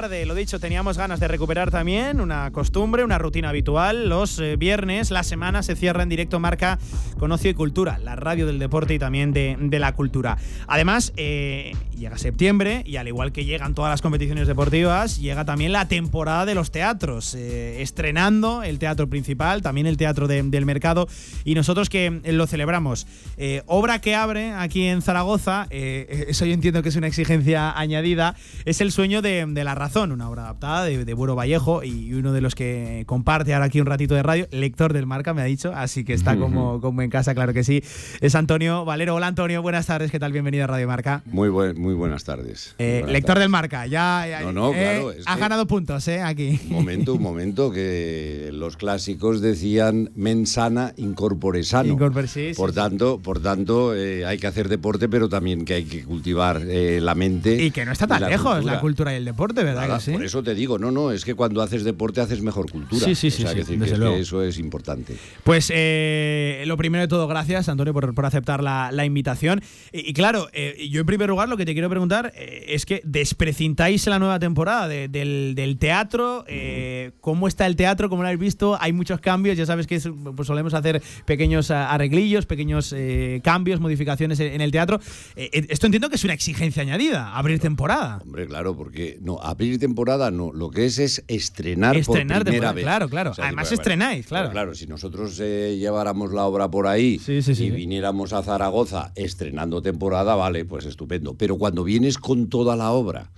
tarde. Lo dicho, teníamos ganas de recuperar también una costumbre, una rutina habitual. Los eh, viernes, la semana se cierra en directo marca con Ocio y Cultura, la radio del deporte y también de, de la cultura. Además, eh, llega septiembre y al igual que llegan todas las competiciones deportivas, llega también la temporada de los teatros, eh, estrenando el teatro principal, también el teatro de, del mercado y nosotros que lo celebramos. obra que abre aquí en Zaragoza, eso yo entiendo que es una exigencia añadida, es El sueño de, de la razón, una obra adaptada de, de Buero Vallejo y uno de los que comparte ahora aquí un ratito de radio, lector del marca me ha dicho, así que está como, como en casa, claro que sí. Es Antonio Valero. Hola Antonio, buenas tardes, ¿qué tal? Bienvenido a Radio Marca. Muy, buen, muy buenas tardes. Eh, Buenas lector del marca, ya, ya No, no, eh, claro, que- ganado puntos, ¿eh? Aquí. Un momento, un momento, que los clásicos decían mensana incorpore sano. Incorpore, sí, sí, por sí. tanto, por tanto eh, hay que hacer deporte, pero también que hay que cultivar la mente. Y que no está tan la lejos cultura. la cultura y el deporte, ¿verdad Nada, que sí? Por eso te digo, no, no, es que cuando haces deporte haces mejor cultura. Sí, sí, O sí, sea, sí, que decir que desde es luego. que eso es importante. Pues lo primero de todo, gracias Antonio por, por aceptar la, la invitación. Y, y claro, eh, yo en primer lugar lo que te quiero preguntar eh, es que desprecintáis la nueva temporada de- del, del teatro. eh, ¿Cómo está el teatro? ¿Cómo lo habéis visto? Hay muchos cambios, ya sabes que es- pues solemos hacer pequeños arreglillos, pequeños cambios, modificaciones en, en el teatro. Esto entiendo que es una exigencia añadida, abrir temporada. Hombre, claro, porque no, abrir temporada no, lo que es es estrenar, Estrenar por primera temporada, vez. claro, claro. Además estrenáis, claro. claro, si nosotros lleváramos la obra por ahí y viniéramos a Zaragoza estrenando temporada, vale, pues estupendo. Pero cuando vienes con toda la obra,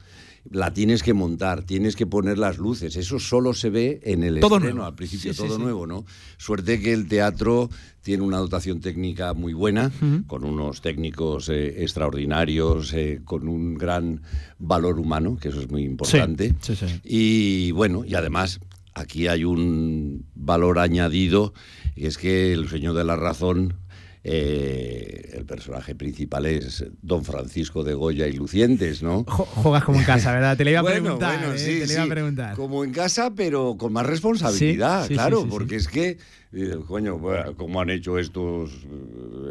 la tienes que montar, tienes que poner las luces. Eso solo se ve en el Todo estreno, nuevo. al principio Sí, sí, todo sí. nuevo, ¿no? Suerte que el teatro tiene una dotación técnica muy buena, con unos técnicos eh, extraordinarios, eh, con un gran valor humano, que eso es muy importante. Sí, sí, sí. Y bueno, y además aquí hay un valor añadido, y es que el Señor de la Razón, eh, el personaje principal es Don Francisco de Goya y Lucientes, ¿no? Juegas como en casa, ¿verdad? Te le iba a Bueno, preguntar. bueno, eh, sí, te le iba a sí. preguntar. Como en casa, pero con más responsabilidad, Sí, sí, claro, sí, sí, porque es que, eh, coño, bueno, ¿cómo han hecho estos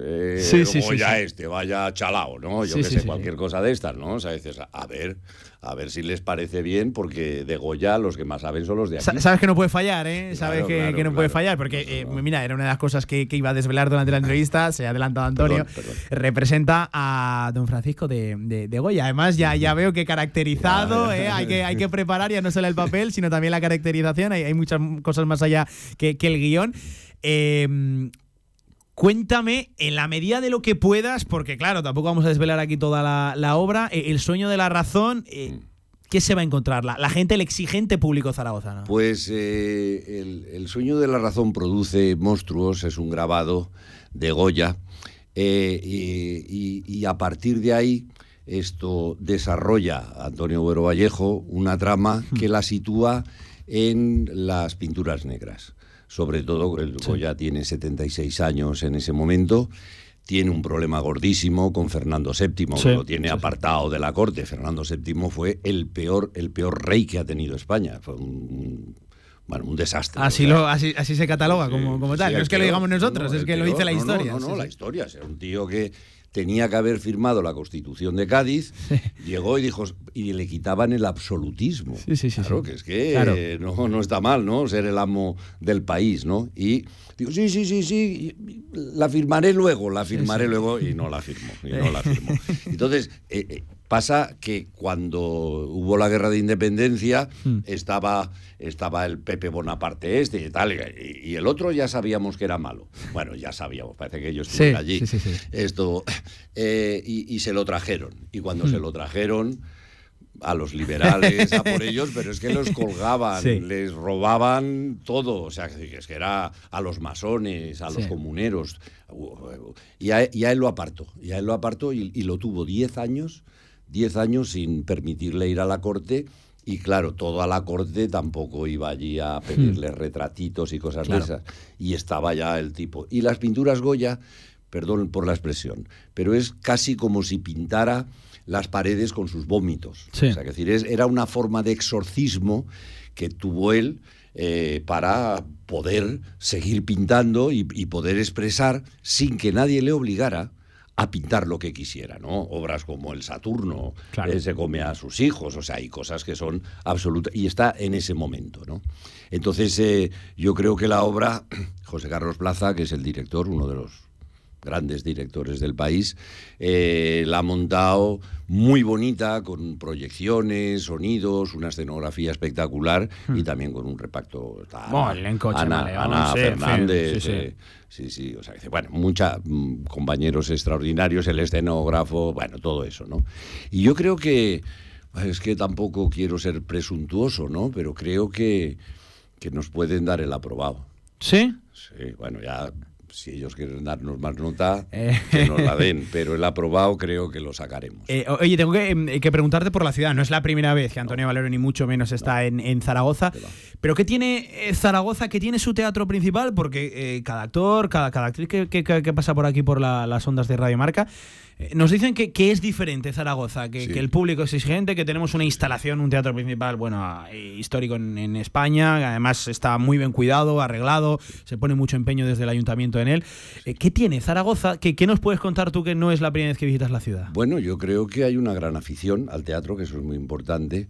eh, Sí, sí, sí. este? Vaya chalao, ¿no? Yo sí, sé, cualquier cosa de estas, ¿no? O sea, dices, a ver, a ver si les parece bien, porque de Goya los que más saben son los de aquí. Sa- Sabes que no puede fallar, ¿eh? Sabes que, claro, que no puede claro. fallar, porque, eh, mira, era una de las cosas que, que iba a desvelar durante la entrevista, se ha adelantado Antonio. Perdón, perdón. Representa a don Francisco de, de- de Goya. Además, ya, ya veo que caracterizado, ¿eh? hay, que, hay que preparar ya no solo el papel, sino también la caracterización. Hay, hay muchas cosas más allá que, que el guion. Eh, Cuéntame, en la medida de lo que puedas, porque claro, tampoco vamos a desvelar aquí toda la, la obra, eh, El sueño de la razón, eh, ¿Qué se va a encontrar la, la gente, el exigente público zaragozano? Pues eh, el, el sueño de la razón produce monstruos, es un grabado de Goya, y, y- y a partir de ahí esto desarrolla Antonio Buero Vallejo una trama que la sitúa en las pinturas negras. Sobre todo, el Goya tiene 76 años en ese momento, tiene un problema gordísimo con Fernando VII, Sí, que lo tiene apartado de la corte. Fernando VII fue el peor, el peor rey que ha tenido España. Fue un, bueno, un desastre. Así, lo, así, así se cataloga como, como tal. Sí, no es que lo digamos nosotros, No, es que lo dice la historia. No, no, Sí, la sí. historia. Era un tío que tenía que haber firmado la Constitución de Cádiz, llegó y dijo y le quitaban el absolutismo. Sí, sí, sí, claro, sí. que es que Claro. eh, no, no está mal, ¿no? Ser el amo del país, ¿no? Y digo, sí, sí, sí, sí, la firmaré luego, la firmaré sí. luego y no la firmó, y no la firmó. Entonces, eh, eh, pasa que cuando hubo la guerra de independencia, Hmm. estaba, estaba el Pepe Bonaparte este y tal, y, y el otro ya sabíamos que era malo. Bueno, ya sabíamos, parece que ellos Sí, estuvieron allí. sí, sí, sí. Esto, eh, y, y se lo trajeron. Y cuando Hmm. se lo trajeron, a los liberales, a por ellos, pero es que los colgaban, Sí. les robaban todo, o sea, que es que era a los masones, a los Sí. comuneros, y a, y a él lo apartó, y a él lo apartó y, y lo tuvo 10 años, 10 años sin permitirle ir a la corte, y claro, toda la corte tampoco iba allí a pedirle retratitos y cosas Claro. de esas, y estaba ya el tipo. Y las pinturas Goya, perdón por la expresión, pero es casi como si pintara las paredes con sus vómitos. Sí. O sea, que decir, es- era una forma de exorcismo que tuvo él eh, para poder seguir pintando y, y poder expresar sin que nadie le obligara a pintar lo que quisiera, ¿no? Obras como el Saturno, Claro. eh, se come a sus hijos, o sea, hay cosas que son absolutas, y está en ese momento, ¿no? Entonces, eh, yo creo que la obra, José Carlos Plaza, que es el director, uno de los grandes directores del país, eh, la ha montado muy bonita, con proyecciones, sonidos, una escenografía espectacular y también con un reparto. Está Bueno, Ana, Ana Fernández. sí, sí. Sí, sí, o sea, dice, bueno, muchos compañeros extraordinarios, el escenógrafo, bueno, todo eso, ¿no? Y yo creo que, es que tampoco quiero ser presuntuoso, ¿no? Pero creo que, que nos pueden dar el aprobado. ¿Sí? Sí, bueno, ya si ellos quieren darnos más nota, Eh. que nos la den, pero el aprobado creo que lo sacaremos. Eh, oye, tengo que, em, que preguntarte por la ciudad. No es la primera vez que Antonio Valero, ni mucho menos, está en, en Zaragoza. Pero ¿qué tiene eh, Zaragoza? ¿Qué tiene su teatro principal? Porque eh, cada actor, cada, cada actriz que, que- que pasa por aquí por la- las ondas de Radio Marca, nos dicen que, que es diferente Zaragoza, que, Sí. que el público es exigente, que tenemos una instalación, un teatro principal, bueno, eh, histórico en, en España, además está muy bien cuidado, arreglado, se pone mucho empeño desde el ayuntamiento en él. Eh, ¿Qué tiene Zaragoza? ¿Qué, ¿Qué nos puedes contar tú que no es la primera vez que visitas la ciudad? Bueno, yo creo que hay una gran afición al teatro, que eso es muy importante.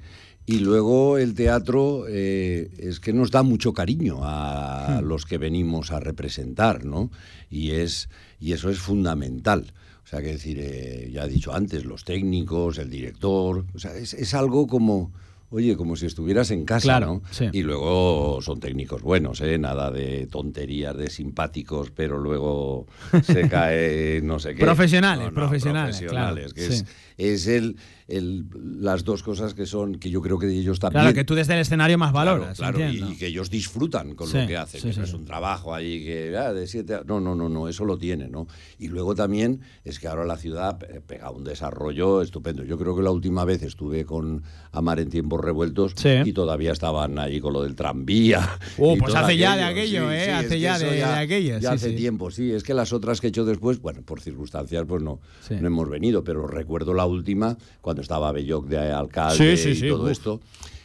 Y luego el teatro eh, es que nos da mucho cariño a Hmm. los que venimos a representar, ¿no? Y, es, y eso es fundamental. O sea, que decir, eh, ya he dicho antes, los técnicos, el director, o sea, es, es algo como, oye, como si estuvieras en casa, Claro, ¿no? sí. Y luego son técnicos buenos, ¿eh? Nada de tonterías, de simpáticos, pero luego se cae no sé qué. Profesionales, No, no, profesionales, profesionales, claro, que sí. es, es el, el- las dos cosas que son, que yo creo que ellos también. Claro, que tú desde el escenario más valoras. claro, y, que ellos disfrutan con Sí, lo que hacen, sí, que sí, no es un trabajo ahí que ah, de siete No, no, no, no, eso lo tiene, ¿no? Y luego también es que ahora la ciudad pe- pega un desarrollo estupendo. Yo creo que la última vez estuve con Amar en tiempos revueltos y todavía estaban ahí con lo del tranvía. Oh, y pues hace ya de aquello, ¿eh? Hace ya de- de aquello, Ya hace tiempo, sí. Es que las otras que he hecho después, bueno, por circunstancias, pues no, no hemos venido, pero recuerdo la última, cuando estaba Belloc de alcalde Sí, sí, y todo uf. esto.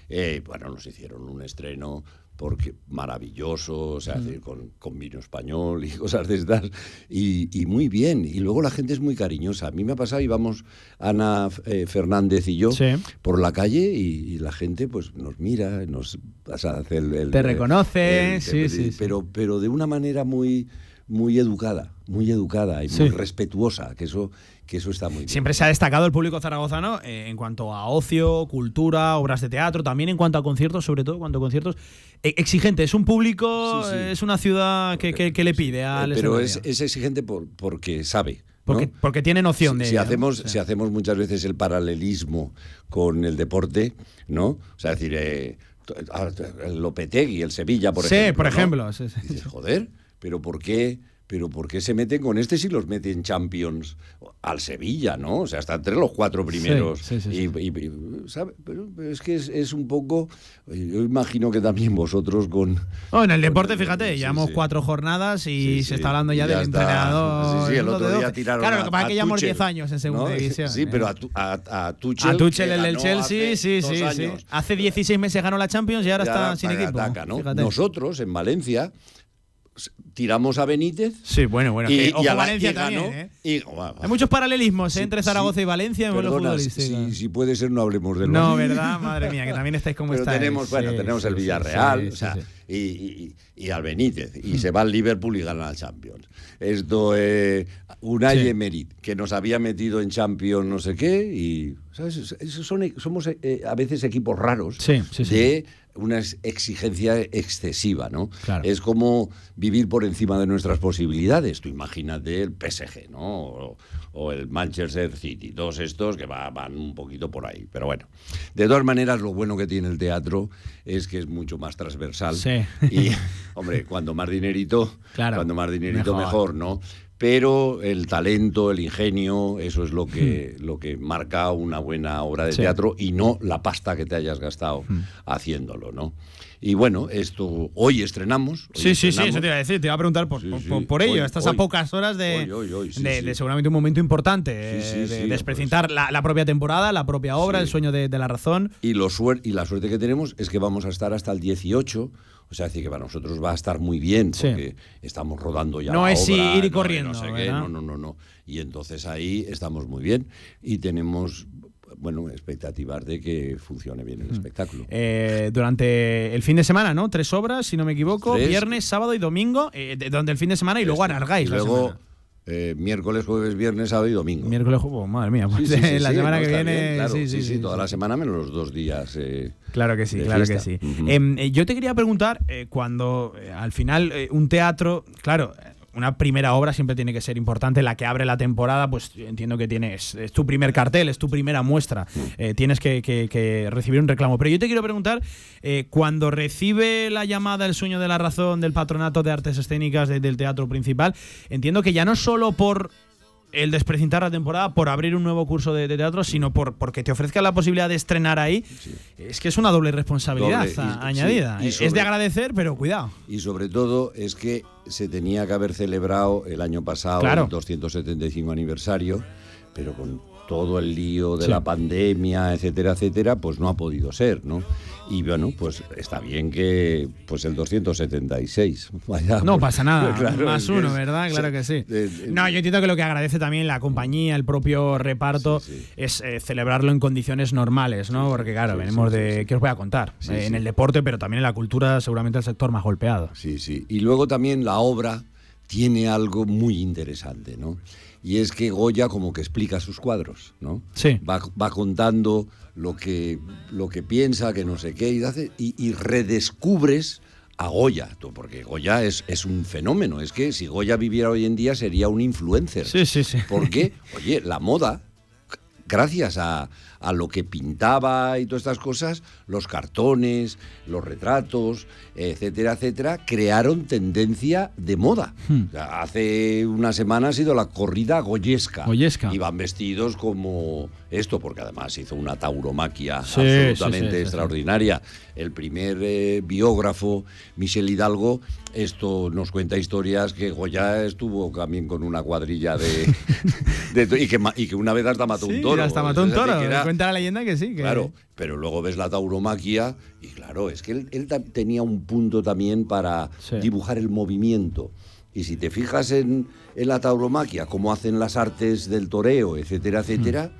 Eh, bueno, nos hicieron un estreno porque maravilloso, o sea, Mm. decir, con, con vino español y cosas de estas, y, y muy bien. Y luego la gente es muy cariñosa. A mí me ha pasado, íbamos Ana eh, Fernández y yo Sí. por la calle y, y la gente pues nos mira, nos o sea, hace el, el- Te reconoce, el- sí, sí, sí. Pero, pero de una manera muy, muy educada, muy educada y muy respetuosa, que eso, que eso está muy bien. Siempre se ha destacado el público zaragozano eh, en cuanto a ocio, cultura, obras de teatro, también en cuanto a conciertos, sobre todo cuanto a conciertos. Eh, exigente, es un público, Sí, sí. eh, es una ciudad que, que- que le pide al Eh, pero es, es exigente por- porque sabe, Porque, porque tiene noción de si ¿no? hacemos si hacemos muchas veces el paralelismo con el deporte no o sea es decir eh, el Lopetegui el Sevilla por Sí, ejemplo por ¿no? ejemplo, sí, sí. Dices, joder pero por qué pero por qué se meten con este si los meten Champions al Sevilla no o sea está entre los cuatro primeros Sí, sí, sí, y, y- y, ¿sabe? Pero, pero es que es, es un poco yo imagino que también vosotros con Oh, en el deporte, fíjate, llevamos cuatro jornadas y se está hablando ya, Ya del está. entrenador. Sí, sí, el otro día tiraron Claro, lo que pasa es que llevamos Tuchel, 10 años en segunda ¿no? división. Sí, ¿eh? pero a, a, a Tuchel. A Tuchel, el del Chelsea, sí, sí, sí. Hace 16 meses ganó la Champions y ahora está sin ataca, equipo. ¿no? Nosotros en Valencia tiramos a Benítez. Sí, bueno, bueno. y, a la- Valencia y ganó, también, ¿eh? y- bueno, Hay muchos paralelismos ¿eh? entre Zaragoza y Valencia en Perdona, futbolístico. si, si puede ser, no hablemos del No. ¿verdad? Madre mía, que también estáis como Pero estáis. tenemos, bueno, tenemos el Villarreal, o sea, Y, y- al Benítez, y se va al Liverpool y gana la Champions. Esto, eh, Unai. Emery, que nos había metido en Champions no sé qué, y ¿sabes? Son, somos eh, a veces equipos raros Sí, sí, sí. de una ex- exigencia excesiva, ¿no? Claro. Es como vivir por encima de nuestras posibilidades. Tú imagínate el PSG, ¿no? O, o el Manchester City, todos estos que va- van un poquito por ahí. Pero bueno, de todas maneras, lo bueno que tiene el teatro es que es mucho más transversal. Sí. Y, hombre, cuando más dinerito, Claro, cuando más dinerito mejor. mejor, ¿no? Pero el talento, el ingenio, eso es lo que, lo que marca una buena obra de Hmm. Sí. teatro y no la pasta que te hayas gastado Hmm. haciéndolo, ¿no? Y bueno, esto hoy estrenamos. hoy Sí, sí, sí, eso te iba a decir. Te iba a preguntar por, por- sí. por- por ello. Hoy, Estás hoy. a pocas horas de, Hoy, sí, de, de seguramente un momento importante. eh, de, de desprecintar la, la propia temporada, la propia obra, el sueño de, de la razón. Y, lo suer- y la suerte que tenemos es que vamos a estar hasta el 18. O sea, decir, que para nosotros va a estar muy bien Sí. porque estamos rodando ya No la es obra, ir y corriendo, No, sé qué, ¿verdad? no, no, no, no. Y entonces ahí estamos muy bien y tenemos, bueno, expectativas de que funcione bien Mm. el espectáculo. Eh, durante el fin de semana, ¿no? Tres obras, si no me equivoco. Tres. Viernes, sábado y domingo. eh, durante el fin de semana y luego alargáis y la luego semana. Eh, miércoles, jueves, viernes, sábado y domingo. Miércoles, juego, madre mía. Pues Sí, sí, sí, la semana no, que viene. bien, claro, sí, sí, sí, toda la semana menos los dos días. eh, Claro que sí, claro fiesta. que sí. Em, eh, yo te quería preguntar, eh, cuando eh, al final eh, un teatro, claro, eh, una primera obra siempre tiene que ser importante, la que abre la temporada, pues entiendo que tienes, es tu primer cartel, es tu primera muestra, eh, tienes que, recibir un reclamo. Pero yo te quiero preguntar, eh, cuando recibe la llamada El sueño de la razón del Patronato de Artes Escénicas de- del Teatro Principal, entiendo que ya no solo por el desprecintar la temporada por abrir un nuevo curso de, de teatro, sino por porque te ofrezca la posibilidad de estrenar ahí. Es que es una doble responsabilidad Doble, y- a- sí, añadida. es de agradecer, pero cuidado. Y sobre todo es que se tenía que haber celebrado el año pasado Claro. el 275 aniversario, pero con todo el lío de Sí. la pandemia, etcétera, etcétera, pues no ha podido ser, ¿no? Y bueno, pues está bien que pues el 276 vaya. No pues, pasa nada. claro, Más que uno, es- ¿verdad? Claro que sí. eh, eh, No, yo entiendo que lo que agradece también la compañía, el propio reparto, es eh, celebrarlo en condiciones normales, ¿no? Porque claro, venimos de... ¿Qué os voy a contar? Sí, Eh, sí. En el deporte, pero también en la cultura, seguramente el sector más golpeado. Sí, sí. Y luego también la obra tiene algo muy interesante, ¿no? Y es que Goya como que explica sus cuadros, ¿no? Sí. Va, va contando lo que, lo que piensa, que no sé qué, y, hace- y, y redescubres a Goya, tú, porque Goya es, es un fenómeno. Es que si Goya viviera hoy en día sería un influencer. Sí, sí, sí. Porque, oye, la moda, gracias a, a lo que pintaba y todas estas cosas, los cartones, los retratos, etcétera, etcétera, crearon tendencia de moda. Hmm. O sea, hace una semana ha sido la corrida goyesca. Goyesca. Y van vestidos como esto, porque además hizo una tauromaquia Sí, absolutamente sí, sí, extraordinaria. El primer eh, biógrafo, Michel Hidalgo, esto nos cuenta historias que Goya estuvo también con una cuadrilla de, y, que, ma- y que una vez hasta mató un toro. hasta mató un toro. era- Cuenta la leyenda que sí. Que... Claro, pero luego ves la tauromaquia y claro, es que él, tenía un punto también para dibujar el movimiento. Y si te fijas en, en la tauromaquia, cómo hacen las artes del toreo, etcétera, etcétera,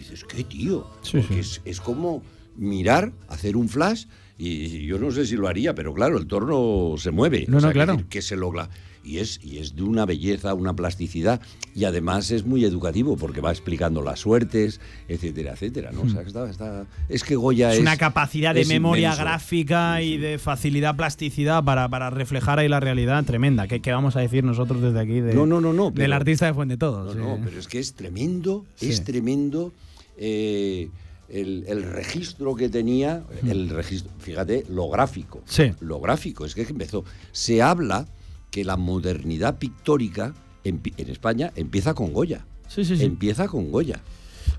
dices, ¿qué tío? Sí, Porque Es, es como mirar, hacer un flash, y yo no sé si lo haría, pero claro, el torno se mueve. No, no, claro. Que se logra. y es, y es de una belleza, una plasticidad, y además es muy educativo porque va explicando las suertes, etcétera, etcétera. ¿no? O sea, está, está- es que Goya es. Es una capacidad de memoria inmenso. gráfica y de facilidad, plasticidad para, para reflejar ahí la realidad tremenda. ¿Qué, qué vamos a decir nosotros desde aquí de, No, no, no, no, del artista de Fuente Todos? No, no, pero es que es tremendo, Sí. es tremendo eh, el, el registro que tenía, el registro, fíjate, lo gráfico. Sí. Lo gráfico, es que empezó. Se habla que la modernidad pictórica en, en España empieza con Goya. Sí, sí, sí. Empieza con Goya.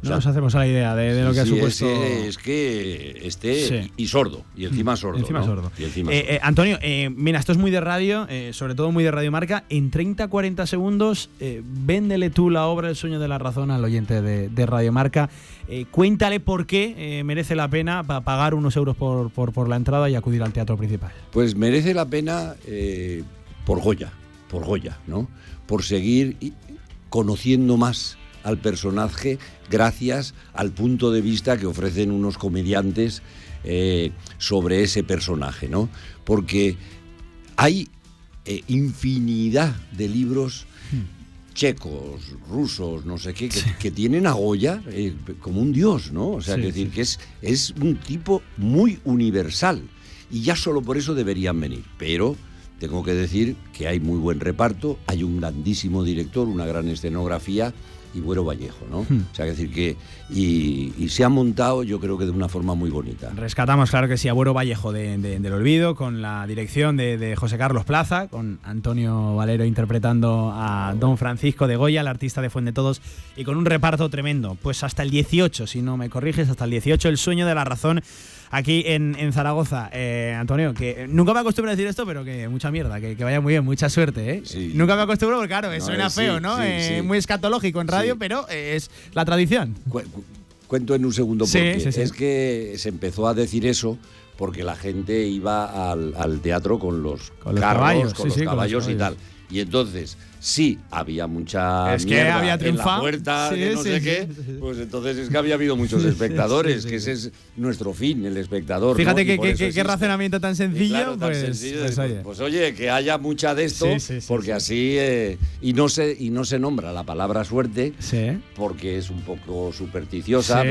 O No sea, nos hacemos a la idea de, de lo que ha supuesto. Es que, es que Sí. y sordo, y encima sordo. Encima ¿no? sordo. Y encima Eh, sordo. eh, Antonio, eh, mira, esto es muy de radio, eh, sobre todo muy de Radio Marca. En 30-40 segundos, eh, véndele tú la obra El sueño de la razón al oyente de, de Radio Marca. Eh, cuéntale por qué merece la pena pa- pagar unos euros por, por, por la entrada y acudir al teatro principal. Pues merece la pena por Goya, por Goya, ¿no? Por seguir conociendo más al personaje gracias al punto de vista que ofrecen unos comediantes eh, sobre ese personaje, ¿no? Porque hay eh, infinidad de libros checos, rusos, no sé qué, que, que tienen a Goya eh, como un dios, ¿no? O sea, Sí, que decir que es, es un tipo muy universal y ya solo por eso deberían venir. Pero tengo que decir que hay muy buen reparto, hay un grandísimo director, una gran escenografía y Buero Vallejo, ¿no? Hmm. O sea, que decir que y, y se ha montado, yo creo que de una forma muy bonita. Rescatamos, claro que sí, a Buero Vallejo de- de- del Olvido, con la dirección de, de José Carlos Plaza, con Antonio Valero interpretando a Don Francisco de Goya, el artista de Fuente Todos, y con un reparto tremendo. Pues hasta el 18, si no me corriges, hasta el 18, El sueño de la razón. Aquí en, en Zaragoza, Eh, Antonio, que nunca me acostumbro a decir esto, pero que mucha mierda, que, que vaya muy bien, mucha suerte, ¿eh? Nunca me acostumbro porque, claro, No, suena eh, sí, feo, ¿no? Eh. Muy escatológico en radio, pero eh, es la tradición. Cu- cu- Cuento en un segundo porque es que se empezó a decir eso porque la gente iba al, al teatro con los, Con los carros, caballos, con los sí, con los caballos y tal. caballos. Y entonces, sí, había mucha Es que había en la triunfado. puerta Sí, de no sí, sé sí, qué, pues entonces es que había habido muchos espectadores, que ese es nuestro fin, el espectador. Fíjate que, qué razonamiento tan sencillo, claro, tan pues, sencillo, pues, pues, oye. pues, oye, que haya mucha de esto, porque sí. así eh, y no se y no se nombra la palabra suerte, porque es un poco supersticiosa.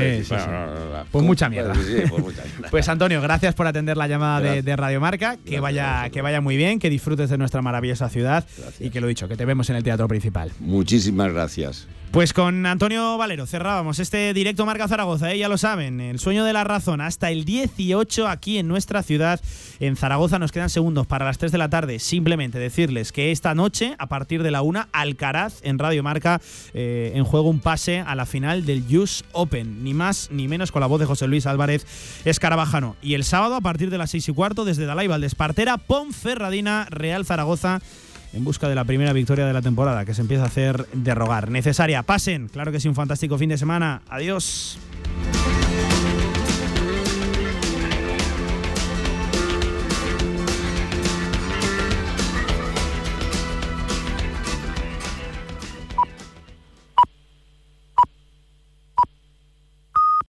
Pues mucha mierda. Pues mucha mierda. Pues Antonio, gracias por atender la llamada de, de Radio Marca. Que vaya, que vaya muy bien, que disfrutes de nuestra maravillosa ciudad y que lo dicho, que te vemos en el teatro principal. Muchísimas gracias. Pues con Antonio Valero cerrábamos este directo Marca Zaragoza, ¿eh? ya lo saben, el sueño de la razón hasta el 18 aquí en nuestra ciudad, en Zaragoza nos quedan segundos para las 3 de la tarde, simplemente decirles que esta noche a partir de la 1 Alcaraz en Radio Marca eh, en juego un pase a la final del US Open, ni más ni menos con la voz de José Luis Álvarez Escarabajano y el sábado a partir de las 6 y cuarto desde Dalai Valdespartera, Ponferradina, Real Zaragoza en busca de la primera victoria de la temporada, que se empieza a hacer de rogar. Necesaria, pasen, claro que sí, un fantástico fin de semana. Adiós.